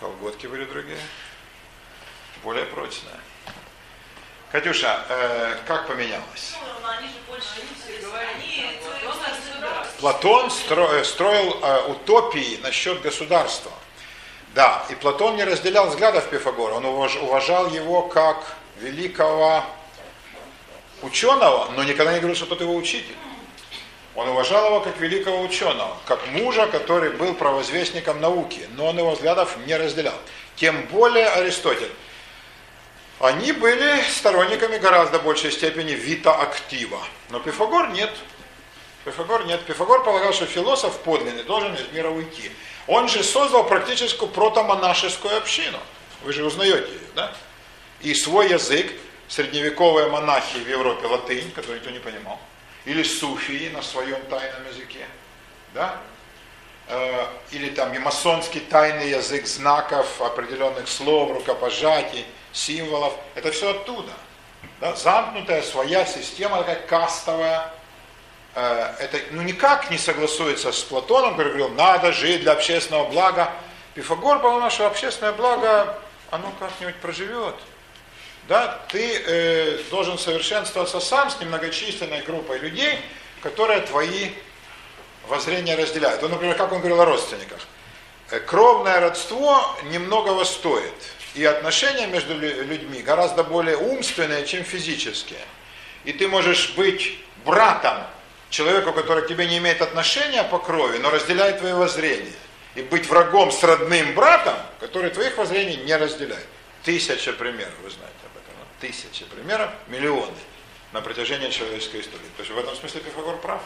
S1: Колготки были другие. Более прочные. Катюша, э, как поменялось? Ну, они же больше они, Платон строил, строил э, утопии насчет государства. Да, и Платон не разделял взглядов Пифагора, он уважал его как великого ученого, но никогда не говорил, что тот его учитель. Он уважал его как великого ученого, как мужа, который был провозвестником науки, но он его взглядов не разделял. Тем более Аристотель. Они были сторонниками гораздо большей степени вита актива. Но Пифагор нет. Пифагор нет. Пифагор полагал, что философ подлинный должен из мира уйти. Он же создал практически протомонашескую общину. Вы же узнаете ее, да? И свой язык, средневековые монахи в Европе, латынь, который никто не понимал или суфии на своем тайном языке, да? Э, или там и масонский тайный язык знаков, определенных слов, рукопожатий, символов. Это все оттуда. Да? Замкнутая своя система, такая кастовая. Э, это ну, никак не согласуется с Платоном, который говорил, надо жить для общественного блага. Пифагор понял, что общественное благо, оно как-нибудь проживет да, ты э, должен совершенствоваться сам с немногочисленной группой людей, которые твои воззрения разделяют. Вот, например, как он говорил о родственниках. Э, кровное родство немногого стоит, и отношения между людьми гораздо более умственные, чем физические. И ты можешь быть братом человеку, который к тебе не имеет отношения по крови, но разделяет твои воззрения. И быть врагом с родным братом, который твоих воззрений не разделяет. Тысяча примеров, вы знаете тысячи примеров, миллионы на протяжении человеческой истории. То есть в этом смысле Пифагор прав.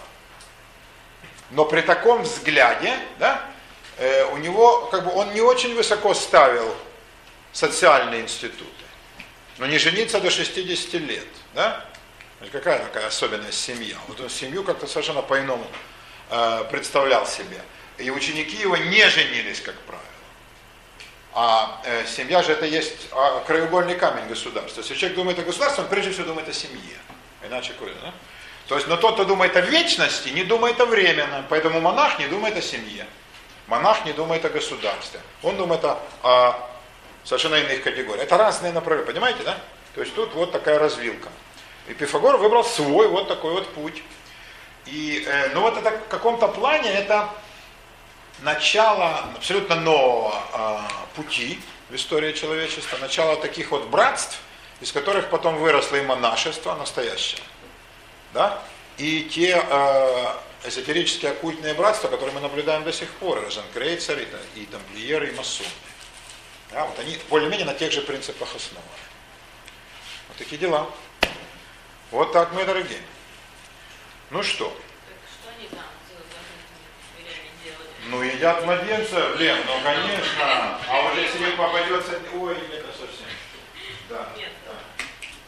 S1: Но при таком взгляде, да, э, у него, как бы, он не очень высоко ставил социальные институты. Но не жениться до 60 лет, да? Какая такая особенная семья? Вот он семью как-то совершенно по-иному э, представлял себе. И ученики его не женились, как правило. А э, семья же это есть а, краеугольный камень государства. Если человек думает о государстве, он прежде всего думает о семье. Иначе куда, да? То есть, но тот, кто думает о вечности, не думает о временном. Поэтому монах не думает о семье. Монах не думает о государстве. Он думает о, о совершенно иных категориях. Это разные направления, понимаете, да? То есть тут вот такая развилка. И Пифагор выбрал свой вот такой вот путь. И, э, ну вот это в каком-то плане это начало абсолютно нового э, пути в истории человечества, начало таких вот братств, из которых потом выросло и монашество настоящее. Да? И те э, эзотерические оккультные братства, которые мы наблюдаем до сих пор, Розенкрейцер, и, и тамплиеры, и масоны. Да, вот они более-менее на тех же принципах основаны. Вот такие дела. Вот так, мои дорогие. Ну что
S4: они там делать?
S1: Ну, едят младенца, блин, ну, конечно. А уже если им попадется... Ой, это совсем. Да.
S4: Нет.
S1: Да.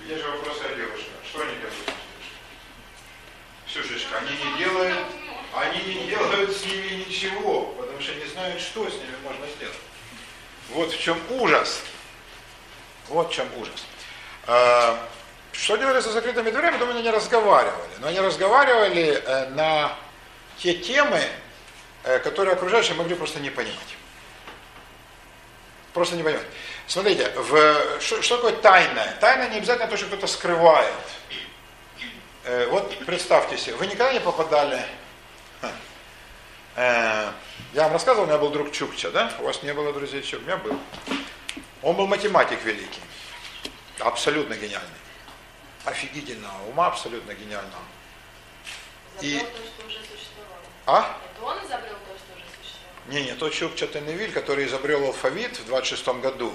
S1: Где же вопросы о девушках? Что они делают? Ксюшечка, они не делают, они не делают с ними ничего, потому что не знают, что с ними можно сделать. Вот в чем ужас. Вот в чем ужас. А, что делали за закрытыми дверями, думаю, они не разговаривали. Но они разговаривали э, на те темы, которые окружающие могли просто не понимать. Просто не понимать. Смотрите, в, что, что такое тайное? Тайна не обязательно то, что кто-то скрывает. Э, вот представьте себе, вы никогда не попадали... Э, я вам рассказывал, у меня был друг Чукча, да? У вас не было друзей Чук? У меня был. Он был математик великий. Абсолютно гениальный. Офигительного ума, абсолютно гениального.
S3: И... то, что уже существовало.
S1: А?
S3: Он изобрел то, что уже существовало?
S1: Не, не, тот Чукча Теневиль, который изобрел алфавит в 26 году,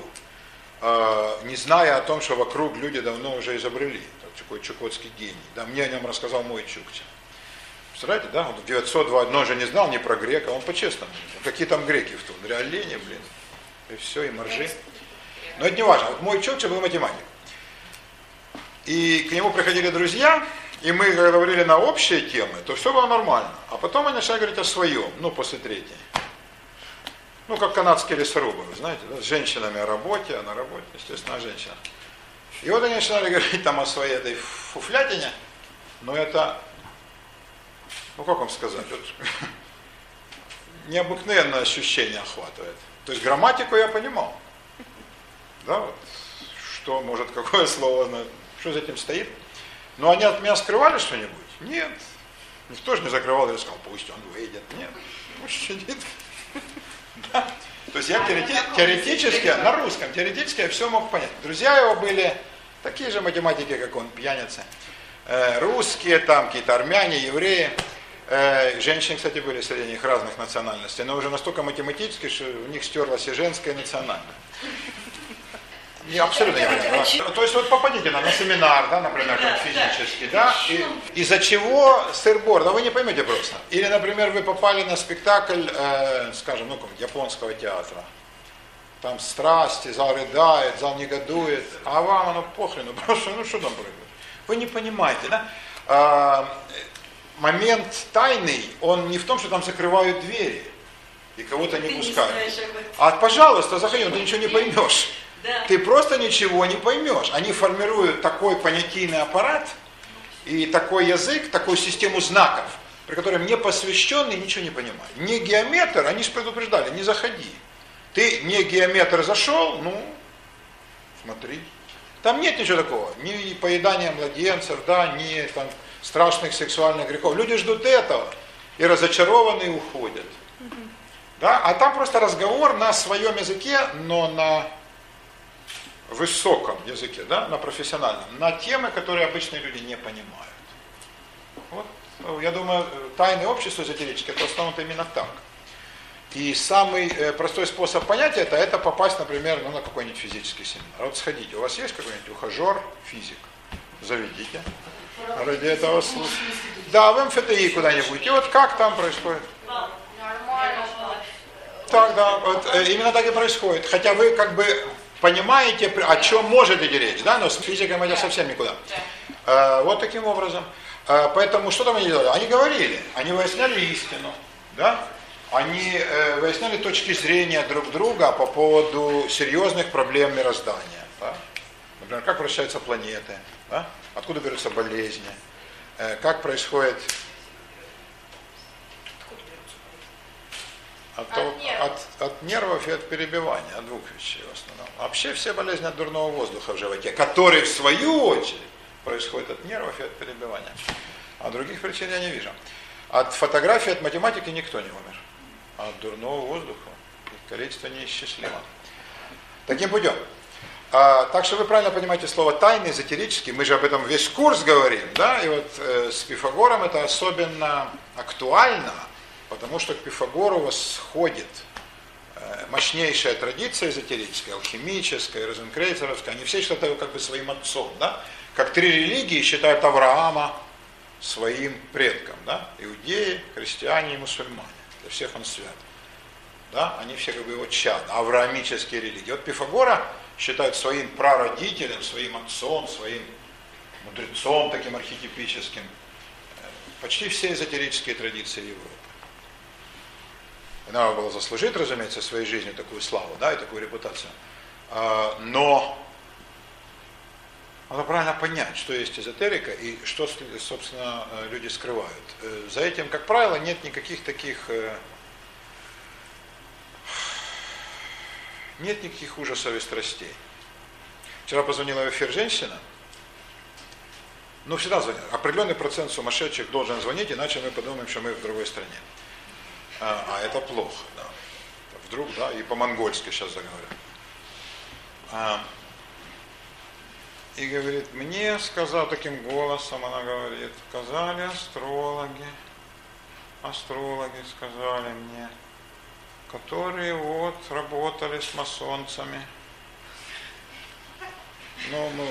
S1: э, не зная о том, что вокруг люди давно уже изобрели. Такой чукотский гений. Да, мне о нем рассказал мой Чукча. Представляете, да? Он в 902, но он же не знал ни про грека, он по-честному. Какие там греки в том? Олени, блин. И все, и моржи. Но это не важно. Вот мой Чукча был математик. И к нему приходили друзья, и мы говорили на общие темы, то все было нормально. А потом мы начали говорить о своем, ну, после третьей. Ну, как канадские лесорубы, знаете, да, с женщинами о работе, а на работе, естественно, о женщинах. И вот они начинали говорить там о своей этой фуфлятине, но это, ну как вам сказать, вот, необыкновенное ощущение охватывает. То есть грамматику я понимал. Да, вот, что может, какое слово, что за этим стоит. Но они от меня скрывали что-нибудь? Нет. Никто же не закрывал и сказал, пусть он выйдет. Нет, пусть сидит. Да. То есть я теорети теоретически, на русском, теоретически я все мог понять. Друзья его были такие же математики, как он, пьяницы. Э, русские, там какие-то армяне, евреи. Э, женщины, кстати, были среди них разных национальностей, но уже настолько математически, что у них стерлась и женская национальность. Не, абсолютно не понятно. То есть вот попадите на, на семинар, да, например, как физический, да, и, из-за чего сыр-бор, да вы не поймете просто. Или, например, вы попали на спектакль, э, скажем, ну, японского театра. Там страсти, зал рыдает, зал негодует, а вам оно похрену, просто, ну что там происходит? Вы не понимаете, да? А, момент тайный, он не в том, что там закрывают двери и кого-то не пускают. А, пожалуйста, заходи, но ты ничего не поймешь. Да. Ты просто ничего не поймешь. Они формируют такой понятийный аппарат и такой язык, такую систему знаков, при котором не посвященный ничего не понимает. Не геометр, они же предупреждали, не заходи. Ты не геометр зашел, ну, смотри. Там нет ничего такого, ни поедания младенцев, да, ни там страшных сексуальных грехов. Люди ждут этого и разочарованные уходят. Да? А там просто разговор на своем языке, но на высоком языке, да, на профессиональном, на темы, которые обычные люди не понимают. Вот, ну, я думаю, тайное общество эзотерическое это основано именно так. И самый э, простой способ понять это, это попасть, например, ну, на какой-нибудь физический семинар. Вот сходите, у вас есть какой-нибудь ухажер, физик? Заведите. Ради этого слушать. Да, в МФТИ куда-нибудь. И вот как там происходит? Так, да, вот, э, именно так и происходит. Хотя вы как бы понимаете, о чем может идти речь, да, но с физикой это совсем никуда. А, вот таким образом. А, поэтому что там они делали? Они говорили, они выясняли истину, да, они э, выясняли точки зрения друг друга по поводу серьезных проблем мироздания. Да? Например, как вращаются планеты, да? откуда берутся болезни, э, как происходит От, от, нервов. От, от нервов и от перебивания, от двух вещей в основном. Вообще все болезни от дурного воздуха в животе, который в свою очередь происходит от нервов и от перебивания. А других причин я не вижу. От фотографии, от математики никто не умер. А от дурного воздуха их количество неисчислимо. Таким путем. А, так что вы правильно понимаете слово тайный, эзотерический. Мы же об этом весь курс говорим, да, и вот э, с Пифагором это особенно актуально, Потому что к Пифагору восходит мощнейшая традиция эзотерическая, алхимическая, розенкрейцеровская, они все считают его как бы своим отцом, да? Как три религии считают Авраама своим предком, да? Иудеи, христиане и мусульмане. Для всех он свят. Да? Они все как бы его чад, авраамические религии. Вот Пифагора считают своим прародителем, своим отцом, своим мудрецом таким архетипическим. Почти все эзотерические традиции Европы. И надо было заслужить, разумеется, своей жизнью такую славу, да, и такую репутацию. А, но надо правильно понять, что есть эзотерика и что, собственно, люди скрывают. За этим, как правило, нет никаких таких э, нет никаких ужасов и страстей. Вчера позвонила в эфир женщина, ну, всегда звонят. Определенный процент сумасшедших должен звонить, иначе мы подумаем, что мы в другой стране. А, а это плохо, да. Вдруг, да, и по-монгольски сейчас заговорю. А, и говорит, мне сказал таким голосом, она говорит, сказали астрологи, астрологи сказали мне, которые вот работали с масонцами. Ну, ну,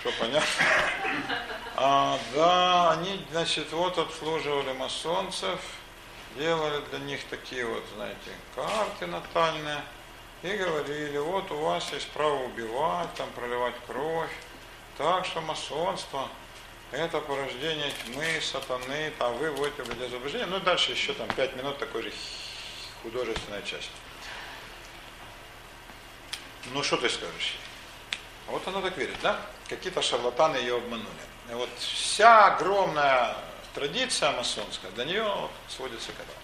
S1: все понятно. А, да, они, значит, вот обслуживали масонцев, делали для них такие вот, знаете, карты натальные, и говорили, вот у вас есть право убивать, там, проливать кровь, так что масонство – это порождение тьмы, сатаны, там вы вводите в заблуждение. Ну, дальше еще там пять минут такой же художественная часть. Ну, что ты скажешь? Вот она так верит, да? Какие-то шарлатаны ее обманули. Вот вся огромная традиция масонская для нее сводится к этому.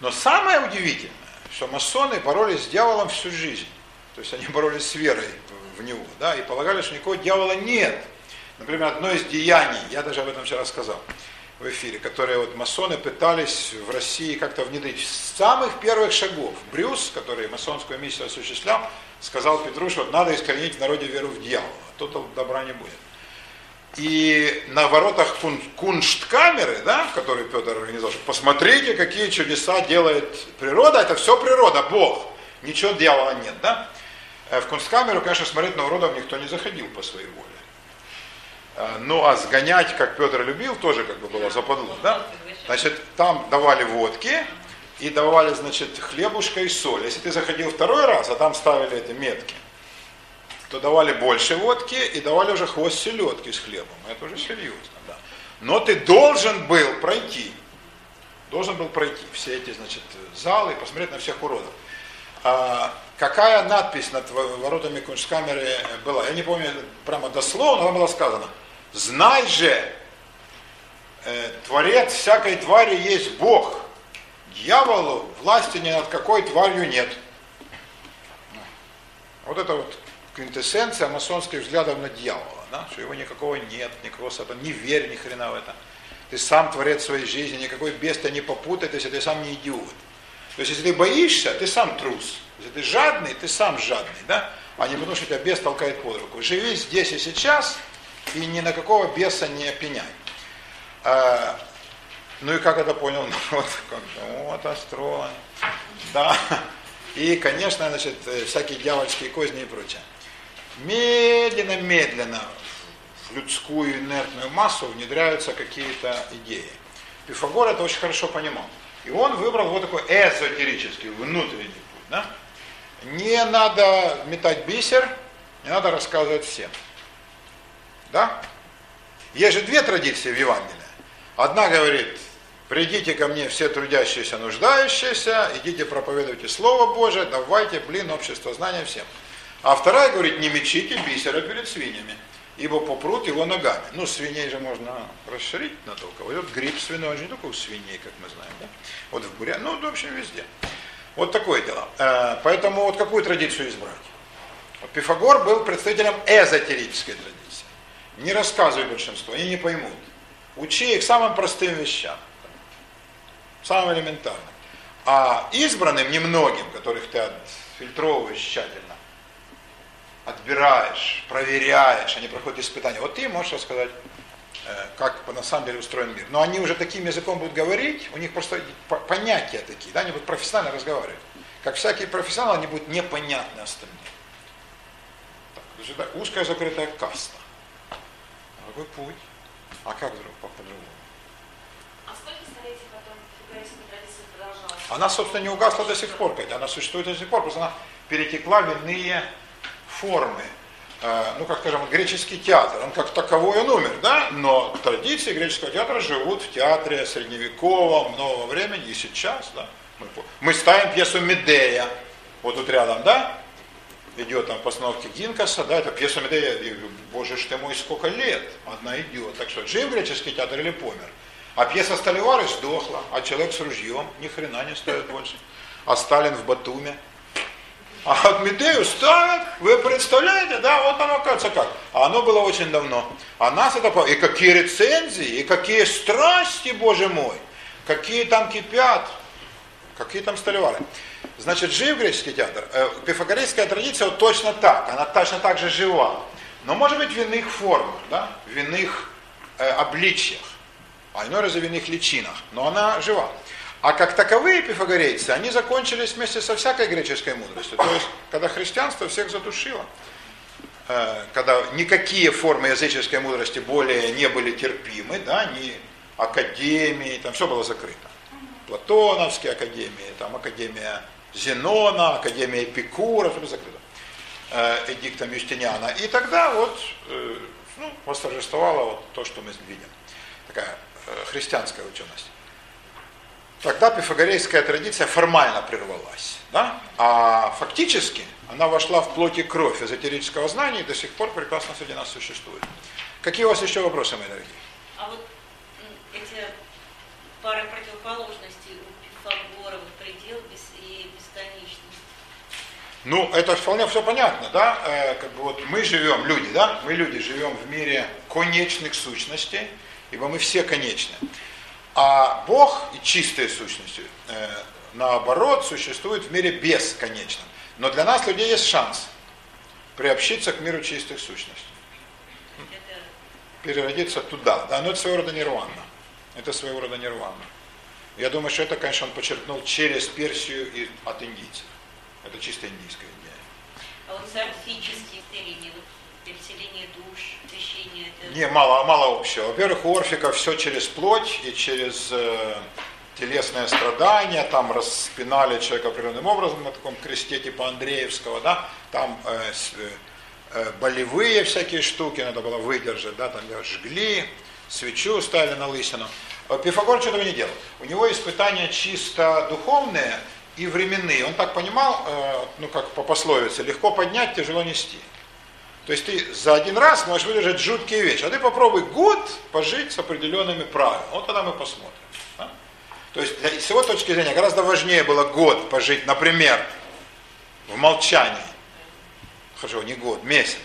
S1: Но самое удивительное, что масоны боролись с дьяволом всю жизнь. То есть они боролись с верой в него, да, и полагали, что никакого дьявола нет. Например, одно из деяний, я даже об этом вчера сказал, в эфире, которые вот масоны пытались в России как-то внедрить. С самых первых шагов Брюс, который масонскую миссию осуществлял, сказал Петру, что вот надо искоренить в народе веру в дьявола, а то добра не будет. И на воротах кун, куншткамеры, да, которые Петр организовал, посмотрите, какие чудеса делает природа, это все природа, Бог, ничего дьявола нет, да. Э, в кунсткамеру, конечно, смотреть на уродов никто не заходил по своей воле. Э, ну а сгонять, как Петр любил, тоже как бы было западло, да? Значит, там давали водки и давали, значит, хлебушка и соль. Если ты заходил второй раз, а там ставили эти метки, то давали больше водки и давали уже хвост селедки с хлебом. Это уже серьезно, да. Но ты должен был пройти, должен был пройти все эти, значит, залы и посмотреть на всех уродов. А, какая надпись над воротами куншткамеры была? Я не помню прямо дословно, но было сказано – Знай же, э, Творец всякой твари есть Бог. Дьяволу власти ни над какой тварью нет. Вот это вот квинтэссенция масонских взглядов на дьявола, да? что его никакого нет, никакого сатана, не верь ни хрена в это. Ты сам творец своей жизни, никакой бес тебя не попутает, если ты сам не идиот. То есть, если ты боишься, ты сам трус. Если ты жадный, ты сам жадный, да? А не потому, что тебя бес толкает под руку. Живи здесь и сейчас, и ни на какого беса не пеняй. А, ну и как это понял народ? Вот астролог. Да. И, конечно, значит, всякие дьявольские козни и прочее. Медленно-медленно в людскую инертную массу внедряются какие-то идеи. Пифагор это очень хорошо понимал. И он выбрал вот такой эзотерический, внутренний путь. Да? Не надо метать бисер, не надо рассказывать всем. Да? Есть же две традиции в Евангелии. Одна говорит, придите ко мне все трудящиеся, нуждающиеся, идите проповедуйте Слово Божие, давайте, блин, общество знания всем. А вторая говорит, не мечите бисера перед свиньями, ибо попрут его ногами. Ну, свиней же можно расширить на то, кого. Вот гриб свиной, он же не только у свиней, как мы знаем, да? Вот в Буря, ну, в общем, везде. Вот такое дело. Э, поэтому вот какую традицию избрать? Пифагор был представителем эзотерической традиции. Не рассказывай большинство, они не поймут. Учи их самым простым вещам. Самым элементарным. А избранным, немногим, которых ты отфильтровываешь тщательно, отбираешь, проверяешь, они проходят испытания. Вот ты можешь рассказать, э, как на самом деле устроен мир. Но они уже таким языком будут говорить, у них просто понятия такие, да, они будут профессионально разговаривать. как всякие профессионалы, они будут непонятны остальным. Так, узкая закрытая каста. Какой путь? А как друг- по- по-другому?
S3: А сколько столетий потом еврейская традиция продолжалась?
S1: Она, собственно, не угасла до сих пор, Катя. Она существует до сих пор, просто она перетекла в иные формы. Э, Ну, как скажем, греческий театр, он как таковой он умер, да? Но традиции греческого театра живут в театре средневековом, нового времени и сейчас, да? Мы, мы ставим пьесу Медея, вот тут рядом, да? Идет там постановки Гинкаса, да, это пьеса Медея, боже ж ты мой, сколько лет она идет. Так что, жив греческий театр или помер? А пьеса Столивары сдохла, а человек с ружьем ни хрена не стоит больше. А Сталин в Батуме. А от Медею ставят, вы представляете, да, вот оно кажется как. А оно было очень давно. А нас это, и какие рецензии, и какие страсти, боже мой, какие там кипят, какие там столивары. Значит, жив греческий театр. Э, Пифагорейская традиция вот точно так, она точно так же жива. Но может быть в иных формах, да, в иных э, обличьях, а иной раз в иных личинах, но она жива. А как таковые пифагорейцы, они закончились вместе со всякой греческой мудростью. То есть, когда христианство всех задушило, э, когда никакие формы языческой мудрости более не были терпимы, да, ни академии, там все было закрыто. Платоновские академии, там академия Зенона, академия Эпикура, все было закрыто. Э, Эдиктом Юстиниана. И тогда вот э, ну, восторжествовало вот то, что мы видим. Такая христианская ученость. Тогда пифагорейская традиция формально прервалась. Да? А фактически она вошла в плоть и кровь эзотерического знания и до сих пор прекрасно среди нас существует. Какие у вас еще вопросы, мои дорогие?
S2: А вот эти пары противоположностей у Пифагора, вот предел и бесконечность.
S1: Ну, это вполне все понятно, да? Э, как бы вот мы живем, люди, да? Мы люди живем в мире конечных сущностей, ибо мы все конечны. А Бог и чистые сущности, э, наоборот, существуют в мире бесконечном. Но для нас, людей, есть шанс приобщиться к миру чистых сущностей. Переродиться туда. Да, но это своего рода нирвана. Это своего рода нирвана. Я думаю, что это, конечно, он подчеркнул через Персию и от индийцев. Это чисто индийская идея.
S2: А вот термины, вот переселение душ, крещение, это...
S1: Не, мало, мало общего. Во-первых, у Орфика все через плоть и через э, телесное страдание. Там распинали человека определенным образом на таком кресте типа Андреевского, да. Там э, э, болевые всякие штуки надо было выдержать, да, там ее жгли, свечу ставили на лысину. А Пифагор что-то не делал. У него испытания чисто духовные и временные. Он так понимал, э, ну как по пословице, легко поднять, тяжело нести. То есть ты за один раз можешь выдержать жуткие вещи, а ты попробуй год пожить с определенными правилами. Вот тогда мы посмотрим. да? То есть с его точки зрения гораздо важнее было год пожить, например, в молчании. Хорошо, не год, месяц.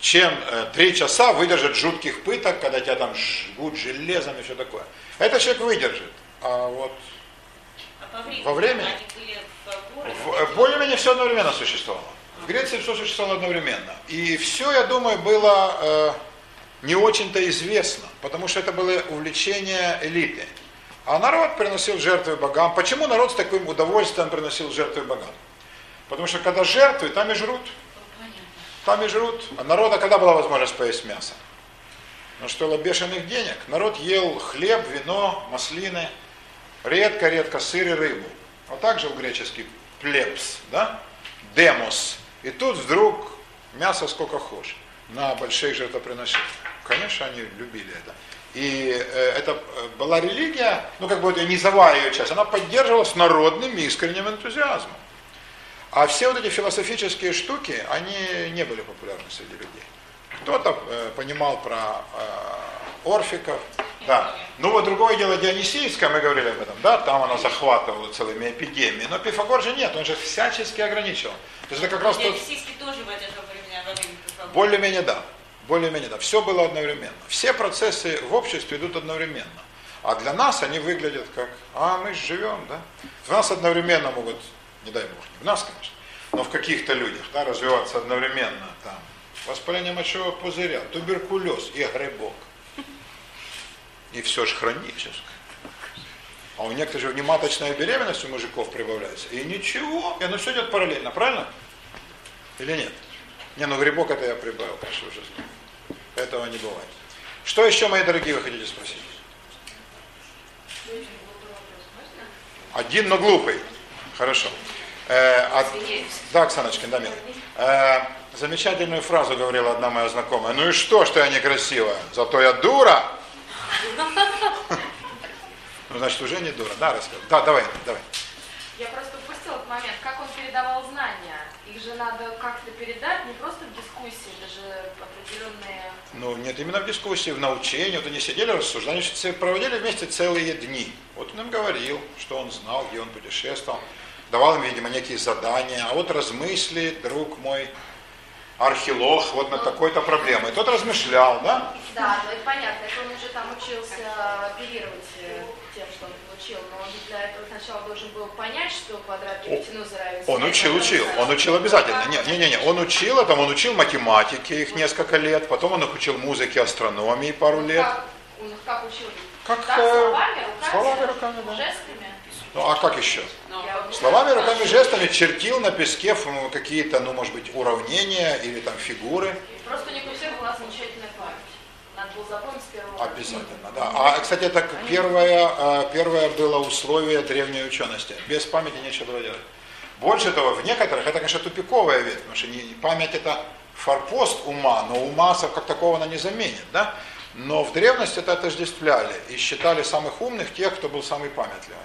S1: Чем э, три часа выдержать жутких пыток, когда тебя там жгут железом и все такое. Это человек выдержит. А вот
S2: А по времени,
S1: Во времени? в- э, более-менее все одновременно существовало. В Греции все существовало одновременно. И все, я думаю, было э, не очень-то известно, потому что это было увлечение элиты. А народ приносил жертвы богам. Почему народ с таким удовольствием приносил жертвы богам? Потому что когда жертвы, там и жрут. Там и жрут. А народа когда была возможность поесть мясо? Ну, стоило бешеных денег. Народ ел хлеб, вино, маслины, редко-редко сыр и рыбу. Вот так жил греческий плебс, да? Демос. И тут вдруг мясо сколько хочешь на больших жертвоприношениях. Конечно, они любили это. И э, это э, была религия, ну как бы вот низовая ее часть, она поддерживалась народным искренним энтузиазмом. А все вот эти философические штуки, они не были популярны среди людей. Кто-то э, понимал про э, орфиков, да. Ну вот другое дело Дионисийское, мы говорили об этом, да, там она захватывала целыми эпидемиями. Но Пифагор же нет, он же всячески ограничивал. То есть это как раз тот,
S2: тоже в это же время, во время Пифагора.
S1: более-менее да, более-менее да. Все было одновременно. Все процессы в обществе идут одновременно. А для нас они выглядят как, а мы живем, да. В нас одновременно могут, не дай бог, не в нас, конечно, но в каких-то людях, да, развиваться одновременно там. Воспаление мочевого пузыря, туберкулез и грибок. И все же хроническое. А у некоторых же внематочная беременность у мужиков прибавляется. И ничего, и оно все идет параллельно, правильно? Или нет? Не, ну грибок это я прибавил, конечно, уже знаю. Этого не бывает. Что еще, мои дорогие, вы хотите спросить? Один, но глупый. Хорошо. Э, от... Да, Оксаночка, да, милый. Э, замечательную фразу говорила одна моя знакомая. Ну и что, что я некрасивая? Зато я дура. Ну, значит, уже не дура. Да, расскажи. Да, давай, давай.
S3: Я просто упустила этот момент, как он передавал знания. Их же надо как-то передать, не просто в дискуссии, даже определенные...
S1: Ну, нет, именно в дискуссии, в научении. Вот они сидели, рассуждали, значит, проводили вместе целые дни. Вот он им говорил, что он знал, где он путешествовал. Давал им, видимо, некие задания. А вот размысли, друг мой, археолог, вот над такой-то проблемой. Тот размышлял, да?
S3: Да, ну это понятно, это он уже там учился оперировать э, тем, что он получил, но он для этого сначала должен был понять, что квадрат гипотенузы равен.
S1: Он учил, учил, он учил обязательно. Не, не, не, он учил, там он учил математике их несколько лет, потом он их учил музыке, астрономии пару
S3: Ну,
S1: лет.
S3: Как, он их как учил?
S1: Как, э,
S3: словами, руками,
S1: словами, руками, да.
S3: жестами?
S1: Ну а как еще?
S3: Вот-
S1: Словами, руками, жестами чертил на песке какие-то, ну, может быть, уравнения или там фигуры.
S3: Просто не у всех была замечательная память. Надо было запомнить с первого раза.
S1: Обязательно, да. А, кстати, это первое, э, первое было условие древней учености. Без памяти нечего было делать. Больше того, в некоторых это, конечно, тупиковая ветвь, потому что не- память это форпост ума, но ума как такого она не заменит, да? Но в древности это отождествляли и считали самых умных тех, кто был самый памятливый,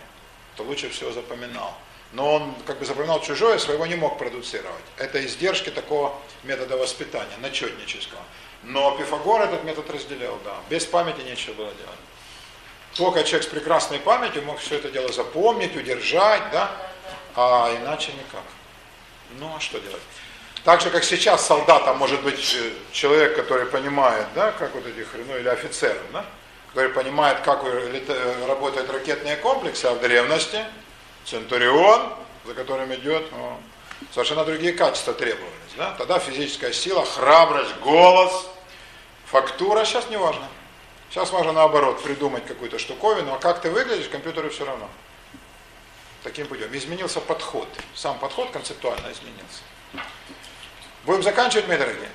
S1: кто лучше всего запоминал. Но он как бы запоминал чужое, своего не мог продуцировать. Это издержки такого метода воспитания, начетнического. Но Пифагор этот метод разделял, да. Без памяти нечего было делать. Только человек с прекрасной памятью мог все это дело запомнить, удержать, да, а иначе никак. Ну а что делать? Так же, как сейчас солдатом может быть э, человек, который понимает, да, как вот этих, ну или офицером, да, который понимает, как работают ракетные комплексы, а в древности Центурион, за которым идет, ну, совершенно другие качества требовались. Да? Тогда физическая сила, храбрость, голос, фактура, сейчас не важно. Сейчас важно наоборот, придумать какую-то штуковину, а как ты выглядишь, компьютеру все равно. Таким путем. Изменился подход. Сам подход концептуально изменился. Будем заканчивать, мои дорогие?